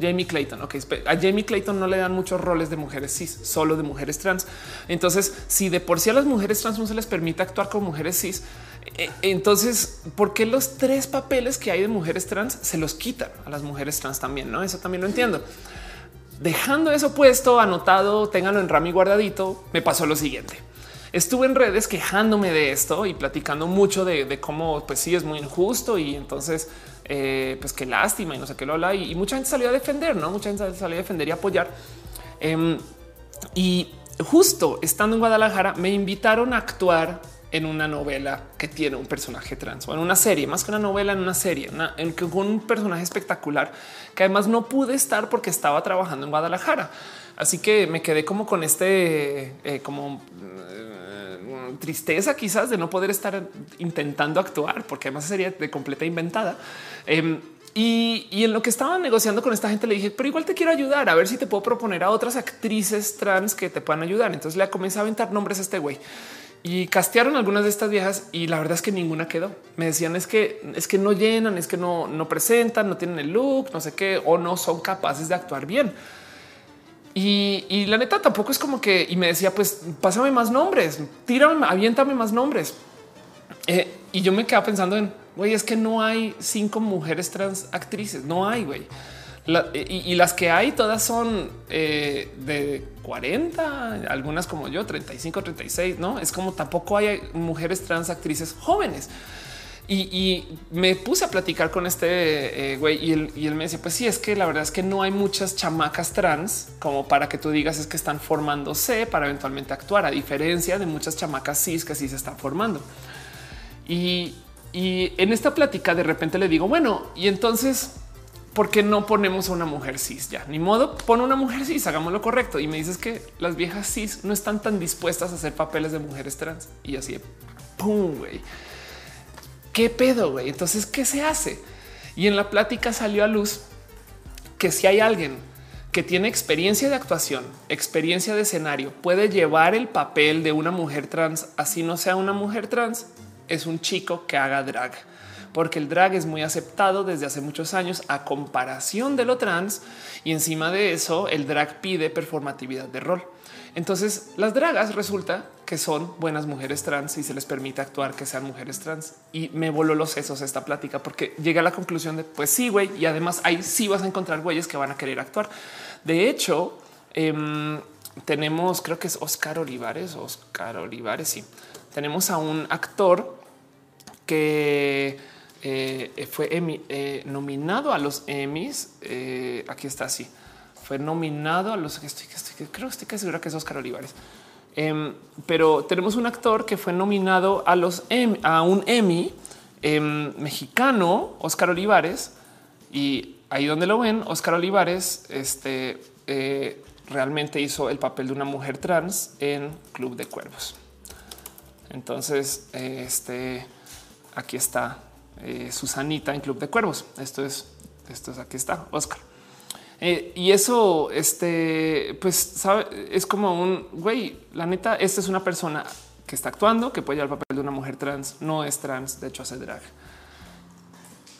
Jamie, Clayton. Ok, a Jamie Clayton no le dan muchos roles de mujeres cis, solo de mujeres trans. Entonces, si de por sí a las mujeres trans no se les permite actuar como mujeres cis, eh, entonces, ¿por qué los tres papeles que hay de mujeres trans se los quitan a las mujeres trans también? No, eso también lo entiendo. Dejando eso puesto, anotado, ténganlo en Rami guardadito, me pasó lo siguiente estuve en redes quejándome de esto y platicando mucho de, cómo pues sí es muy injusto y entonces eh, pues qué lástima y no sé qué lo habla y, mucha gente salió a defender, no mucha gente salió a defender y apoyar. Em, y justo estando en Guadalajara me invitaron a actuar en una novela que tiene un personaje trans o en una serie, más que una novela, en una serie, en que con un personaje espectacular que además no pude estar porque estaba trabajando en Guadalajara. Así que me quedé como con este, eh, como tristeza quizás de no poder estar intentando actuar, porque además sería de completa inventada. Em, y, en lo que estaba negociando con esta gente le dije, pero igual te quiero ayudar a ver si te puedo proponer a otras actrices trans que te puedan ayudar. Entonces le comencé a aventar nombres a este güey y castearon algunas de estas viejas y la verdad es que ninguna quedó. Me decían es que es que no llenan, es que no, no presentan, no tienen el look, no sé qué, o no son capaces de actuar bien. Y, la neta tampoco es como que y me decía, pues pásame más nombres, tírame, aviéntame más nombres. Eh, y yo me quedaba pensando en, güey, es que no hay cinco mujeres trans actrices, no hay, güey. Y, las que hay todas son eh, de 40, algunas como yo, 35, 36, ¿no? Es como tampoco hay mujeres trans actrices jóvenes. Y, me puse a platicar con este eh, güey y él, me decía, pues sí, es que la verdad es que no hay muchas chamacas trans como para que tú digas es que están formándose para eventualmente actuar, a diferencia de muchas chamacas cis que sí se están formando. Y, en esta plática de repente le digo, bueno, y entonces, ¿por qué no ponemos a una mujer cis ya? Ni modo, pon una mujer cis, hagamos lo correcto. Y me dices que las viejas cis no están tan dispuestas a hacer papeles de mujeres trans. Y así, pum, güey. ¿Qué pedo, güey? Entonces, ¿qué se hace? Y en la plática salió a luz que si hay alguien que tiene experiencia de actuación, experiencia de escenario, puede llevar el papel de una mujer trans, así no sea una mujer trans, es un chico que haga drag, porque el drag es muy aceptado desde hace muchos años a comparación de lo trans y encima de eso el drag pide performatividad de rol. Entonces las dragas resulta que son buenas mujeres trans y se les permite actuar que sean mujeres trans. Y me voló los sesos esta plática porque llega a la conclusión de pues sí, güey. Y además ahí sí vas a encontrar güeyes que van a querer actuar. De hecho, em, tenemos, creo que es Oscar Olivares, Oscar Olivares, sí. Tenemos a un actor que eh, fue eh, nominado a los Emmys. Eh, aquí está así. Fue nominado a los que estoy, creo que estoy casi segura que es Oscar Olivares. Em, pero tenemos un actor que fue nominado a los a un Emmy em, mexicano, Oscar Olivares, y ahí donde lo ven, Oscar Olivares, este realmente hizo el papel de una mujer trans en Club de Cuervos. Entonces, este aquí está eh, Susanita en Club de Cuervos. Esto es, esto es aquí está Oscar. Eh, y eso, este, pues sabe, es como un güey. La neta, esta es una persona que está actuando, que puede llevar el papel de una mujer trans, no es trans, de hecho hace drag.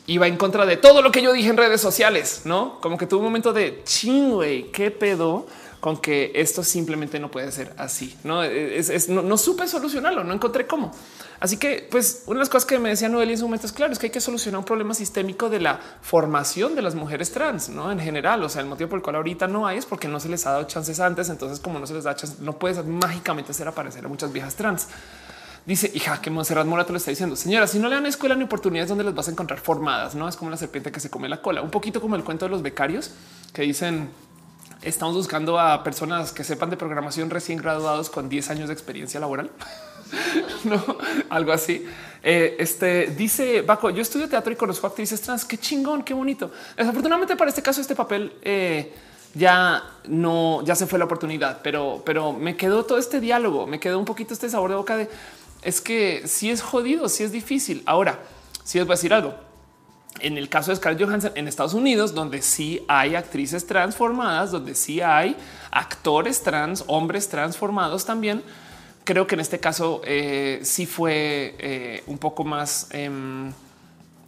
Y va en contra de todo lo que yo dije en redes sociales, no como que tuvo un momento de ching, güey, qué pedo con que esto simplemente no puede ser así. No, no supe solucionarlo, no encontré cómo. Así que, pues, una de las cosas que me decía Noel en su momento es claro, es que hay que solucionar un problema sistémico de la formación de las mujeres trans, no en general. O sea, el motivo por el cual ahorita no hay es porque no se les ha dado chances antes. Entonces, como no se les da chances, no puedes mágicamente hacer aparecer a muchas viejas trans. Dice hija que Monserrat Morato le está diciendo, señora, si no le dan escuela ni oportunidades donde las vas a encontrar formadas, no es como la serpiente que se come la cola, un poquito como el cuento de los becarios que dicen estamos buscando a personas que sepan de programación recién graduados con 10 años de experiencia laboral. no, algo así. Eh, este dice Baco, yo estudio teatro y conozco actrices trans. Qué chingón, qué bonito. Desafortunadamente para este caso, este papel eh, ya no, ya se fue la oportunidad, pero, pero me quedó todo este diálogo, me quedó un poquito este sabor de boca de es que si es jodido, si es difícil. Ahora, si os voy a decir algo, en el caso de Scarlett Johansson en Estados Unidos, donde sí hay actrices transformadas, donde sí hay actores trans, hombres transformados también. Creo que en este caso eh, sí fue eh, un poco más em,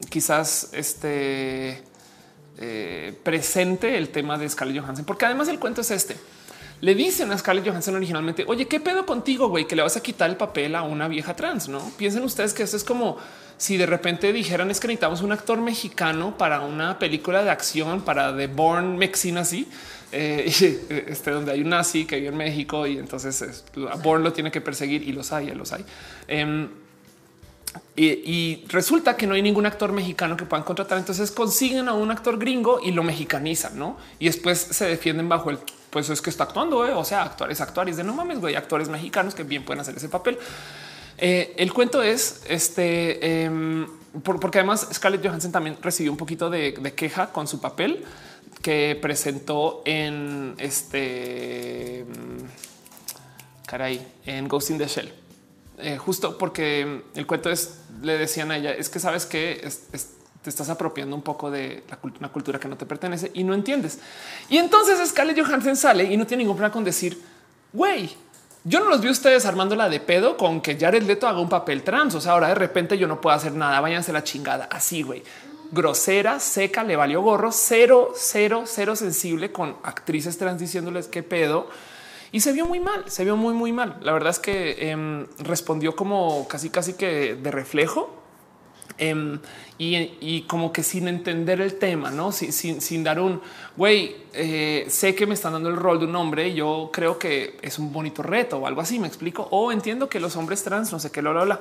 quizás este eh, presente el tema de Scarlett Johansson, porque además el cuento es este. Le dicen a Scarlett Johansson originalmente, oye, ¿qué pedo contigo, güey? Que le vas a quitar el papel a una vieja trans, ¿no? Piensen ustedes que esto es como si de repente dijeran es que necesitamos un actor mexicano para una película de acción para The Born Mexicana así, eh, este, donde hay un nazi que vive en México y entonces Born lo tiene que perseguir y los hay, los hay. Em, y, resulta que no hay ningún actor mexicano que puedan contratar. Entonces consiguen a un actor gringo y lo mexicanizan, no? Y después se defienden bajo el pues es que está actuando. ¿eh? O sea, actuar es actuar. Y es de no mames, güey, actores mexicanos que bien pueden hacer ese papel. Eh, el cuento es este, em, porque además Scarlett Johansson también recibió un poquito de, queja con su papel que presentó en este em, caray en Ghost in the Shell. Eh, justo porque el cuento es, le decían a ella, es que sabes que te estás apropiando un poco de una cultura que no te pertenece y no entiendes. Y entonces Scarlett Johansson sale y no tiene ningún problema con decir, güey, yo no los vi ustedes armándola de pedo con que Jared Leto haga un papel trans. O sea, ahora de repente yo no puedo hacer nada. Váyanse la chingada. Así, güey. Grosera, seca, le valió gorro, cero, cero, cero sensible con actrices trans diciéndoles qué pedo. y se vio muy mal, se vio muy, muy mal. La verdad es que em, respondió como casi, casi que de reflejo. Em, y, como que sin entender el tema, no sin, dar un güey, eh, sé que me están dando el rol de un hombre y yo creo que es un bonito reto o algo así. Me explico o entiendo que los hombres trans, no sé qué, lo habla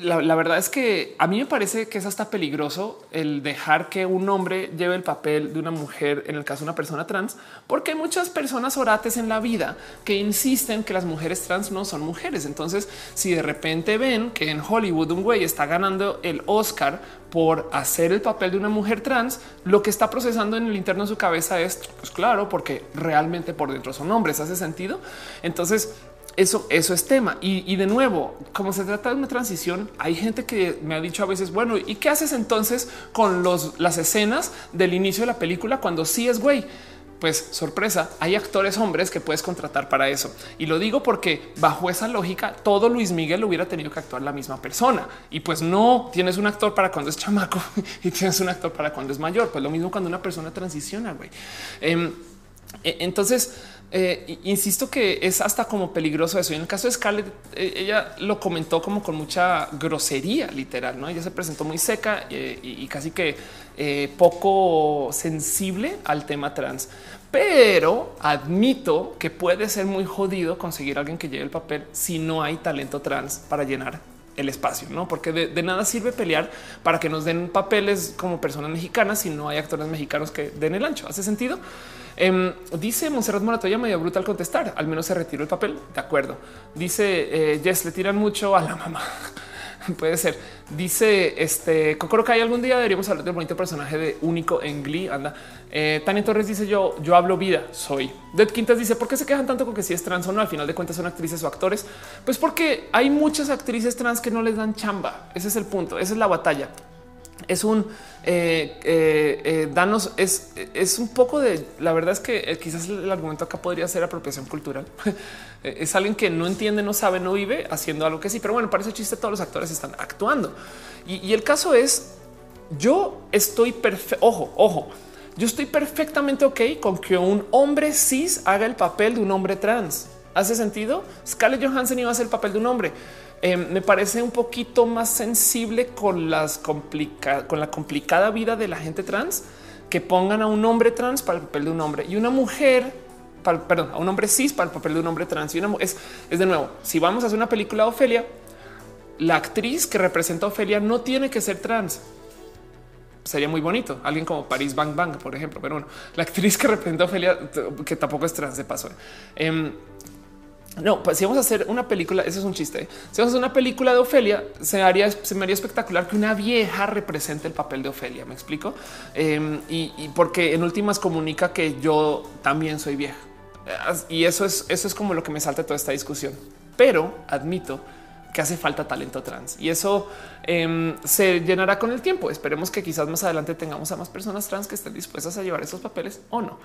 la, verdad es que a mí me parece que es hasta peligroso el dejar que un hombre lleve el papel de una mujer, en el caso de una persona trans, porque hay muchas personas orates en la vida que insisten que las mujeres trans no son mujeres. Entonces, si de repente ven que en Hollywood un güey está ganando el Oscar por hacer el papel de una mujer trans, lo que está procesando en el interno de su cabeza es, pues claro, porque realmente por dentro son hombres. ¿Hace sentido? Entonces, eso, eso es tema. Y, de nuevo, como se trata de una transición, hay gente que me ha dicho a veces, bueno, ¿y qué haces entonces con los, las escenas del inicio de la película cuando sí es güey? Pues sorpresa, hay actores hombres que puedes contratar para eso. Y lo digo porque bajo esa lógica, todo Luis Miguel hubiera tenido que actuar la misma persona. Y pues no tienes un actor para cuando es chamaco y tienes un actor para cuando es mayor. Pues lo mismo cuando una persona transiciona, güey. Em, entonces, eh, insisto que es hasta como peligroso eso. En el caso de Scarlett, eh, ella lo comentó como con mucha grosería, literal. No, ella se presentó muy seca eh, y, casi que poco sensible al tema trans. Pero admito que puede ser muy jodido conseguir a alguien que lleve el papel si no hay talento trans para llenar el espacio, no? Porque de, nada sirve pelear para que nos den papeles como personas mexicanas si no hay actores mexicanos que den el ancho. ¿Hace sentido? Em, dice Monserrat Moratoya medio brutal contestar. Al menos se retiró el papel. De acuerdo. Dice eh, Jess, le tiran mucho a la mamá. Puede ser. Dice este Kokoro hay algún día deberíamos hablar del bonito personaje de único en Glee. Anda. Eh, Tania Torres dice yo, yo hablo vida, soy. Dead Quintas dice por qué se quejan tanto con que si es trans o no. Al final de cuentas son actrices o actores. Pues porque hay muchas actrices trans que no les dan chamba. Ese es el punto. Esa es la batalla es un eh, eh, eh, danos, es, es un poco de la verdad es que quizás el argumento acá podría ser apropiación cultural. es alguien que no entiende, no sabe, no vive haciendo algo que sí, pero bueno, parece chiste. Todos los actores están actuando y, el caso es yo estoy perfecto. Ojo, ojo, yo estoy perfectamente ok con que un hombre cis haga el papel de un hombre trans. ¿Hace sentido? Scarlett Johansson iba a hacer el papel de un hombre. Em, me parece un poquito más sensible con las complica con la complicada vida de la gente trans que pongan a un hombre trans para el papel de un hombre y una mujer, perdón, a un hombre cis para el papel de un hombre trans. Y una, es, es de nuevo, si vamos a hacer una película de Ofelia, la actriz que representa a Ofelia no tiene que ser trans. Sería muy bonito. Alguien como Paris Bang Bang, por ejemplo. Pero bueno, la actriz que representa a Ofelia, que tampoco es trans de paso. Eh, no, pues si vamos a hacer una película, eso es un chiste. Si vamos a hacer una película de Ofelia, se haría, se me haría espectacular que una vieja represente el papel de Ofelia. Me explico. Em, y, porque en últimas comunica que yo también soy vieja. Y eso es, eso es como lo que me salta toda esta discusión. Pero admito que hace falta talento trans y eso em, se llenará con el tiempo. Esperemos que quizás más adelante tengamos a más personas trans que estén dispuestas a llevar esos papeles o no.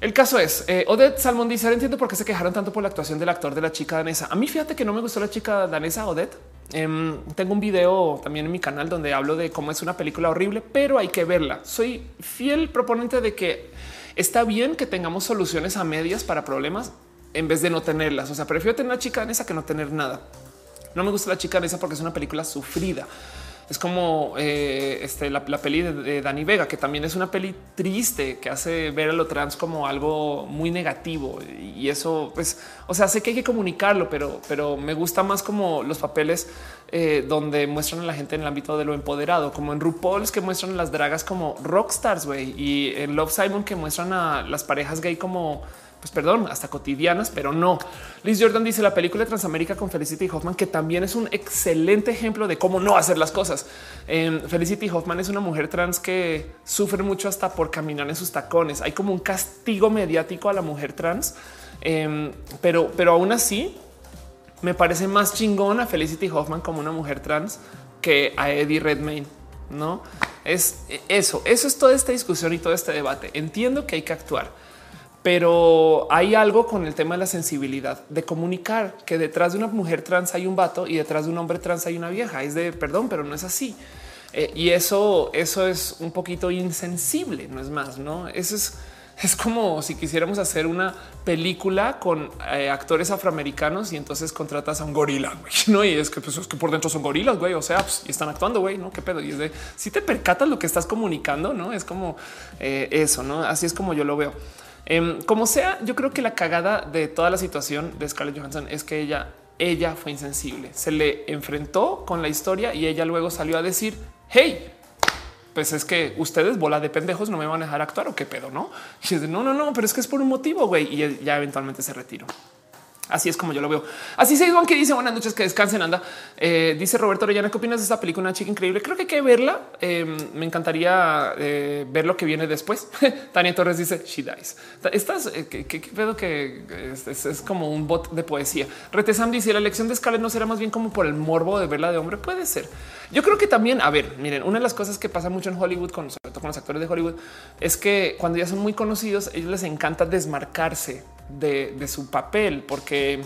El caso es eh, Odette Salmon dice entiendo por qué se quejaron tanto por la actuación del actor de la chica danesa. A mí fíjate que no me gustó la chica danesa Odette. Em, tengo un video también en mi canal donde hablo de cómo es una película horrible, pero hay que verla. Soy fiel proponente de que está bien que tengamos soluciones a medias para problemas en vez de no tenerlas. O sea, prefiero tener una chica danesa que no tener nada. No me gusta la chica danesa porque es una película sufrida. Es como eh, este, la, peli de, de, Dani Vega, que también es una peli triste que hace ver a lo trans como algo muy negativo. Y eso, pues, o sea, sé que hay que comunicarlo, pero, pero me gusta más como los papeles eh, donde muestran a la gente en el ámbito de lo empoderado, como en RuPaul's que muestran a las dragas como rockstars, güey, y en Love Simon que muestran a las parejas gay como pues perdón, hasta cotidianas, pero no. Liz Jordan dice la película de Transamérica con Felicity Hoffman, que también es un excelente ejemplo de cómo no hacer las cosas. Eh, Felicity Hoffman es una mujer trans que sufre mucho hasta por caminar en sus tacones. Hay como un castigo mediático a la mujer trans, em, pero, pero aún así me parece más chingón a Felicity Hoffman como una mujer trans que a Eddie Redmayne. No es eso. Eso es toda esta discusión y todo este debate. Entiendo que hay que actuar pero hay algo con el tema de la sensibilidad de comunicar que detrás de una mujer trans hay un vato y detrás de un hombre trans hay una vieja. Es de perdón, pero no es así. Eh, y eso, eso es un poquito insensible, no es más, no? Eso es Es como si quisiéramos hacer una película con eh, actores afroamericanos y entonces contratas a un gorila, no? Y es que, pues, es que por dentro son gorilas, güey. O sea, pues, y están actuando, güey, no qué pedo. Y es de si te percatas lo que estás comunicando, no es como eh, eso, no? Así es como yo lo veo. Em, como sea, yo creo que la cagada de toda la situación de Scarlett Johansson es que ella, ella fue insensible. Se le enfrentó con la historia y ella luego salió a decir, hey, pues es que ustedes bola de pendejos no me van a dejar actuar o qué pedo, no? Y es no, no, no, pero es que es por un motivo, güey. Y ya eventualmente se retiró. Así es como yo lo veo. Así se Iván que dice buenas noches, que descansen. Anda. Eh, dice Roberto Orellana, ¿qué opinas de esta película? Una chica increíble. Creo que hay que verla. Em, me encantaría eh, ver lo que viene después. Tania Torres dice she dies. Estás eh, que, que es, como un bot de poesía. Retesam dice la elección de Scarlett no será más bien como por el morbo de verla de hombre. Puede ser. Yo creo que también, a ver, miren, una de las cosas que pasa mucho en Hollywood, con, con los actores de Hollywood, es que cuando ya son muy conocidos, ellos les encanta desmarcarse de, su papel, porque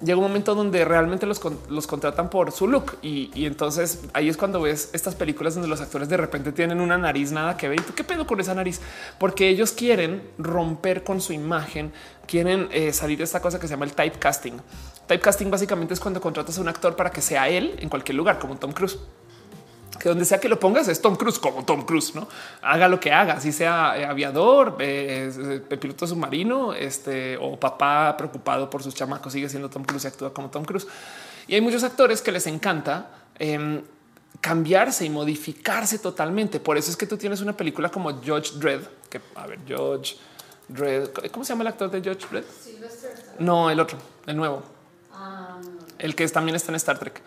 llega un momento donde realmente los, los contratan por su look y, entonces ahí es cuando ves estas películas donde los actores de repente tienen una nariz nada que ver. ¿Y tú qué pedo con esa nariz? Porque ellos quieren romper con su imagen, quieren eh, salir de esta cosa que se llama el typecasting. Typecasting básicamente es cuando contratas a un actor para que sea él en cualquier lugar, como Tom Cruise que donde sea que lo pongas es Tom Cruise, como Tom Cruise, no haga lo que haga, si sea eh, aviador, eh, piloto submarino, este o papá preocupado por sus chamacos, sigue siendo Tom Cruise y actúa como Tom Cruise. Y hay muchos actores que les encanta em, cambiarse y modificarse totalmente. Por eso es que tú tienes una película como George Dredd, que a ver, George Dredd, ¿cómo se llama el actor de George Dredd? No, el otro, el nuevo, ah, el que también está en Star Trek.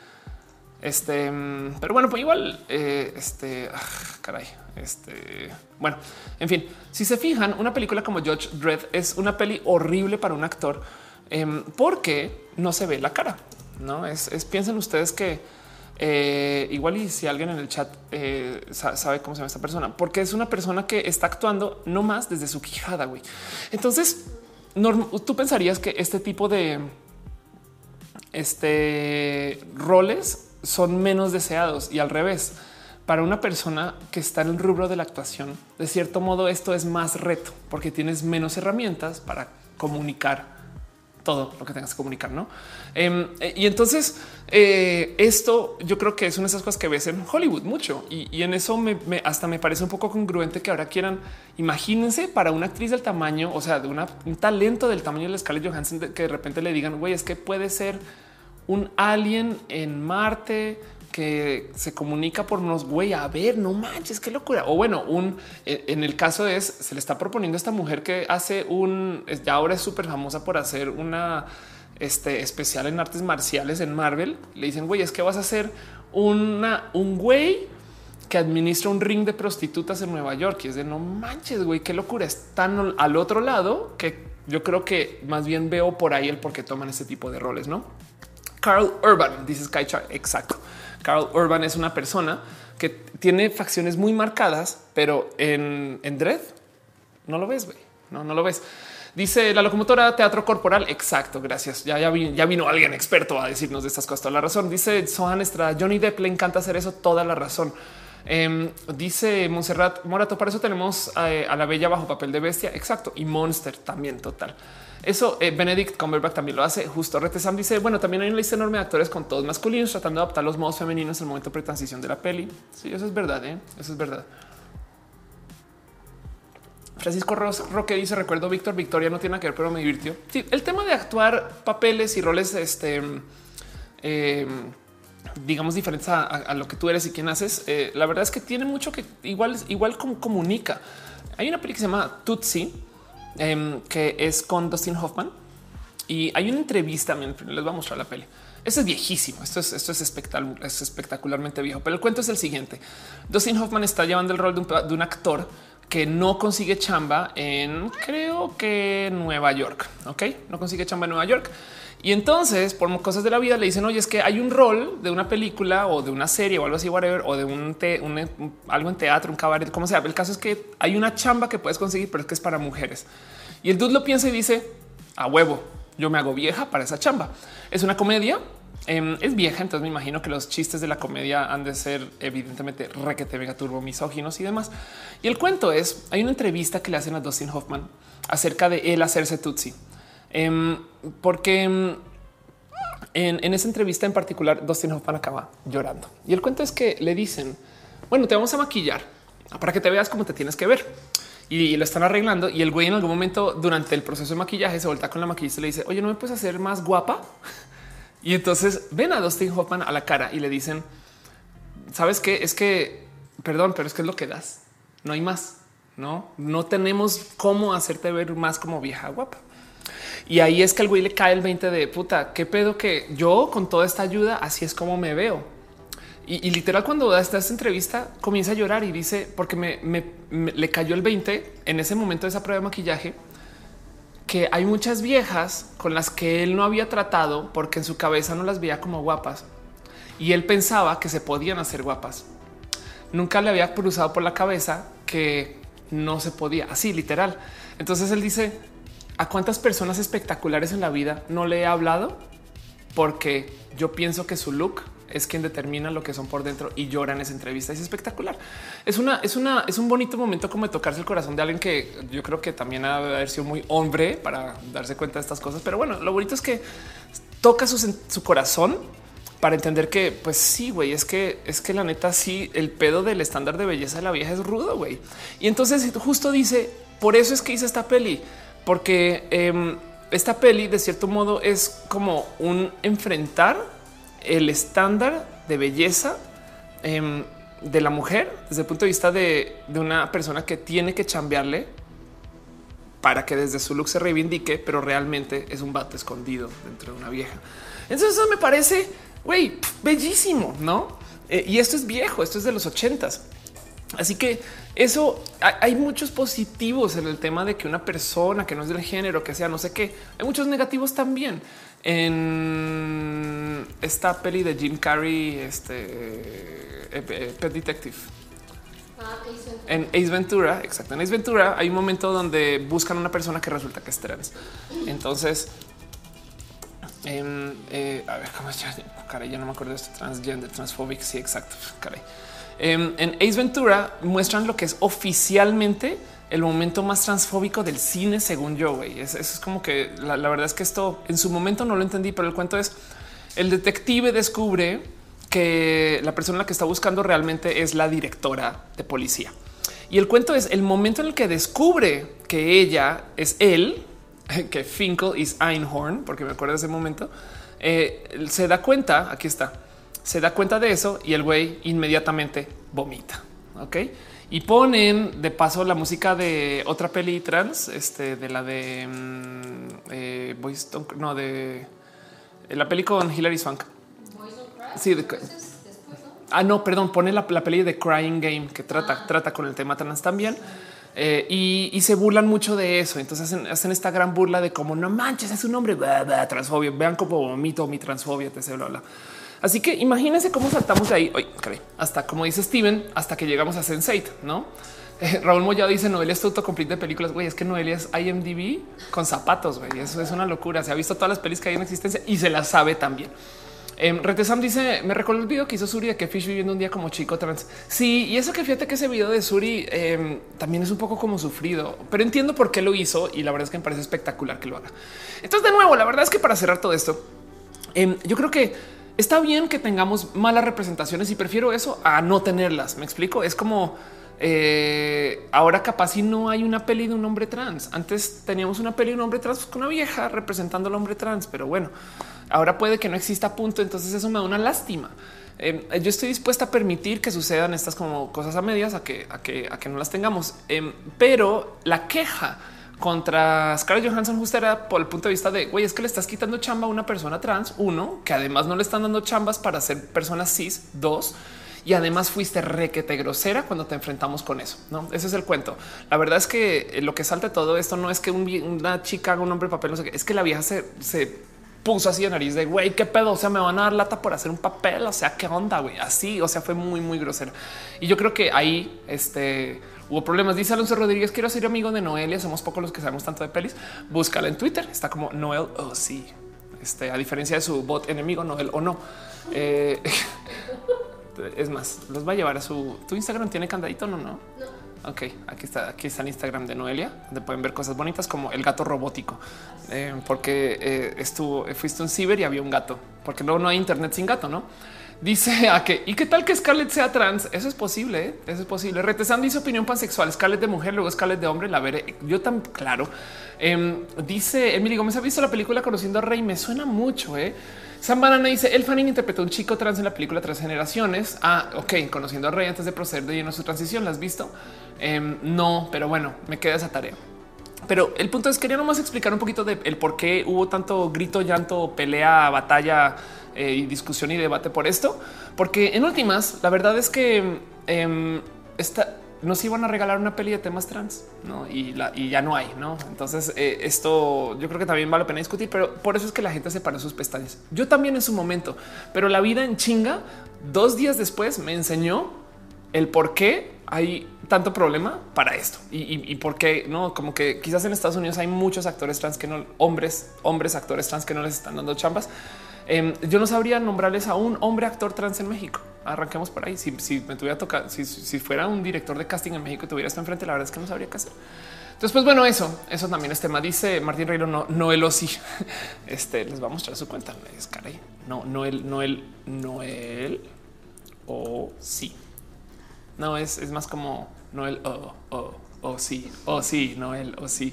Este, pero bueno, pues igual, eh, este, ah, caray, este, bueno, en fin, si se fijan, una película como Judge Dredd es una peli horrible para un actor em, porque no se ve la cara, no es, piensen ustedes que eh, igual y si alguien en el chat eh, sabe cómo se llama esta persona, porque es una persona que está actuando no más desde su quijada. güey. Entonces, tú pensarías que este tipo de este roles son menos deseados y al revés. Para una persona que está en el rubro de la actuación, de cierto modo esto es más reto porque tienes menos herramientas para comunicar todo lo que tengas que comunicar, ¿no? Em, eh, y entonces eh, esto yo creo que es una de esas cosas que ves en Hollywood mucho y, en eso me, hasta me parece un poco congruente que ahora quieran, imagínense para una actriz del tamaño, o sea, de un talento del tamaño de Scarlett Johansson, que de repente le digan, güey, es que puede ser un alien en Marte que se comunica por unos güey. A ver, no manches, qué locura. O bueno, un e, en el caso es se le está proponiendo a esta mujer que hace un ya ahora es súper famosa por hacer una este, especial en artes marciales en Marvel. Le dicen, güey, es que vas a hacer una, un güey que administra un ring de prostitutas en Nueva York. Y es de no manches, güey, qué locura. Están al otro lado que yo creo que más bien veo por ahí el por qué toman este tipo de roles, no? Carl Urban, dice Skychar. Exacto. Carl Urban es una persona que tiene facciones muy marcadas, pero en, en Dread no lo ves. No, no lo ves. Dice la locomotora teatro corporal. Exacto. Gracias. Ya, ya, ya, vino alguien experto a decirnos de estas cosas. Toda la razón. Dice Sohan Estrada. Johnny Depp le encanta hacer eso. Toda la razón. Em, dice Montserrat Morato. Para eso tenemos eh, a, la bella bajo papel de bestia. Exacto. Y Monster también. Total. Eso eh, Benedict Cumberbatch también lo hace. Justo Sam dice, bueno, también hay una lista enorme de actores con todos masculinos tratando de adaptar los modos femeninos en el momento de transición de la peli. Sí, eso es verdad. ¿eh? Eso es verdad. Francisco Roque dice recuerdo Víctor Victoria no tiene nada que ver, pero me divirtió. Sí, el tema de actuar papeles y roles, este, em, digamos diferentes a, lo que tú eres y quién haces. Eh, la verdad es que tiene mucho que igual, igual como comunica. Hay una película que se llama Tutsi, Em, que es con Dustin Hoffman. Y hay una entrevista, les voy a mostrar la peli. Esto es viejísimo, esto es, esto es, es espectacularmente viejo, pero el cuento es el siguiente. Dustin Hoffman está llevando el rol de un, de un actor que no consigue chamba en creo que Nueva York. Ok, no consigue chamba en Nueva York. Y entonces, por cosas de la vida, le dicen, oye, es que hay un rol de una película o de una serie o algo así, whatever, o de un, algo en teatro, un cabaret, como sea. El caso es que hay una chamba que puedes conseguir, pero es que es para mujeres. Y el dude lo piensa y dice, a huevo, yo me hago vieja para esa chamba. Es una comedia, Em, es vieja, entonces me imagino que los chistes de la comedia han de ser evidentemente requete mega turbo misóginos y demás. Y el cuento es, hay una entrevista que le hacen a Dustin Hoffman acerca de él hacerse Tutsi. Em, porque em, en, esa entrevista en particular, Dustin Hoffman acaba llorando. Y el cuento es que le dicen, bueno, te vamos a maquillar para que te veas como te tienes que ver. Y, lo están arreglando. Y el güey en algún momento durante el proceso de maquillaje se vuelta con la maquillista y le dice, oye, ¿no me puedes hacer más guapa? Y entonces ven a Dustin Hoffman a la cara y le dicen, ¿sabes qué? Es que, perdón, pero es que es lo que das. No hay más. No, no tenemos cómo hacerte ver más como vieja guapa. Y ahí es que el güey le cae el 20 de puta. Qué pedo que yo con toda esta ayuda, así es como me veo. Y, literal, cuando da esta, entrevista, comienza a llorar y dice, porque me, le cayó el 20 en ese momento de esa prueba de maquillaje, que hay muchas viejas con las que él no había tratado porque en su cabeza no las veía como guapas y él pensaba que se podían hacer guapas. Nunca le había cruzado por la cabeza que no se podía, así literal. Entonces él dice, ¿a cuántas personas espectaculares en la vida no le he hablado? Porque yo pienso que su look es quien determina lo que son por dentro y llora en esa entrevista. Es espectacular. Es una, es una, es un bonito momento como de tocarse el corazón de alguien que yo creo que también ha de haber sido muy hombre para darse cuenta de estas cosas. Pero bueno, lo bonito es que toca su, su corazón para entender que, pues sí, güey, es que es que la neta, sí, el pedo del estándar de belleza de la vieja es rudo, güey. Y entonces justo dice, por eso es que hice esta peli, porque em, esta peli de cierto modo es como un enfrentar el estándar de belleza em, de la mujer desde el punto de vista de, una persona que tiene que chambearle para que desde su look se reivindique, pero realmente es un vato escondido dentro de una vieja. Entonces eso me parece, güey, bellísimo, ¿no? Eh, y esto es viejo, esto es de los ochentas. Así que eso hay muchos positivos en el tema de que una persona que no es del género, que sea no sé qué, hay muchos negativos también en esta peli de Jim Carrey, este eh, eh, Pet Detective. Ah, en Ace Ventura, exacto. En Ace Ventura hay un momento donde buscan una persona que resulta que es trans. Entonces, eh, a ver cómo es ya, caray, ya no me acuerdo de esto, transgender, transfóbico. Sí, exacto. Caray. en Ace Ventura muestran lo que es oficialmente el momento más transfóbico del cine, según yo. Güey. Es, es, como que la, verdad es que esto en su momento no lo entendí, pero el cuento es el detective descubre que la persona que está buscando realmente es la directora de policía. Y el cuento es el momento en el que descubre que ella es él, que Finkel is Einhorn, porque me acuerdo de ese momento. Eh, se da cuenta, aquí está, se da cuenta de eso y el güey inmediatamente vomita. Ok y ponen de paso la música de otra peli trans, este de la de mm, eh, no de la peli con Hilary Swank. Sí, ah, no, perdón, pone la, peli de Crying Game que trata, ah. trata con el tema trans también. Eh, y, se burlan mucho de eso. Entonces hacen, esta gran burla de cómo no manches, es un hombre transfobia. Vean cómo mito mi transfobia, te bla, bla. Así que imagínense cómo saltamos de ahí hoy hasta como dice Steven, hasta que llegamos a Sense8, no? Eh, Raúl Moya dice Noelia es autocomplete de películas. Güey, es que Noelia es IMDb con zapatos. Güey, eso es una locura. Se ha visto todas las pelis que hay en existencia y se las sabe también. Eh, Retesam dice: Me recuerdo el video que hizo Suri de que Fish viviendo un día como chico trans. Sí, y eso que fíjate que ese video de Suri em, también es un poco como sufrido, pero entiendo por qué lo hizo y la verdad es que me parece espectacular que lo haga. Entonces, de nuevo, la verdad es que para cerrar todo esto, em, yo creo que está bien que tengamos malas representaciones y prefiero eso a no tenerlas. Me explico. Es como eh, ahora capaz si no hay una peli de un hombre trans. Antes teníamos una peli de un hombre trans con una vieja representando al hombre trans, pero bueno, ahora puede que no exista punto. Entonces eso me da una lástima. Eh, yo estoy dispuesta a permitir que sucedan estas como cosas a medias, a que no las tengamos. Em, pero la queja contra Scarlett Johansson justo era por el punto de vista de güey, es que le estás quitando chamba a una persona trans, uno, que además no le están dando chambas para ser personas cis, dos, y además fuiste requete grosera cuando te enfrentamos con eso. No, ese es el cuento. La verdad es que lo que salta todo esto no es que una chica haga un hombre papel, no sé qué, es que la vieja se, se puso así de nariz de güey, qué pedo. O sea, me van a dar lata por hacer un papel. O sea, qué onda, güey. Así, o sea, fue muy, muy grosera. Y yo creo que ahí este hubo problemas. Dice Alonso Rodríguez, quiero ser amigo de Noelia. Somos pocos los que sabemos tanto de pelis. Búscala en Twitter. Está como Noel. Oh, sí. Este, a diferencia de su bot enemigo, Noel o no. Eh, es más, los va a llevar a su. Tu Instagram tiene candadito, no, no. Ok, aquí está, aquí está el Instagram de Noelia, donde pueden ver cosas bonitas como el gato robótico, eh, porque eh, estuvo, fuiste un ciber y había un gato, porque luego no hay internet sin gato, no? Dice a que y qué tal que Scarlett sea trans. Eso es posible. ¿eh? Eso es posible. Retesando dice opinión pansexual. Scarlett de mujer, luego Scarlett de hombre. La veré yo tan claro. Em, dice Emily Gómez ha visto la película Conociendo a Rey. Me suena mucho. Eh. San Banana dice el Fanning interpretó un chico trans en la película Tres Generaciones. Ah, ok. Conociendo a Rey antes de proceder de lleno su transición. ¿La has visto? Em, no, pero bueno, me queda esa tarea. Pero el punto es quería nomás explicar un poquito de el por qué hubo tanto grito, llanto, pelea, batalla eh, y discusión y debate por esto, porque en últimas la verdad es que eh, esta, nos iban a regalar una peli de temas trans y, y ya no hay. Entonces eh, esto yo creo que también vale la pena discutir, pero por eso es que la gente se paró sus pestañas. Yo también en su momento, pero la vida en chinga, dos días después me enseñó el por qué hay tanto problema para esto y, y, por qué no, como que quizás en Estados Unidos hay muchos actores trans que no, hombres, hombres actores trans que no les están dando chambas. Em, yo no sabría nombrarles a un hombre actor trans en México. Arranquemos por ahí. Si, me tuviera tocar, si, si, fuera un director de casting en México y tuviera esto enfrente, la verdad es que no sabría qué hacer. Entonces, pues bueno, eso, eso también es tema. Dice Martín Reiro, no, no el o sí. Este les va a mostrar su cuenta. Es caray. No, no el, no el, no el o sí. No es, es más como no el o, o, o sí, o sí, no el o sí.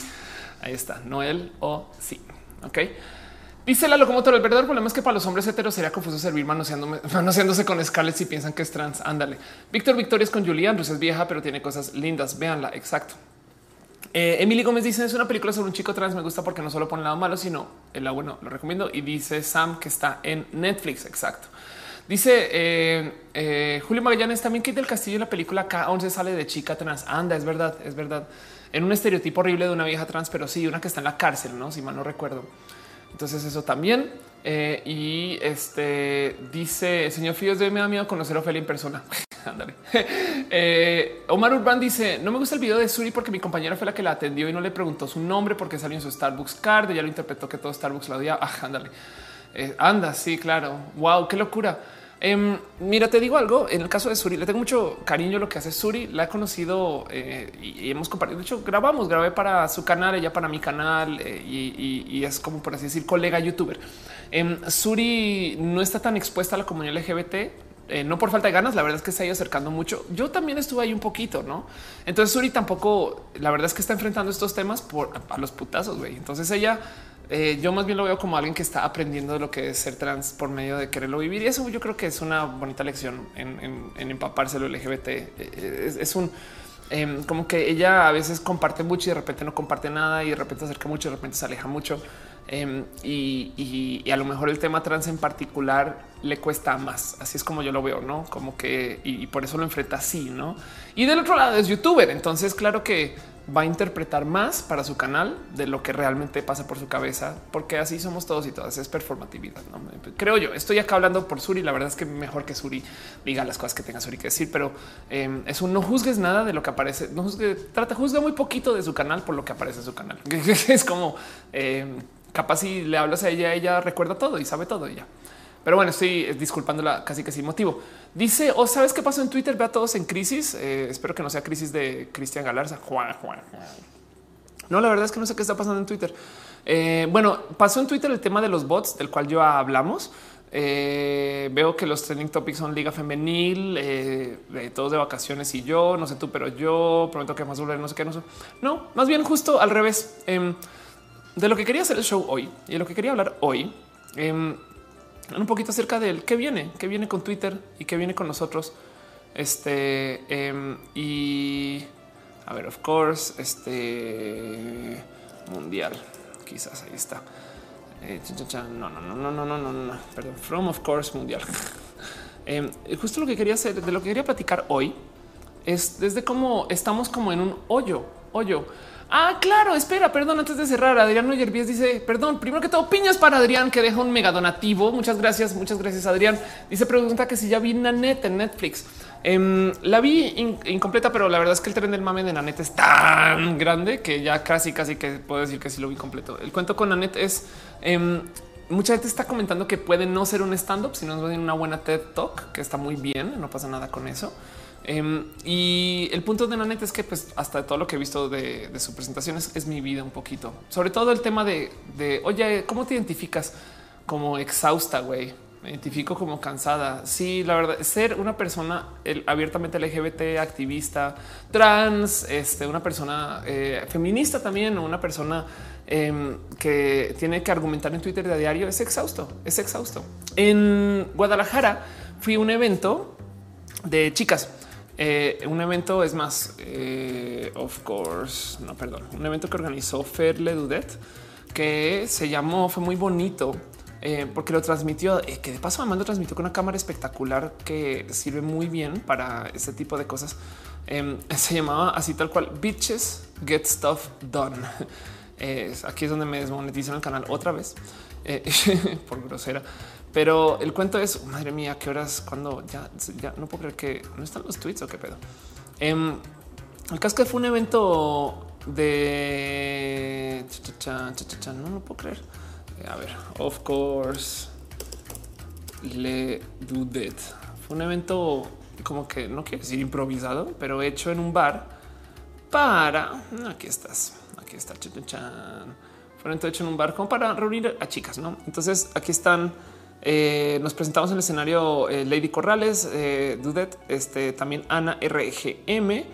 Ahí está, no el o sí. Ok. Dice la locomotora, el verdadero problema es que para los hombres heteros sería confuso servir manoseándose con Scarlett si piensan que es trans. Ándale. Víctor Victoria es con Julián, pues es vieja, pero tiene cosas lindas. Véanla. Exacto. Eh, Emily Gómez dice es una película sobre un chico trans. Me gusta porque no solo pone el lado malo, sino el lado bueno. Lo recomiendo. Y dice Sam que está en Netflix. Exacto. Dice eh, eh, Julio Magallanes también que del Castillo en la película K11 sale de chica trans. Anda, es verdad, es verdad. En un estereotipo horrible de una vieja trans, pero sí, una que está en la cárcel, no? Si mal no recuerdo. Entonces eso también. Eh, y este dice señor Fíos de me da miedo conocer a Ophelia en persona. Ándale. eh, Omar Urban dice no me gusta el video de Suri porque mi compañera fue la que la atendió y no le preguntó su nombre porque salió en su Starbucks card. Ya lo interpretó que todo Starbucks la odiaba. Ándale. Eh, anda, sí, claro. Wow, qué locura. Em, mira, te digo algo. En el caso de Suri, le tengo mucho cariño a lo que hace Suri. La he conocido eh, y, hemos compartido. De hecho, grabamos, grabé para su canal, ella para mi canal eh, y, es como por así decir, colega youtuber. Em, Suri no está tan expuesta a la comunidad LGBT. Eh, no por falta de ganas, la verdad es que se ha ido acercando mucho. Yo también estuve ahí un poquito, no? Entonces, Suri tampoco, la verdad es que está enfrentando estos temas por a los putazos. güey. Entonces, ella eh, yo más bien lo veo como alguien que está aprendiendo de lo que es ser trans por medio de quererlo vivir. Y eso yo creo que es una bonita lección en, empaparse lo LGBT. Eh, es, un em, como que ella a veces comparte mucho y de repente no comparte nada y de repente se acerca mucho y de repente se aleja mucho. Em, y, a lo mejor el tema trans en particular le cuesta más. Así es como yo lo veo, no como que y, y por eso lo enfrenta así, no? Y del otro lado es youtuber. Entonces, claro que va a interpretar más para su canal de lo que realmente pasa por su cabeza, porque así somos todos y todas. Es performatividad. ¿no? Creo yo. Estoy acá hablando por Suri. La verdad es que mejor que Suri diga las cosas que tenga Suri que decir, pero em, es un no juzgues nada de lo que aparece. No juzgue, trata, juzga muy poquito de su canal por lo que aparece en su canal. es como em, capaz si le hablas a ella, ella recuerda todo y sabe todo y ya. Pero bueno, estoy disculpándola casi que sin motivo. Dice, o oh, sabes qué pasó en Twitter? Ve a todos en crisis. Eh, espero que no sea crisis de Cristian Galarza. Juan, Juan, No, la verdad es que no sé qué está pasando en Twitter. Eh, bueno, pasó en Twitter el tema de los bots, del cual ya hablamos. Eh, veo que los trending topics son Liga Femenil, todos de vacaciones y yo, no sé tú, pero yo prometo que más volver, no sé qué, no sé. No, más bien justo al revés. Em, de lo que quería hacer el show hoy y de lo que quería hablar hoy. Em, un poquito acerca de él, qué viene, qué viene con Twitter y qué viene con nosotros. Este em, y a ver, of course, este mundial, quizás ahí está. Eh, no, no, no, no, no, no, no, no, perdón, from of course mundial. eh, justo lo que quería hacer, de lo que quería platicar hoy es desde cómo estamos como en un hoyo, hoyo. Ah, claro, espera, perdón, antes de cerrar, Adrián Noyervíes dice, perdón, primero que todo, piñas para Adrián, que deja un mega donativo. Muchas gracias, muchas gracias, Adrián. Dice, pregunta que si ya vi Nanette en Netflix. Em, la vi incompleta, pero la verdad es que el tren del mame de Nanette es tan grande que ya casi, casi que puedo decir que sí lo vi completo. El cuento con Nanette es... Em, mucha gente está comentando que puede no ser un stand up, sino una buena TED Talk, que está muy bien. No pasa nada con eso. Em, y el punto de Nanette es que, pues, hasta todo lo que he visto de, su presentación es, mi vida un poquito. Sobre todo el tema de, oye, ¿cómo te identificas como exhausta, güey? Me identifico como cansada. Sí, la verdad, ser una persona abiertamente LGBT, activista, trans, este, una persona eh, feminista también, una persona em, que tiene que argumentar en Twitter de a diario es exhausto, es exhausto. En Guadalajara fui a un evento de chicas. Eh, un evento es más, eh, of course, no, perdón, un evento que organizó Ferle Dudet que se llamó, fue muy bonito eh, porque lo transmitió, que de paso además lo transmitió con una cámara espectacular que sirve muy bien para este tipo de cosas. Em, se llamaba así tal cual, Bitches Get Stuff Done. aquí es donde me desmonetizan el canal otra vez por grosera. Pero el cuento es, madre mía, qué horas, cuando ya, ya no puedo creer que no están los tweets o qué pedo. Em, el caso que fue un evento de... No lo puedo creer a ver, of course, le do that. Fue un evento como que no quiero decir improvisado, pero hecho en un bar para aquí estás. Aquí está. Fue un evento hecho en un bar como para reunir a chicas. No, entonces aquí están. Eh, nos presentamos en el escenario eh, Lady Corrales, eh, Dudet, este también Ana RGM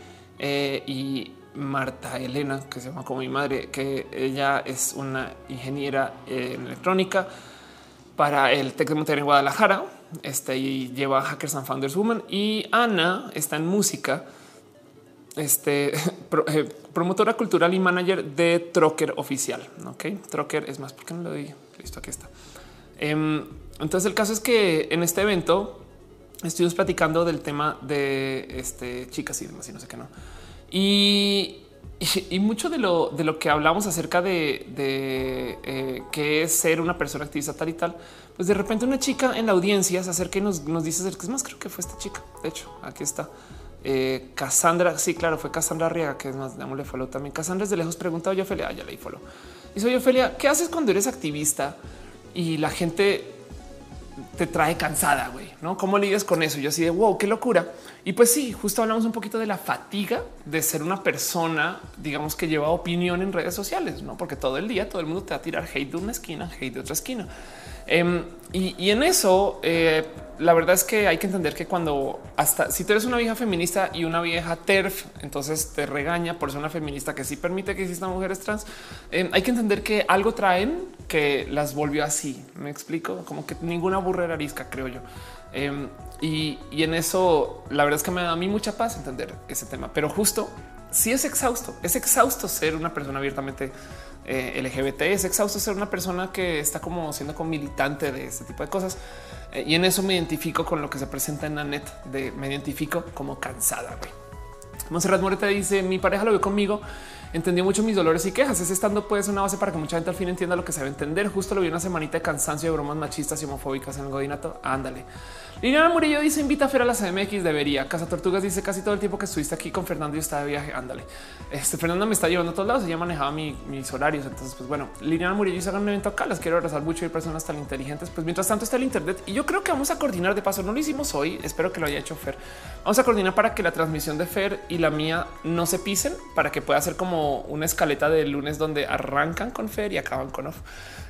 y Marta Elena, que se llama como mi madre, que ella es una ingeniera en electrónica para el Tec de Monterrey en Guadalajara. Este y lleva Hackers and Founders Woman y Ana está en música. Este promotora cultural y manager de Trocker oficial. Ok, Trocker es más porque no lo doy. Listo, aquí está. Em, entonces, el caso es que en este evento estuvimos platicando del tema de este chicas y demás y no sé qué no. Y, mucho de lo, de lo que hablamos acerca de, de eh, qué es ser una persona activista tal y tal, pues de repente una chica en la audiencia se acerca y nos, nos dice, es más, creo que fue esta chica. De hecho, aquí está. Eh, Cassandra, sí, claro, fue Cassandra Arriaga, que es más, démosle follow también. Cassandra desde lejos preguntaba yo, Ophelia, ah, ya leí follow. Y soy Ophelia, ¿qué haces cuando eres activista y la gente te trae cansada, güey, ¿no? ¿Cómo lidias con eso? Yo así de, wow, qué locura. Y pues sí, justo hablamos un poquito de la fatiga de ser una persona, digamos, que lleva opinión en redes sociales, ¿no? Porque todo el día todo el mundo te va a tirar hate de una esquina, hate de otra esquina. Em, y, en eso, eh, la verdad es que hay que entender que cuando hasta si tú eres una vieja feminista y una vieja TERF, entonces te regaña por ser una feminista que sí permite que existan mujeres trans, em, hay que entender que algo traen que las volvió así. Me explico como que ninguna burrera arisca, creo yo. Em, y, en eso, la verdad es que me da a mí mucha paz entender ese tema, pero justo si es exhausto, es exhausto ser una persona abiertamente eh, LGBT, es exhausto ser una persona que está como siendo como militante de este tipo de cosas. Eh, y en eso me identifico con lo que se presenta en la net de me identifico como cansada. Güey. Monserrat Moreta dice mi pareja lo vio conmigo entendió mucho mis dolores y quejas. Ese estando pues una base para que mucha gente al fin entienda lo que se debe entender. Justo lo vi una semanita de cansancio de bromas machistas y homofóbicas en el godinato. Ándale. Liliana Murillo dice invita a Fer a la CMX. Debería. Casa Tortugas dice casi todo el tiempo que estuviste aquí con Fernando y está de viaje. Ándale. Este Fernando me está llevando a todos lados. Ella manejaba mis horarios. Entonces, pues bueno, Liliana Murillo hagan un evento acá. Las quiero abrazar mucho y personas tan inteligentes. Pues mientras tanto está el Internet y yo creo que vamos a coordinar de paso. No lo hicimos hoy. Espero que lo haya hecho Fer. Vamos a coordinar para que la transmisión de Fer y la mía no se pisen para que pueda ser como una escaleta de lunes donde arrancan con Fer y acaban con off.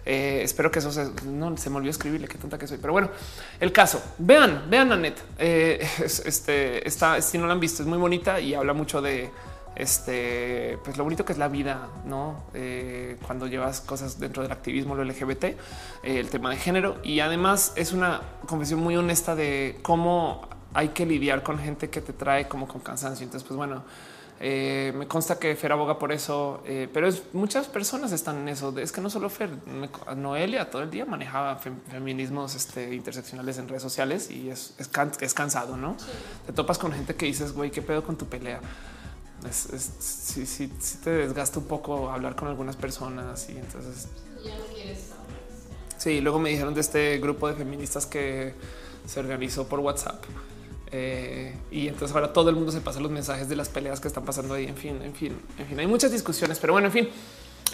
Eh, espero que eso se, no se me olvidó escribirle qué tonta que soy, pero bueno, el caso vean, vean a Net. Eh, este está, si no lo han visto, es muy bonita y habla mucho de este, pues lo bonito que es la vida, no eh, cuando llevas cosas dentro del activismo, lo LGBT, el tema de género y además es una confesión muy honesta de cómo hay que lidiar con gente que te trae como con cansancio. Entonces, pues bueno, eh, me consta que Fer aboga por eso, eh, pero es, muchas personas están en eso. Es que no solo Fer, Noelia todo el día manejaba feminismos este, interseccionales en redes sociales y es, es, cansado, ¿no? Te topas con gente que dices, güey, ¿qué pedo con tu pelea? Es, sí, sí, te desgasta un poco hablar con algunas personas y entonces... Ya no quieres Sí, luego me dijeron de este grupo de feministas que se organizó por WhatsApp eh, y entonces ahora todo el mundo se pasa los mensajes de las peleas que están pasando ahí. En fin, en fin, en fin, hay muchas discusiones, pero bueno, en fin.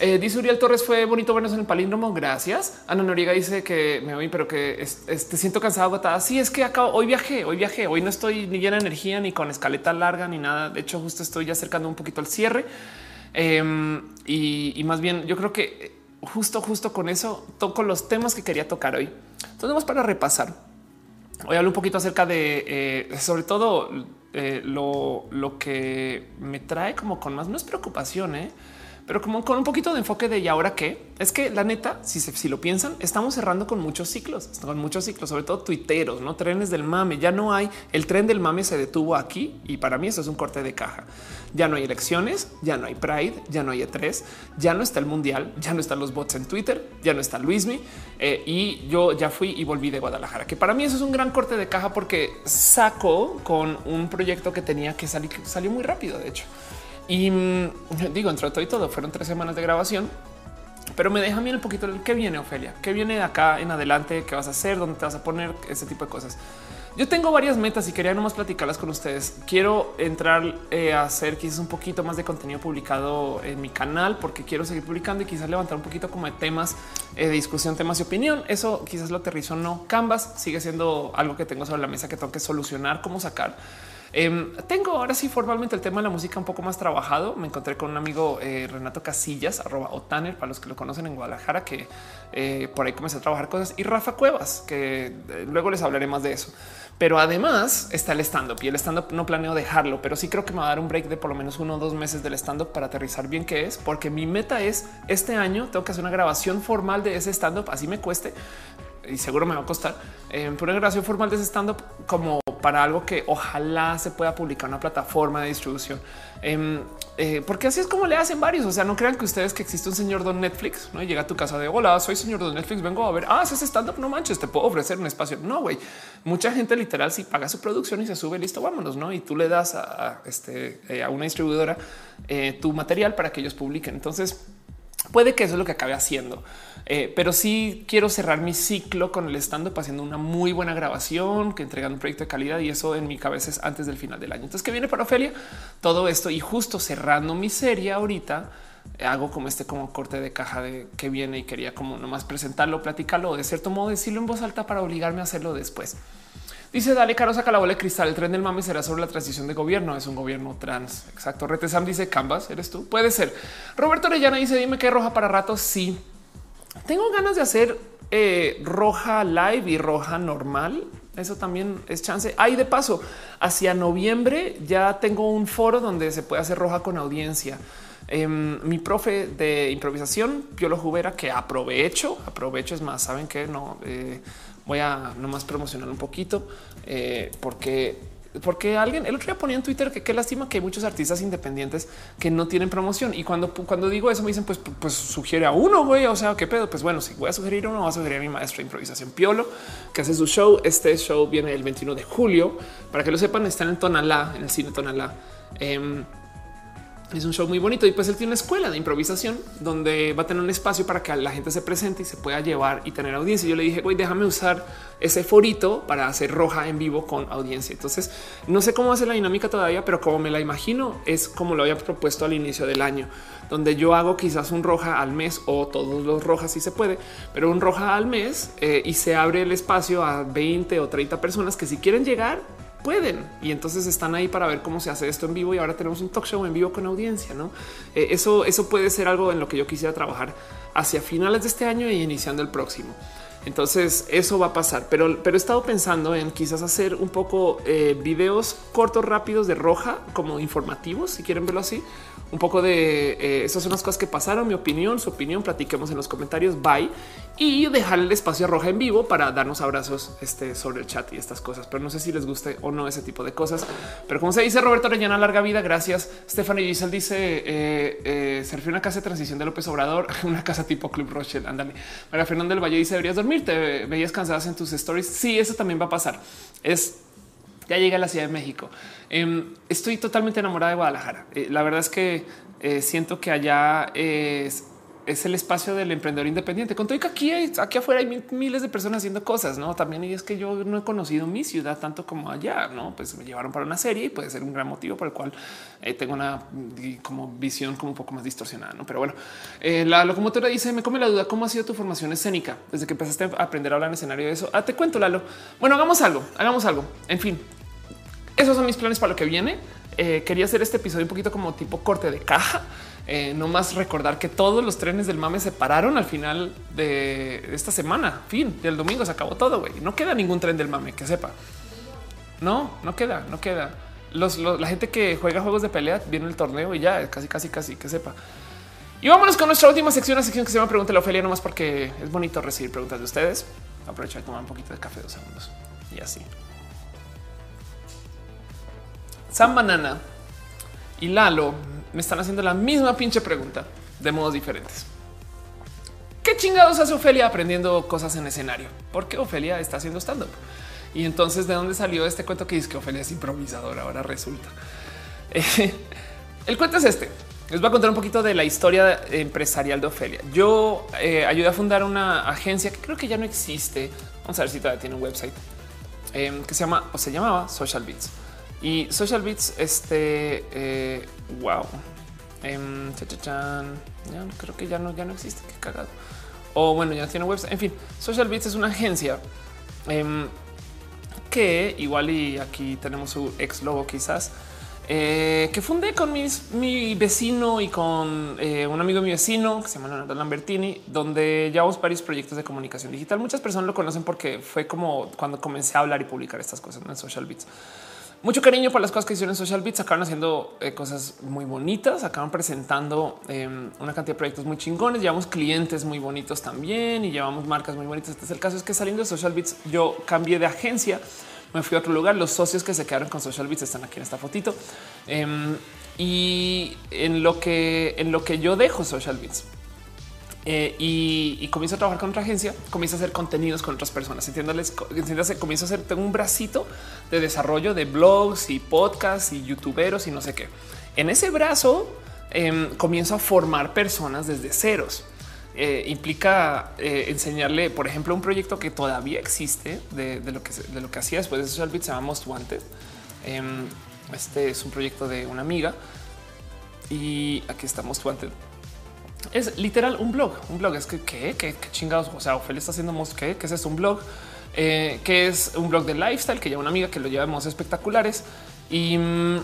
Eh, dice Uriel Torres, fue bonito vernos en el palíndromo. Gracias. Ana Noriega dice que me voy, pero que te siento cansada, agotada. Sí, es que acabo. Hoy viajé, hoy viajé. Hoy no estoy ni llena de energía, ni con escaleta larga, ni nada. De hecho, justo estoy ya acercando un poquito al cierre. Em, y, más bien, yo creo que justo, justo con eso toco los temas que quería tocar hoy. Entonces, vamos para repasar. Hoy hablo un poquito acerca de, eh, sobre todo, eh, lo, lo, que me trae como con más, no es preocupación, ¿eh? Pero como con un poquito de enfoque de y ahora qué es que la neta, si, si lo piensan, estamos cerrando con muchos ciclos, con muchos ciclos, sobre todo tuiteros, no trenes del mame. Ya no hay el tren del mame se detuvo aquí y para mí eso es un corte de caja. Ya no hay elecciones, ya no hay Pride, ya no hay E3, ya no está el mundial, ya no están los bots en Twitter, ya no está Luismi eh, y yo ya fui y volví de Guadalajara, que para mí eso es un gran corte de caja porque saco con un proyecto que tenía que salir, salió muy rápido. De hecho, y mm, digo, entre todo y todo, fueron tres semanas de grabación, pero me deja bien un poquito el que viene, Ofelia, qué viene de acá en adelante, qué vas a hacer, dónde te vas a poner, ese tipo de cosas. Yo tengo varias metas y quería nomás platicarlas con ustedes. Quiero entrar eh, a hacer quizás un poquito más de contenido publicado en mi canal porque quiero seguir publicando y quizás levantar un poquito como de temas eh, de discusión, temas y opinión. Eso quizás lo aterrizo no. Canvas sigue siendo algo que tengo sobre la mesa que tengo que solucionar, cómo sacar. Em, tengo ahora sí formalmente el tema de la música un poco más trabajado. Me encontré con un amigo eh, Renato Casillas, arroba Otaner, para los que lo conocen en Guadalajara, que eh, por ahí comencé a trabajar cosas, y Rafa Cuevas, que eh, luego les hablaré más de eso. Pero además está el stand up y el stand up no planeo dejarlo, pero sí creo que me va a dar un break de por lo menos uno o dos meses del stand up para aterrizar bien qué es, porque mi meta es este año tengo que hacer una grabación formal de ese stand up, así me cueste y seguro me va a costar eh, por una grabación formal de ese stand up como para algo que ojalá se pueda publicar una plataforma de distribución. Em, eh, porque así es como le hacen varios. O sea, no crean que ustedes que existe un señor don Netflix, no llega a tu casa de hola, soy señor don Netflix, vengo a ver, ah, ese stand up, no manches, te puedo ofrecer un espacio. No, güey, mucha gente literal si paga su producción y se sube, listo, vámonos, no? Y tú le das a, este, eh, a una distribuidora tu material para que ellos publiquen. Entonces, puede que eso es lo que acabe haciendo. Eh, pero sí quiero cerrar mi ciclo con el stand up haciendo una muy buena grabación, que entregando un proyecto de calidad y eso en mi cabeza es antes del final del año. Entonces, ¿qué viene para Ofelia? Todo esto y justo cerrando mi serie ahorita, hago como este como corte de caja de que viene y quería como nomás presentarlo, platicarlo de cierto modo decirlo en voz alta para obligarme a hacerlo después. Dice Dale Caro saca la bola de cristal. El tren del mame será sobre la transición de gobierno. Es un gobierno trans. Exacto. Rete Sam dice Canvas. Eres tú. Puede ser. Roberto Orellana dice dime qué roja para rato. Sí, tengo ganas de hacer eh, roja live y roja normal. Eso también es chance. Ahí de paso, hacia noviembre ya tengo un foro donde se puede hacer roja con audiencia. Em, mi profe de improvisación, Piolo Jubera, que aprovecho, aprovecho es más, saben que no eh, voy a nomás promocionar un poquito eh, porque porque alguien el otro día ponía en Twitter que qué lástima que hay muchos artistas independientes que no tienen promoción. Y cuando, cuando digo eso me dicen, pues, pues sugiere a uno, güey. O sea, qué pedo. Pues bueno, si voy a sugerir uno, voy a sugerir a mi maestro de improvisación Piolo, que hace su show. Este show viene el 21 de julio. Para que lo sepan, están en Tonalá, en el cine Tonalá. Eh, es un show muy bonito y pues él tiene una escuela de improvisación donde va a tener un espacio para que la gente se presente y se pueda llevar y tener audiencia. Yo le dije, güey, déjame usar ese forito para hacer roja en vivo con audiencia. Entonces no sé cómo hacer la dinámica todavía, pero como me la imagino es como lo había propuesto al inicio del año, donde yo hago quizás un roja al mes o todos los rojas si se puede, pero un roja al mes eh, y se abre el espacio a 20 o 30 personas que si quieren llegar pueden. Y entonces están ahí para ver cómo se hace esto en vivo. Y ahora tenemos un talk show en vivo con audiencia. No, eh, eso, eso puede ser algo en lo que yo quisiera trabajar hacia finales de este año y iniciando el próximo. Entonces eso va a pasar, pero, pero he estado pensando en quizás hacer un poco eh, videos cortos, rápidos de roja, como informativos, si quieren verlo así, un poco de eh, esas son las cosas que pasaron, mi opinión, su opinión, platiquemos en los comentarios, bye y dejar el espacio roja en vivo para darnos abrazos este, sobre el chat y estas cosas. Pero no sé si les guste o no ese tipo de cosas. Pero como se dice Roberto Rellana, larga vida. Gracias. Stephanie Giselle dice eh, eh, a una casa de transición de López Obrador, una casa tipo Club Rochelle. Ándale. María Fernanda del Valle dice deberías dormir. Te veías cansadas en tus stories. Sí, eso también va a pasar. Es ya llega a la Ciudad de México. Em, estoy totalmente enamorada de Guadalajara. Eh, la verdad es que siento que allá es es el espacio del emprendedor independiente. Con todo que aquí, aquí afuera hay miles de personas haciendo cosas, no? También y es que yo no he conocido mi ciudad tanto como allá, no? Pues me llevaron para una serie y puede ser un gran motivo por el cual eh, tengo una como visión como un poco más distorsionada, no? Pero bueno, eh, la locomotora dice: Me come la duda. ¿Cómo ha sido tu formación escénica desde que empezaste a aprender a hablar en escenario de eso? Ah, te cuento, Lalo. Bueno, hagamos algo, hagamos algo. En fin, esos son mis planes para lo que viene. Eh, quería hacer este episodio un poquito como tipo corte de caja eh, no más recordar que todos los trenes del mame se pararon al final de esta semana. Fin del domingo se acabó todo. güey. No queda ningún tren del mame que sepa. No, no queda, no queda. Los, la gente que juega juegos de pelea viene el torneo y ya casi, casi, casi que sepa. Y vámonos con nuestra última sección, la sección que se llama Pregunta la Ofelia, nomás porque es bonito recibir preguntas de ustedes. Aprovecho de tomar un poquito de café dos segundos y así. San Banana y Lalo me están haciendo la misma pinche pregunta de modos diferentes. ¿Qué chingados hace Ofelia aprendiendo cosas en escenario? ¿Por qué Ofelia está haciendo stand-up? Y entonces, ¿de dónde salió este cuento que dice que Ofelia es improvisadora? Ahora resulta. el cuento es este. Les voy a contar un poquito de la historia empresarial de Ofelia. Yo eh, ayudé a fundar una agencia que creo que ya no existe. Vamos a ver si todavía tiene un website eh, que se llama o se llamaba Social Beats. Y Social Beats, este, wow. Em, creo que ya no, ya no existe. Qué cagado. O bueno, ya tiene website. En fin, Social Beats es una agencia em, que igual y aquí tenemos su ex logo quizás. Eh, que fundé con mi vecino y con eh, un amigo de mi vecino que se llama Leonardo Lambertini, donde llevamos varios proyectos de comunicación digital. Muchas personas lo conocen porque fue como cuando comencé a hablar y publicar estas cosas en Social Beats mucho cariño por las cosas que hicieron en Social Beats. Acaban haciendo eh, cosas muy bonitas, acaban presentando em, una cantidad de proyectos muy chingones. Llevamos clientes muy bonitos también y llevamos marcas muy bonitas. Este es el caso es que saliendo de Social Beats, yo cambié de agencia, me fui a otro lugar. Los socios que se quedaron con Social Beats están aquí en esta fotito. Em, y en lo que en lo que yo dejo Social Beats, eh, y, comienzo a trabajar con otra agencia, comienzo a hacer contenidos con otras personas. Entiéndales, entiéndase, comienzo a hacer tengo un bracito de desarrollo de blogs y podcasts y youtuberos y no sé qué. En ese brazo em, comienzo a formar personas desde ceros. Eh, implica eh, enseñarle, por ejemplo, un proyecto que todavía existe de, lo que de lo que hacía después de Social Beat se llama Most Wanted. Em, este es un proyecto de una amiga y aquí está Most Wanted es literal un blog. Un blog es que qué, qué, chingados. O sea, Ophelia está haciendo qué, qué es un blog eh, que es un blog de lifestyle que lleva una amiga que lo llevamos espectaculares y mm,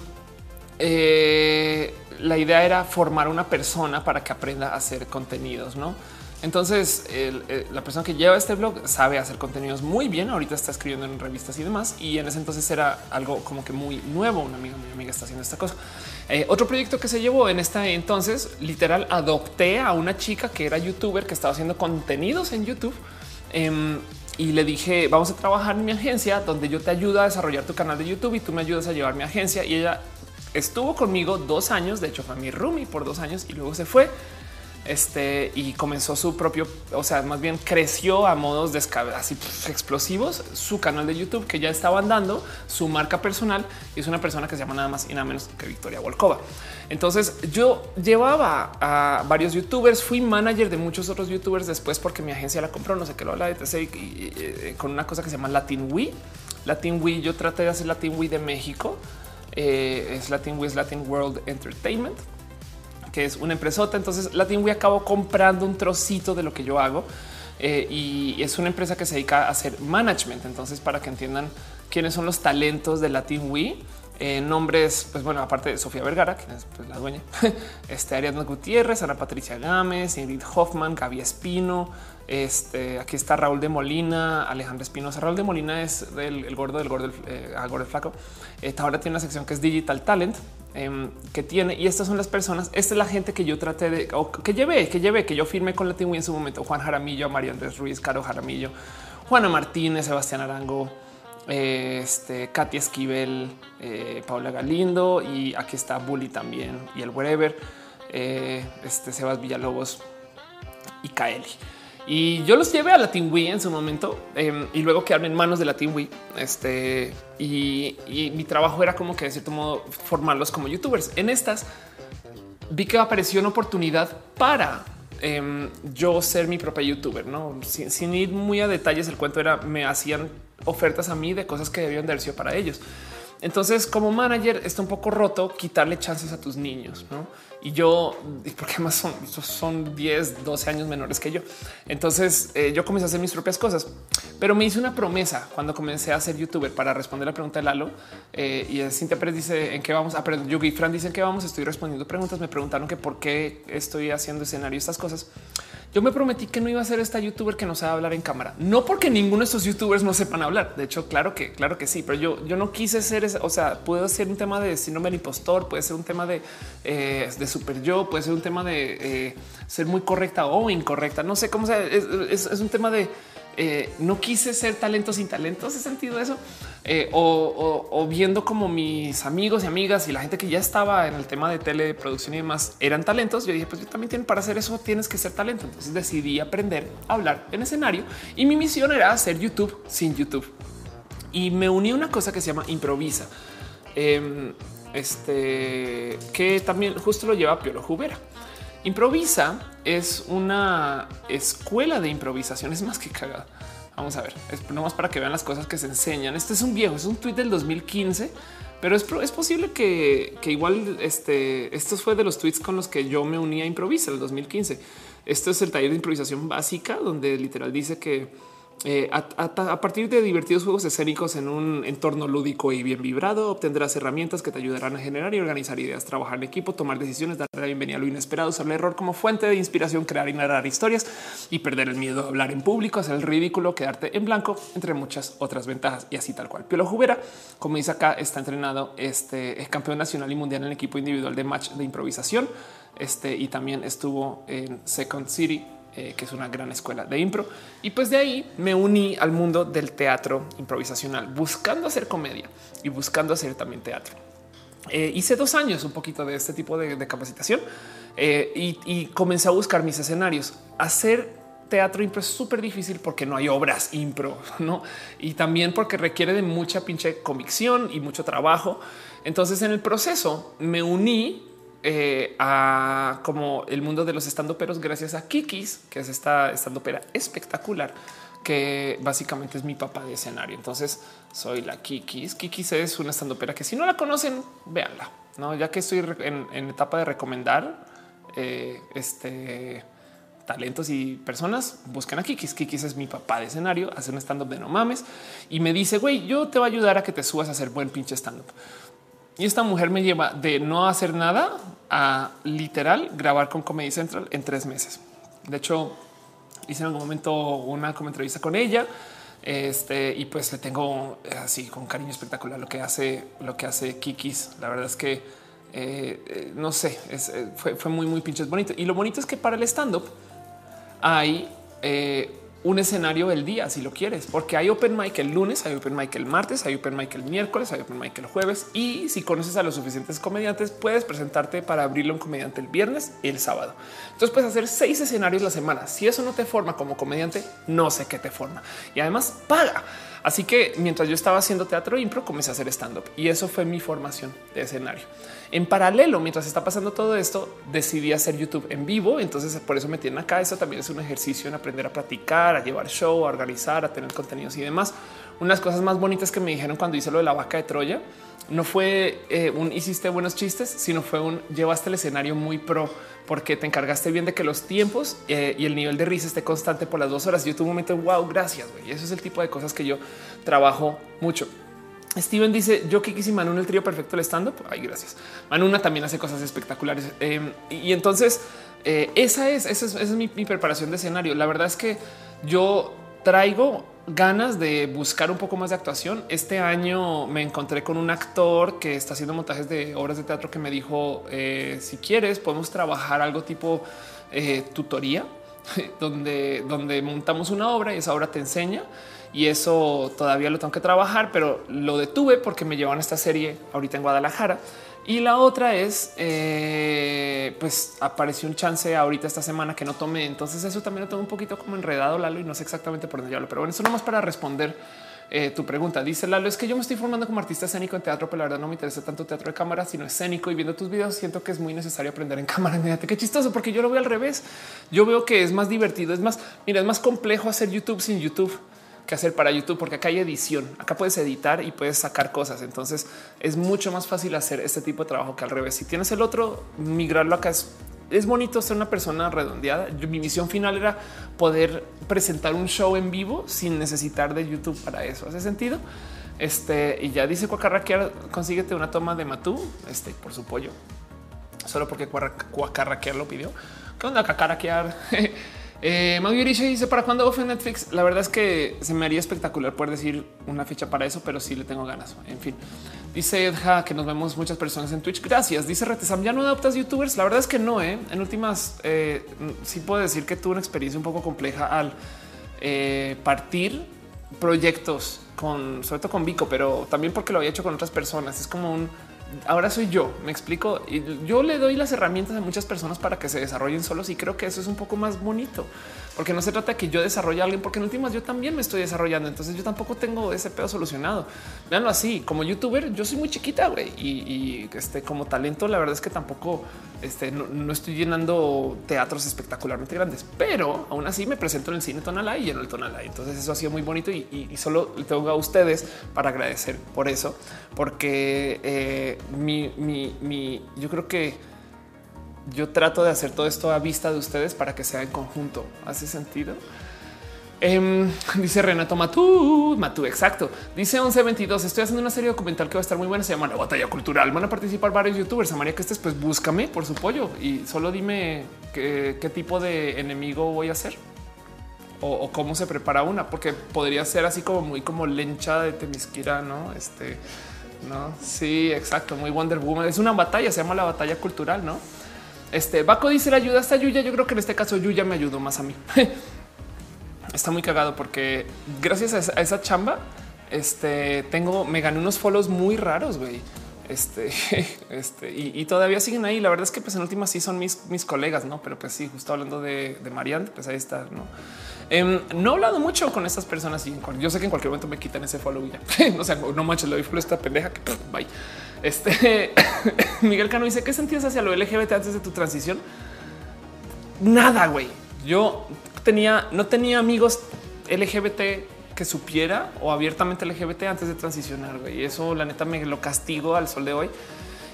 eh, la idea era formar una persona para que aprenda a hacer contenidos, no? Entonces, eh, la persona que lleva este blog sabe hacer contenidos muy bien. Ahorita está escribiendo en revistas y demás. Y en ese entonces era algo como que muy nuevo. Una amiga, mi amiga está haciendo esta cosa. Eh, otro proyecto que se llevó en esta entonces, literal, adopté a una chica que era youtuber que estaba haciendo contenidos en YouTube. Em, y le dije, vamos a trabajar en mi agencia donde yo te ayudo a desarrollar tu canal de YouTube y tú me ayudas a llevar mi agencia. Y ella estuvo conmigo dos años. De hecho, fue mi roomie por dos años y luego se fue este y comenzó su propio, o sea, más bien creció a modos de así explosivos su canal de YouTube que ya estaba andando su marca personal y es una persona que se llama nada más y nada menos que Victoria Volkova. Entonces yo llevaba a varios youtubers, fui manager de muchos otros youtubers después porque mi agencia la compró, no sé qué lo habla de y, con una cosa que se llama Latin We. Latin We, yo traté de hacer Latin We de México. Eh, es Latin We, es Latin World Entertainment que es una empresota. Entonces Latin acabó comprando un trocito de lo que yo hago eh, y es una empresa que se dedica a hacer management. Entonces, para que entiendan quiénes son los talentos de Latin eh, nombres, pues bueno, aparte de Sofía Vergara, quien es pues, la dueña, este Ariadna Gutiérrez, Ana Patricia Gámez, Ingrid Hoffman, Gaby Espino, este aquí está Raúl de Molina, Alejandro Espinosa. Raúl de Molina es el, gordo del gordo, el, eh, gordo flaco. ahora tiene una sección que es Digital Talent em, que tiene y estas son las personas. Esta es la gente que yo traté de que llevé, que llevé, que yo firmé con Latin en su momento. Juan Jaramillo, Mario Andrés Ruiz, Caro Jaramillo, Juana Martínez, Sebastián Arango, este Katy Esquivel, eh, Paula Galindo y aquí está Bully también y el wherever, eh, este Sebas Villalobos y Kaeli. Y yo los llevé a la Team en su momento em, y luego quedaron en manos de la Team Este y, mi trabajo era como que de cierto modo formarlos como youtubers. En estas vi que apareció una oportunidad para em, yo ser mi propia youtuber, no sin, sin, ir muy a detalles. El cuento era me hacían ofertas a mí de cosas que debían de haber sido para ellos. Entonces, como manager, está un poco roto quitarle chances a tus niños, ¿no? Y yo, porque más son, son 10, 12 años menores que yo. Entonces, eh, yo comencé a hacer mis propias cosas, pero me hice una promesa cuando comencé a ser youtuber para responder la pregunta de Lalo. Eh, y Cintia Pérez dice en qué vamos ah, aprender. Yugi Fran dicen que vamos. Estoy respondiendo preguntas. Me preguntaron que por qué estoy haciendo escenario, estas cosas. Yo me prometí que no iba a ser esta youtuber que no sabe hablar en cámara, no porque ninguno de estos youtubers no sepan hablar. De hecho, claro que, claro que sí, pero yo, yo no quise ser, o sea, puede ser un tema de síndrome del impostor, puede ser un tema de, eh, de super yo, puede ser un tema de eh, ser muy correcta o incorrecta. No sé cómo sea. es un tema de eh, no quise ser talento sin talento. ¿Hace sentido eso? Eh, o, viendo como mis amigos y amigas y la gente que ya estaba en el tema de teleproducción y demás eran talentos, yo dije, pues yo también para hacer eso, tienes que ser talento. Entonces decidí aprender a hablar en escenario y mi misión era hacer YouTube sin YouTube. Y me uní a una cosa que se llama improvisa. Em, este que también justo lo lleva Piolo Jubera. Improvisa es una escuela de improvisación, es más que cagada. Vamos a ver, es más para que vean las cosas que se enseñan. Este es un viejo, es un tweet del 2015, pero es, es posible que, igual este, esto fue de los tweets con los que yo me uní a Improvisa el 2015. Esto es el taller de improvisación básica, donde literal dice que eh, a, partir de divertidos juegos escénicos en un entorno lúdico y bien vibrado, obtendrás herramientas que te ayudarán a generar y organizar ideas, trabajar en equipo, tomar decisiones, dar la bienvenida a lo inesperado, usar el error como fuente de inspiración, crear y narrar historias y perder el miedo a hablar en público, hacer el ridículo, quedarte en blanco, entre muchas otras ventajas y así tal cual. Piolo Jubera, como dice acá, está entrenado, este es campeón nacional y mundial en equipo individual de match de improvisación. Este y también estuvo en Second City eh, que es una gran escuela de impro. Y pues de ahí me uní al mundo del teatro improvisacional, buscando hacer comedia y buscando hacer también teatro. Eh, hice dos años un poquito de este tipo de, capacitación eh, y, y, comencé a buscar mis escenarios. Hacer teatro impro es súper difícil porque no hay obras impro, no? Y también porque requiere de mucha pinche convicción y mucho trabajo. Entonces, en el proceso me uní eh, a como el mundo de los estandoperos gracias a Kikis, que es esta estandopera espectacular, que básicamente es mi papá de escenario. Entonces soy la Kikis. Kikis es una estandopera que si no la conocen, véanla. No, ya que estoy en, etapa de recomendar eh, este talentos y personas, busquen a Kikis. Kikis es mi papá de escenario, hace un stand up de no mames y me dice, güey, yo te voy a ayudar a que te subas a hacer buen pinche stand up. Y esta mujer me lleva de no hacer nada a literal grabar con Comedy Central en tres meses. De hecho, hice en algún momento una como entrevista con ella. Este y pues le tengo así con cariño espectacular lo que hace, lo que hace Kikis. La verdad es que eh, eh, no sé, eh, fue, fue, muy, muy pinches bonito. Y lo bonito es que para el stand up hay un escenario el día si lo quieres, porque hay open mic el lunes, hay open mic el martes, hay open mic el miércoles, hay open mic el jueves. Y si conoces a los suficientes comediantes, puedes presentarte para abrirle un comediante el viernes y el sábado. Entonces puedes hacer seis escenarios la semana. Si eso no te forma como comediante, no sé qué te forma. Y además paga. Así que mientras yo estaba haciendo teatro impro, comencé a hacer stand up y eso fue mi formación de escenario. En paralelo, mientras está pasando todo esto, decidí hacer YouTube en vivo. Entonces, por eso me tienen acá. Eso también es un ejercicio en aprender a practicar, a llevar show, a organizar, a tener contenidos y demás. Unas cosas más bonitas que me dijeron cuando hice lo de la vaca de Troya no fue eh, un hiciste buenos chistes, sino fue un llevaste el escenario muy pro porque te encargaste bien de que los tiempos eh, y el nivel de risa esté constante por las dos horas. Yo tuve un momento wow, gracias. Y eso es el tipo de cosas que yo trabajo mucho. Steven dice yo que quise Manuna el trío perfecto el stand up. Ay, gracias. Manuna también hace cosas espectaculares. Em, y, entonces eh, esa es, esa es, mi preparación de escenario. La verdad es que yo traigo ganas de buscar un poco más de actuación. Este año me encontré con un actor que está haciendo montajes de obras de teatro que me dijo, eh, si quieres, podemos trabajar algo tipo eh, tutoría, donde, donde montamos una obra y esa obra te enseña. Y eso todavía lo tengo que trabajar, pero lo detuve porque me llevan esta serie ahorita en Guadalajara y la otra es, eh, pues apareció un chance ahorita esta semana que no tomé. Entonces eso también lo tengo un poquito como enredado, Lalo, y no sé exactamente por dónde hablo. Pero bueno, eso nomás para responder eh, tu pregunta. Dice Lalo, es que yo me estoy formando como artista escénico en teatro, pero la verdad no me interesa tanto teatro de cámara, sino escénico y viendo tus videos siento que es muy necesario aprender en cámara. Fíjate qué chistoso, porque yo lo veo al revés. Yo veo que es más divertido, es más, mira, es más complejo hacer YouTube sin YouTube que hacer para YouTube, porque acá hay edición, acá puedes editar y puedes sacar cosas. Entonces es mucho más fácil hacer este tipo de trabajo que al revés. Si tienes el otro, migrarlo acá es es bonito ser una persona redondeada. mi misión final era poder presentar un show en vivo sin necesitar de YouTube para eso. ¿Hace sentido? Este y ya dice Cuacarraquear, consíguete una toma de Matú este, por su pollo. Solo porque Cuacarraquear lo pidió. ¿Qué onda? Eh, dice para cuándo off en Netflix. La verdad es que se me haría espectacular poder decir una fecha para eso, pero sí le tengo ganas. En fin, dice Edja que nos vemos muchas personas en Twitch. Gracias. Dice Retesam, ya no adoptas youtubers. La verdad es que no. ¿eh? En últimas, eh, sí puedo decir que tuve una experiencia un poco compleja al eh, partir proyectos con, sobre todo con Vico, pero también porque lo había hecho con otras personas. Es como un ahora soy yo, me explico. Yo le doy las herramientas a muchas personas para que se desarrollen solos y creo que eso es un poco más bonito, porque no se trata de que yo desarrolle alguien, porque en últimas yo también me estoy desarrollando. Entonces yo tampoco tengo ese pedo solucionado. Veanlo así, como youtuber, yo soy muy chiquita güey, y, este, como talento, la verdad es que tampoco este, no, estoy llenando teatros espectacularmente grandes, pero aún así me presento en el cine Tonalá y en el Tonalá. Entonces eso ha sido muy bonito y, y solo le tengo a ustedes para agradecer por eso, porque eh, mi, mi, mi, yo creo que yo trato de hacer todo esto a vista de ustedes para que sea en conjunto. ¿Hace sentido? Em, dice Renato Matú, Matú, exacto. Dice 1122. Estoy haciendo una serie documental que va a estar muy buena. Se llama La Batalla Cultural. Van a participar varios youtubers. A María que estés, pues búscame por su pollo y solo dime qué, tipo de enemigo voy a hacer o, cómo se prepara una, porque podría ser así como muy como lencha de Temisquira, no? Este no, sí, exacto. Muy Wonder Woman. Es una batalla, se llama la batalla cultural, no? Este Baco dice la ayuda hasta Yuya. Yo creo que en este caso Yuya me ayudó más a mí. Está muy cagado porque gracias a esa, chamba, este tengo, me gané unos follows muy raros, güey. Este, este, y, todavía siguen ahí. La verdad es que pues en última sí son mis, mis colegas, no? Pero pues sí, justo hablando de, de Marianne, pues ahí está, no? Em, no he hablado mucho con estas personas y yo sé que en cualquier momento me quitan ese follow y ya. no sé, no manches, lo doy esta pendeja que bye. Este Miguel Cano dice qué sentías hacia lo LGBT antes de tu transición. Nada, güey. Yo tenía, no tenía amigos LGBT que supiera o abiertamente LGBT antes de transicionar. Güey. Eso la neta me lo castigo al sol de hoy.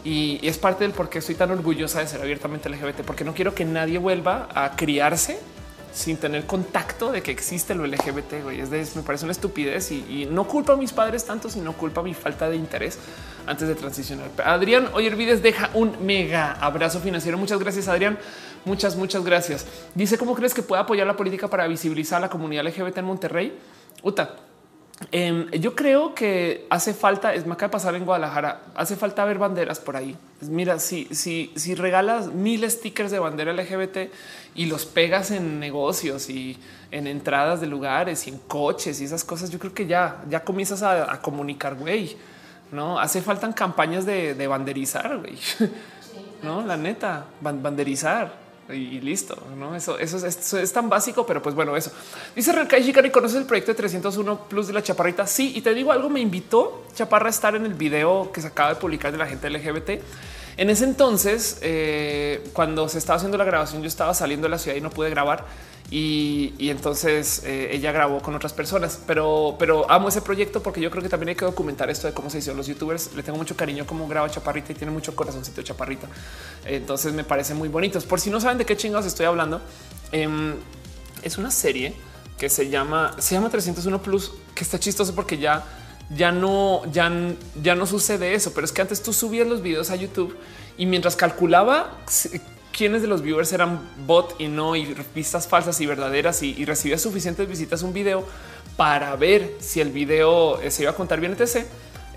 Y, y es parte del por qué estoy tan orgullosa de ser abiertamente LGBT, porque no quiero que nadie vuelva a criarse sin tener contacto de que existe lo LGBT. Güey. Es de, me parece una estupidez y, no culpa a mis padres tanto, sino culpa a mi falta de interés antes de transicionar. Adrián Oyervides deja un mega abrazo financiero. Muchas gracias, Adrián. Muchas, muchas gracias. Dice cómo crees que puede apoyar la política para visibilizar a la comunidad LGBT en Monterrey. Uta, Em, yo creo que hace falta, es me acaba de pasar en Guadalajara, hace falta ver banderas por ahí. Mira, si, si, si regalas mil stickers de bandera LGBT y los pegas en negocios y en entradas de lugares y en coches y esas cosas, yo creo que ya, ya comienzas a, comunicar, güey. No hace falta campañas de, banderizar, güey. no, la neta, banderizar y listo. No, eso, es, tan básico, pero pues bueno, eso dice Rekai Shikari. ¿Conoces el proyecto de 301 Plus de la Chaparrita? Sí, y te digo algo, me invitó Chaparra a estar en el video que se acaba de publicar de la gente LGBT. En ese entonces, eh, cuando se estaba haciendo la grabación, yo estaba saliendo de la ciudad y no pude grabar y, entonces eh, ella grabó con otras personas, pero, pero amo ese proyecto porque yo creo que también hay que documentar esto de cómo se hicieron los youtubers. Le tengo mucho cariño como graba Chaparrita y tiene mucho corazoncito Chaparrita. Entonces me parece muy bonitos. Por si no saben de qué chingados estoy hablando, em, es una serie que se llama, se llama 301 Plus, que está chistoso porque ya ya no, ya, ya no sucede eso, pero es que antes tú subías los videos a YouTube y mientras calculaba quiénes de los viewers eran bot y no, y vistas falsas y verdaderas, y, recibía suficientes visitas un video para ver si el video eh, se iba a contar bien, etc.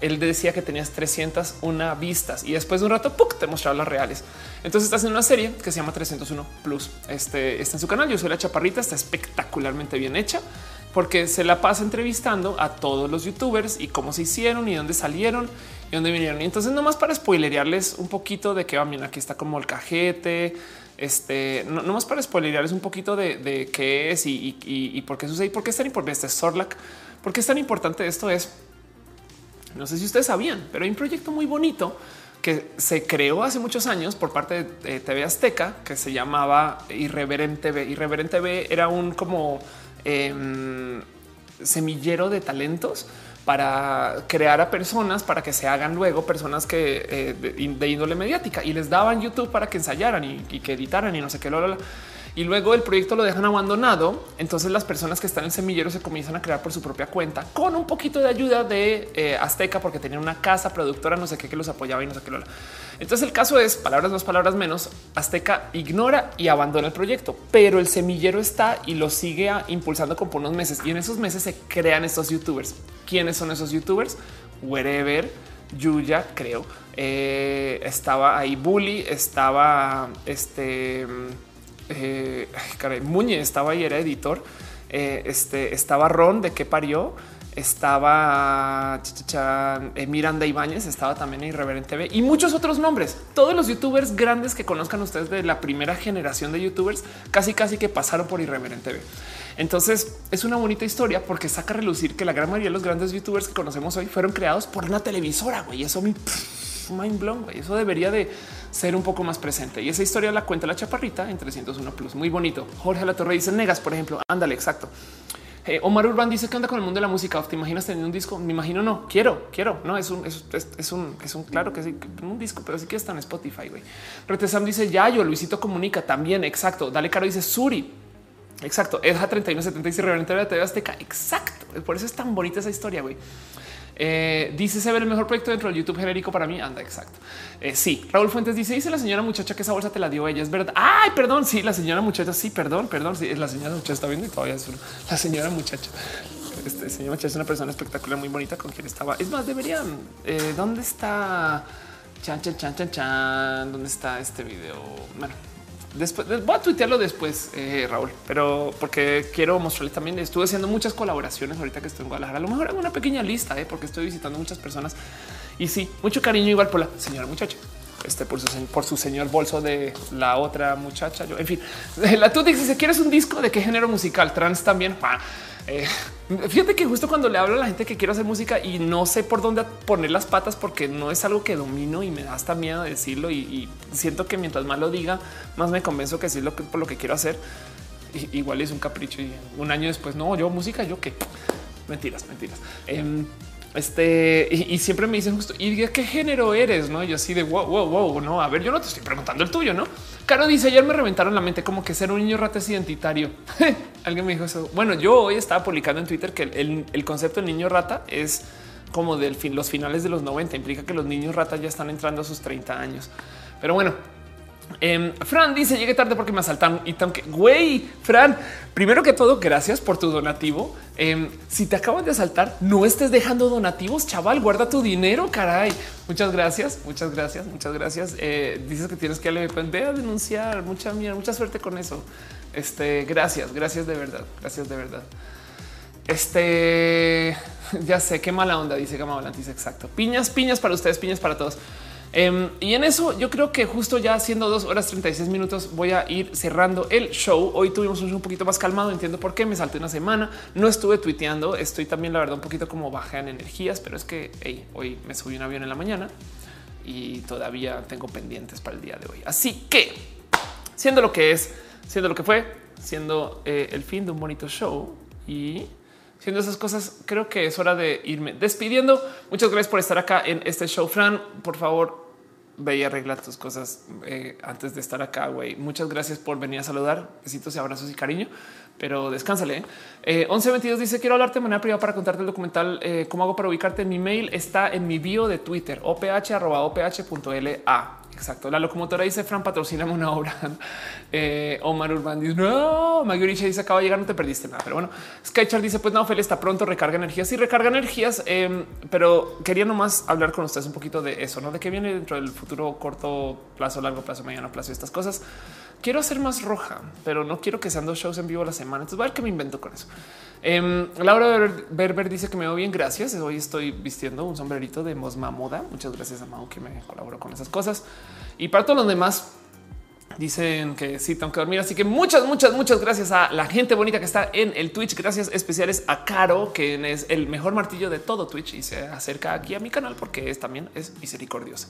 Él decía que tenías 301 vistas y después de un rato te mostraba las reales. Entonces estás en una serie que se llama 301 Plus. Este está en su canal. Yo soy la chaparrita, está espectacularmente bien hecha porque se la pasa entrevistando a todos los youtubers y cómo se hicieron y dónde salieron y dónde vinieron. Y entonces nomás para spoilerearles un poquito de qué va bien, aquí está como el cajete, este, no, nomás para spoilerearles un poquito de, qué es y, por qué sucede y por qué es tan importante este Sorlac. ¿Por qué es tan importante esto? Es, no sé si ustedes sabían, pero hay un proyecto muy bonito que se creó hace muchos años por parte de TV Azteca que se llamaba Irreverente TV. Irreverente TV era un como em, semillero de talentos para crear a personas para que se hagan luego personas que eh, de, índole mediática y les daban YouTube para que ensayaran y, que editaran y no sé qué. Lo, y luego el proyecto lo dejan abandonado. Entonces las personas que están en semillero se comienzan a crear por su propia cuenta con un poquito de ayuda de eh, Azteca porque tenían una casa productora, no sé qué, que los apoyaba y no sé qué. Entonces el caso es palabras más, palabras menos. Azteca ignora y abandona el proyecto, pero el semillero está y lo sigue impulsando como por unos meses. Y en esos meses se crean estos youtubers. ¿Quiénes son esos youtubers? Wherever, Yuya, creo. Eh, estaba ahí Bully, estaba este eh, Muñe estaba ahí, era editor. Eh, este estaba Ron de qué parió. Estaba eh, Miranda Ibáñez, estaba también en Irreverente TV y muchos otros nombres. Todos los youtubers grandes que conozcan ustedes de la primera generación de youtubers, casi casi que pasaron por Irreverente TV. Entonces es una bonita historia porque saca a relucir que la gran mayoría de los grandes youtubers que conocemos hoy fueron creados por una televisora. Güey, eso me mind blown. Eso debería de ser un poco más presente. Y esa historia la cuenta la chaparrita en 301 plus. Muy bonito. Jorge La Torre dice Negas, por ejemplo. Ándale, exacto. Eh, Omar Urban dice que anda con el mundo de la música. ¿Te imaginas teniendo un disco? Me imagino no. Quiero, quiero. No es un, es, un, es un claro que sí, un disco, pero sí que está en Spotify. Güey. Retesam dice Yayo, Luisito comunica también. Exacto. Dale Caro dice Suri. Exacto. Edja 3176 realmente de TV Azteca. Exacto. Por eso es tan bonita esa historia. Güey. Eh, dice se ve el mejor proyecto dentro del YouTube genérico para mí. Anda, exacto. Eh, sí, Raúl Fuentes dice: Dice la señora muchacha que esa bolsa te la dio ella. Es verdad. Ay, perdón. Sí, la señora muchacha. Sí, perdón, perdón. Sí, la señora muchacha está viendo y todavía es la señora muchacha. Este señor muchacha es una persona espectacular, muy bonita con quien estaba. Es más, deberían. Eh, ¿Dónde está? Chan, chan, chan, chan, chan. ¿Dónde está este video? Bueno, Después voy a tuitearlo después, eh, Raúl, pero porque quiero mostrarles también. Estuve haciendo muchas colaboraciones ahorita que estoy en Guadalajara. A lo mejor hago una pequeña lista, eh, porque estoy visitando muchas personas y sí, mucho cariño igual por la señora muchacha. Este por su, por su señor bolso de la otra muchacha. Yo, en fin, la tú dice: ¿Quieres un disco de qué género musical? Trans también. Eh, fíjate que justo cuando le hablo a la gente que quiero hacer música y no sé por dónde poner las patas porque no es algo que domino y me da hasta miedo decirlo y, siento que mientras más lo diga, más me convenzo que es lo que por lo que quiero hacer. igual es un capricho y un año después no, yo música, yo qué mentiras, mentiras. Em, este y, siempre me dicen justo y qué género eres, no? yo así de wow, wow, wow, no. A ver, yo no te estoy preguntando el tuyo, no? Caro dice ayer me reventaron la mente como que ser un niño rata es identitario. Alguien me dijo eso. Bueno, yo hoy estaba publicando en Twitter que el, concepto de niño rata es como del fin, los finales de los 90. Implica que los niños rata ya están entrando a sus 30 años. Pero bueno, Em, Fran dice llegué tarde porque me asaltaron y tan que güey, Fran, primero que todo, gracias por tu donativo. Em, si te acaban de asaltar, no estés dejando donativos, chaval, guarda tu dinero, caray. Muchas gracias, muchas gracias, muchas gracias. Eh, dices que tienes que pues, a denunciar. Mucha mierda, mucha suerte con eso. Este, gracias, gracias de verdad, gracias de verdad. Este, ya sé qué mala onda, dice Gama Volantis. Exacto. Piñas, piñas para ustedes, piñas para todos. Em, y en eso yo creo que justo ya siendo dos horas 36 minutos voy a ir cerrando el show. Hoy tuvimos un, un poquito más calmado. Entiendo por qué me salté una semana. No estuve tuiteando. Estoy también, la verdad, un poquito como baja en energías, pero es que hoy me subí un avión en la mañana y todavía tengo pendientes para el día de hoy. Así que siendo lo que es, siendo lo que fue, siendo eh, el fin de un bonito show y siendo esas cosas, creo que es hora de irme despidiendo. Muchas gracias por estar acá en este show. Fran, por favor, ve y arregla tus cosas eh, antes de estar acá. Güey, muchas gracias por venir a saludar. Besitos y abrazos y cariño, pero descánsale. Eh, 1122 dice: Quiero hablarte de manera privada para contarte el documental. Eh, ¿Cómo hago para ubicarte? Mi mail está en mi bio de Twitter, oph.oph.la. Exacto. La locomotora dice Fran, patrocíname una obra. Eh, Omar Urban dice no. Maguricha dice acaba de llegar, no te perdiste nada. Pero bueno, Skychar dice pues no, Ophelia está pronto, recarga energías y recarga energías. Em, pero quería nomás hablar con ustedes un poquito de eso, no de qué viene dentro del futuro corto plazo, largo plazo, mediano plazo, estas cosas. Quiero hacer más roja, pero no quiero que sean dos shows en vivo la semana. Entonces, voy a ver qué me invento con eso. Eh, Laura Berber dice que me veo bien. Gracias. Hoy estoy vistiendo un sombrerito de Mosma Moda. Muchas gracias a Mau que me colaboró con esas cosas. Y para todos los demás, Dicen que sí, tengo que dormir. Así que muchas, muchas, muchas gracias a la gente bonita que está en el Twitch. Gracias especiales a Caro, quien es el mejor martillo de todo Twitch y se acerca aquí a mi canal porque es también es misericordiosa.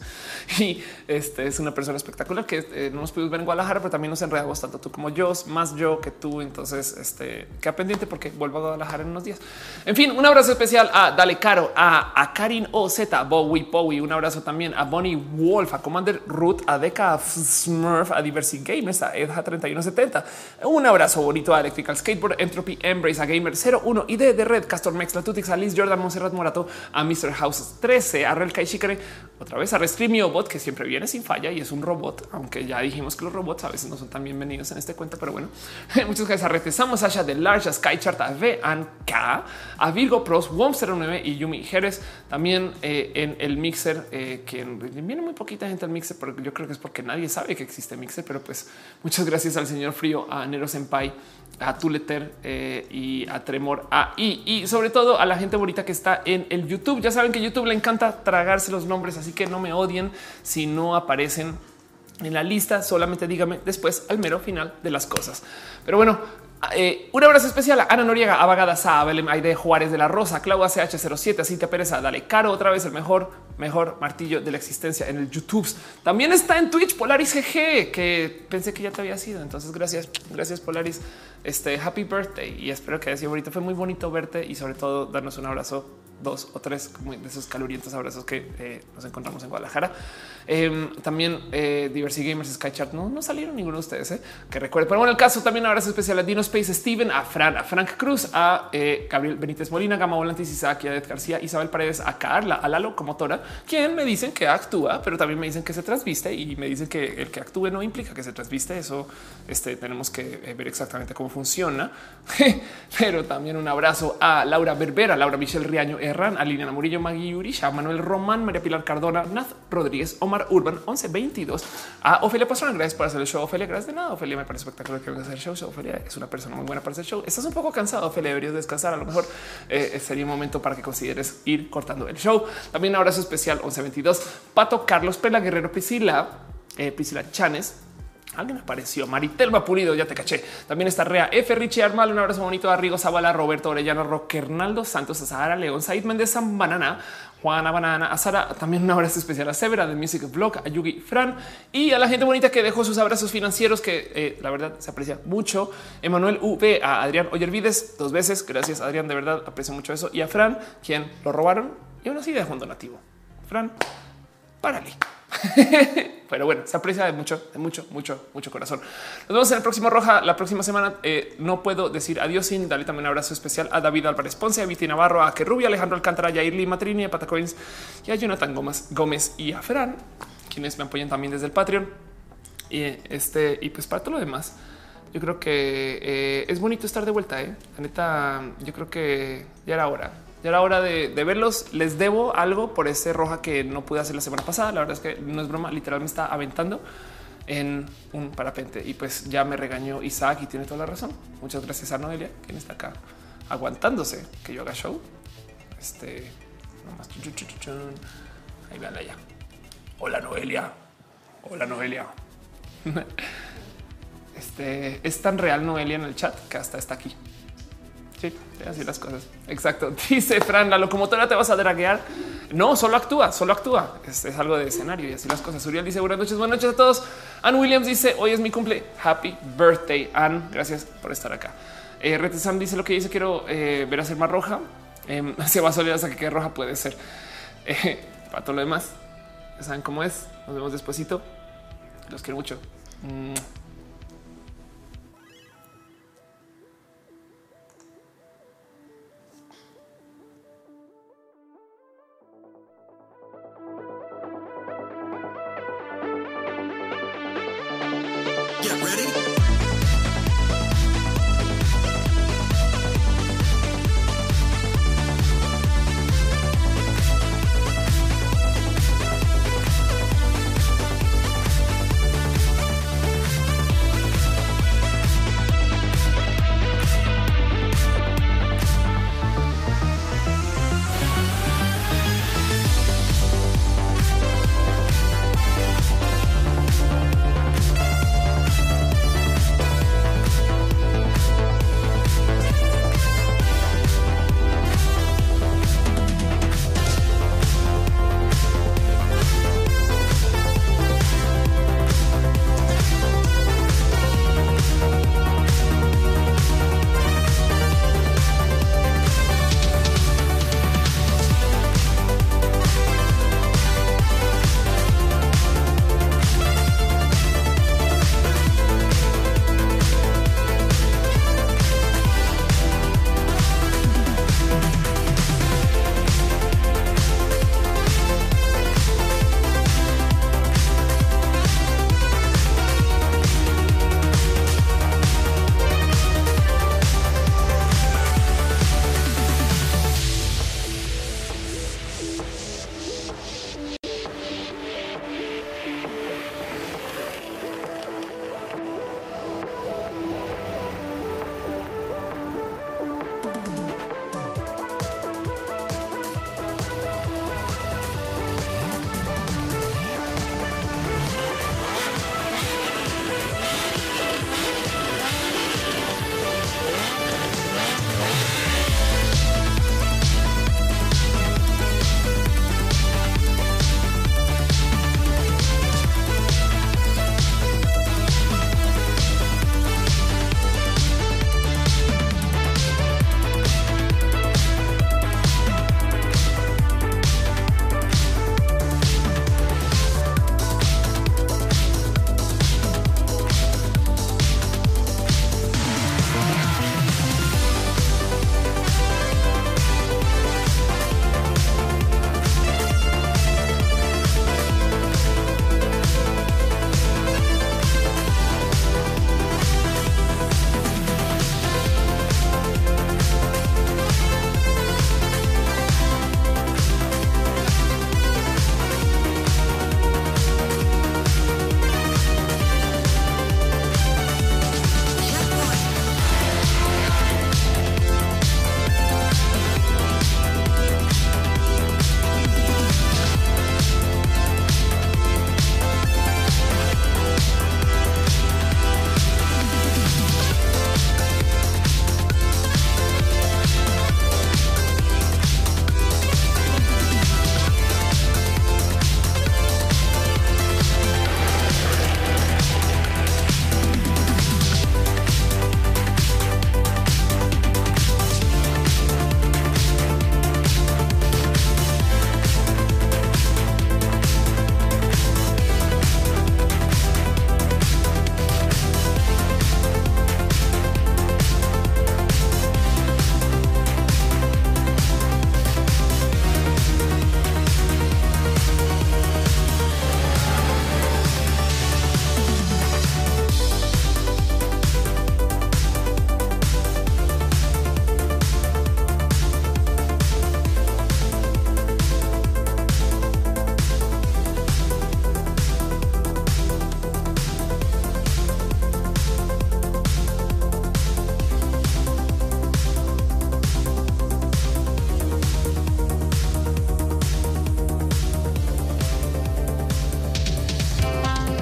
Y este es una persona espectacular que eh, no nos pudimos ver en Guadalajara, pero también nos enredamos tanto tú como yo, más yo que tú. Entonces, este queda pendiente porque vuelvo a Guadalajara en unos días. En fin, un abrazo especial a Dale Caro, a, a Karin OZ, Bowie Powie. Un abrazo también a Bonnie Wolf, a Commander Ruth, a Deca Smurf, a Diversity Gamers, a Edja 3170. Un abrazo bonito a Electrical Skateboard, Entropy, Embrace, a Gamer 01 y de, Red, Castor Mex, Latutix, a Liz Jordan, Monserrat Morato, a Mr. House 13, a Rel Shikare, otra vez a Restreamio Bot, que siempre viene sin falla y es un robot, aunque ya dijimos que los robots a veces no son tan bienvenidos en este cuento, pero bueno, muchas gracias a Retesamos, Sasha de Large, a Skychart, a V, K, a Virgo Pros, WOM 09 y Yumi Jerez, también eh, en el Mixer, eh, que viene muy poquita gente al Mixer, pero yo creo que es porque nadie sabe que existe Mixer, pero pues muchas gracias al señor Frío, a Nero Senpai, a Tuleter eh, y a Tremor a y, y sobre todo a la gente bonita que está en el YouTube. Ya saben que YouTube le encanta tragarse los nombres, así que no me odien si no aparecen en la lista. Solamente dígame después al mero final de las cosas. Pero bueno, eh, un abrazo especial a Ana Noriega, Abagada Sa, Aide Juárez de la Rosa, Clau CH07, Cintia Pérez, Dale Caro, otra vez el mejor, mejor martillo de la existencia en el YouTube. También está en Twitch Polaris GG, que pensé que ya te había sido. Entonces, gracias, gracias Polaris. Este happy birthday y espero que haya sido bonito. Fue muy bonito verte y sobre todo darnos un abrazo dos o tres de esos calurientos abrazos que eh, nos encontramos en Guadalajara. Em, también eh, Diversity Gamers, Skychat, no, no salieron ninguno de ustedes eh, que recuerde. Pero bueno, el caso también abrazo especial a Dino Space, Steven, a Fran, a Frank Cruz, a eh, Gabriel Benítez Molina, Gama Volantis, Isaac, a García, Isabel Paredes, a Carla, a la locomotora, quien me dicen que actúa, pero también me dicen que se transviste y me dicen que el que actúe no implica que se transviste. Eso este, tenemos que ver exactamente cómo funciona. pero también un abrazo a Laura Berbera, Laura Michelle Riaño, Herrán, a Liliana Murillo, Magui Urisha, Manuel Román, María Pilar Cardona, Nath Rodríguez, Omar Urban 1122, a Ofelia Pastrana. Gracias por hacer el show. Ofelia, gracias de nada. Ofelia me parece espectacular que venga a hacer el show. Ofelia es una persona muy buena para hacer el show. Estás un poco cansado, Ofelia, deberías descansar. A lo mejor eh, sería un momento para que consideres ir cortando el show. También un abrazo especial 1122, Pato Carlos Pela Guerrero Priscila, eh, Priscila Chanes, Alguien apareció. Maritelma Pulido, ya te caché. También está Rea F. Richie Armal. Un abrazo bonito a Rigo Zavala, Roberto Orellano, Roquernaldo Santos, a Sahara León, Said Méndez, San Banana, Juana Banana, a Sara. También un abrazo especial a Severa de Music Blog, a Yugi Fran y a la gente bonita que dejó sus abrazos financieros, que eh, la verdad se aprecia mucho. Emanuel V, a Adrián Oyervides, dos veces. Gracias, Adrián. De verdad aprecio mucho eso. Y a Fran, quien lo robaron y aún así dejó un donativo. Fran, párale. Pero bueno, se aprecia de mucho, de mucho, mucho, mucho corazón. Nos vemos en el próximo Roja la próxima semana. Eh, no puedo decir adiós sin darle también un abrazo especial a David Álvarez Ponce, a Viti Navarro, a Rubia, Alejandro Alcántara, Yair Lima, Trini, a Patacoins y a Jonathan Gómez, y a Fran, quienes me apoyan también desde el Patreon. Y este, y pues para todo lo demás, yo creo que eh, es bonito estar de vuelta. ¿eh? La neta, yo creo que ya era hora ya era hora de, verlos. Les debo algo por ese roja que no pude hacer la semana pasada. La verdad es que no es broma, literal me está aventando en un parapente y pues ya me regañó Isaac y tiene toda la razón. Muchas gracias a Noelia, quien está acá aguantándose que yo haga show. Este nomás. Ahí vean allá. Hola Noelia. Hola Noelia. Este es tan real Noelia en el chat que hasta está aquí. Sí, así las cosas. Exacto. Dice Fran, la locomotora te vas a draguear. No, solo actúa, solo actúa. Es, algo de escenario y así las cosas. Uriel dice buenas noches, buenas noches a todos. Ann Williams dice hoy es mi cumple. Happy birthday, Ann. Gracias por estar acá. Eh, Retesam dice lo que dice. Quiero eh, ver a ser más roja. Se va a soledad hasta que quede roja puede ser. Eh, para todo lo demás, ya saben cómo es. Nos vemos despuesito. Los quiero mucho.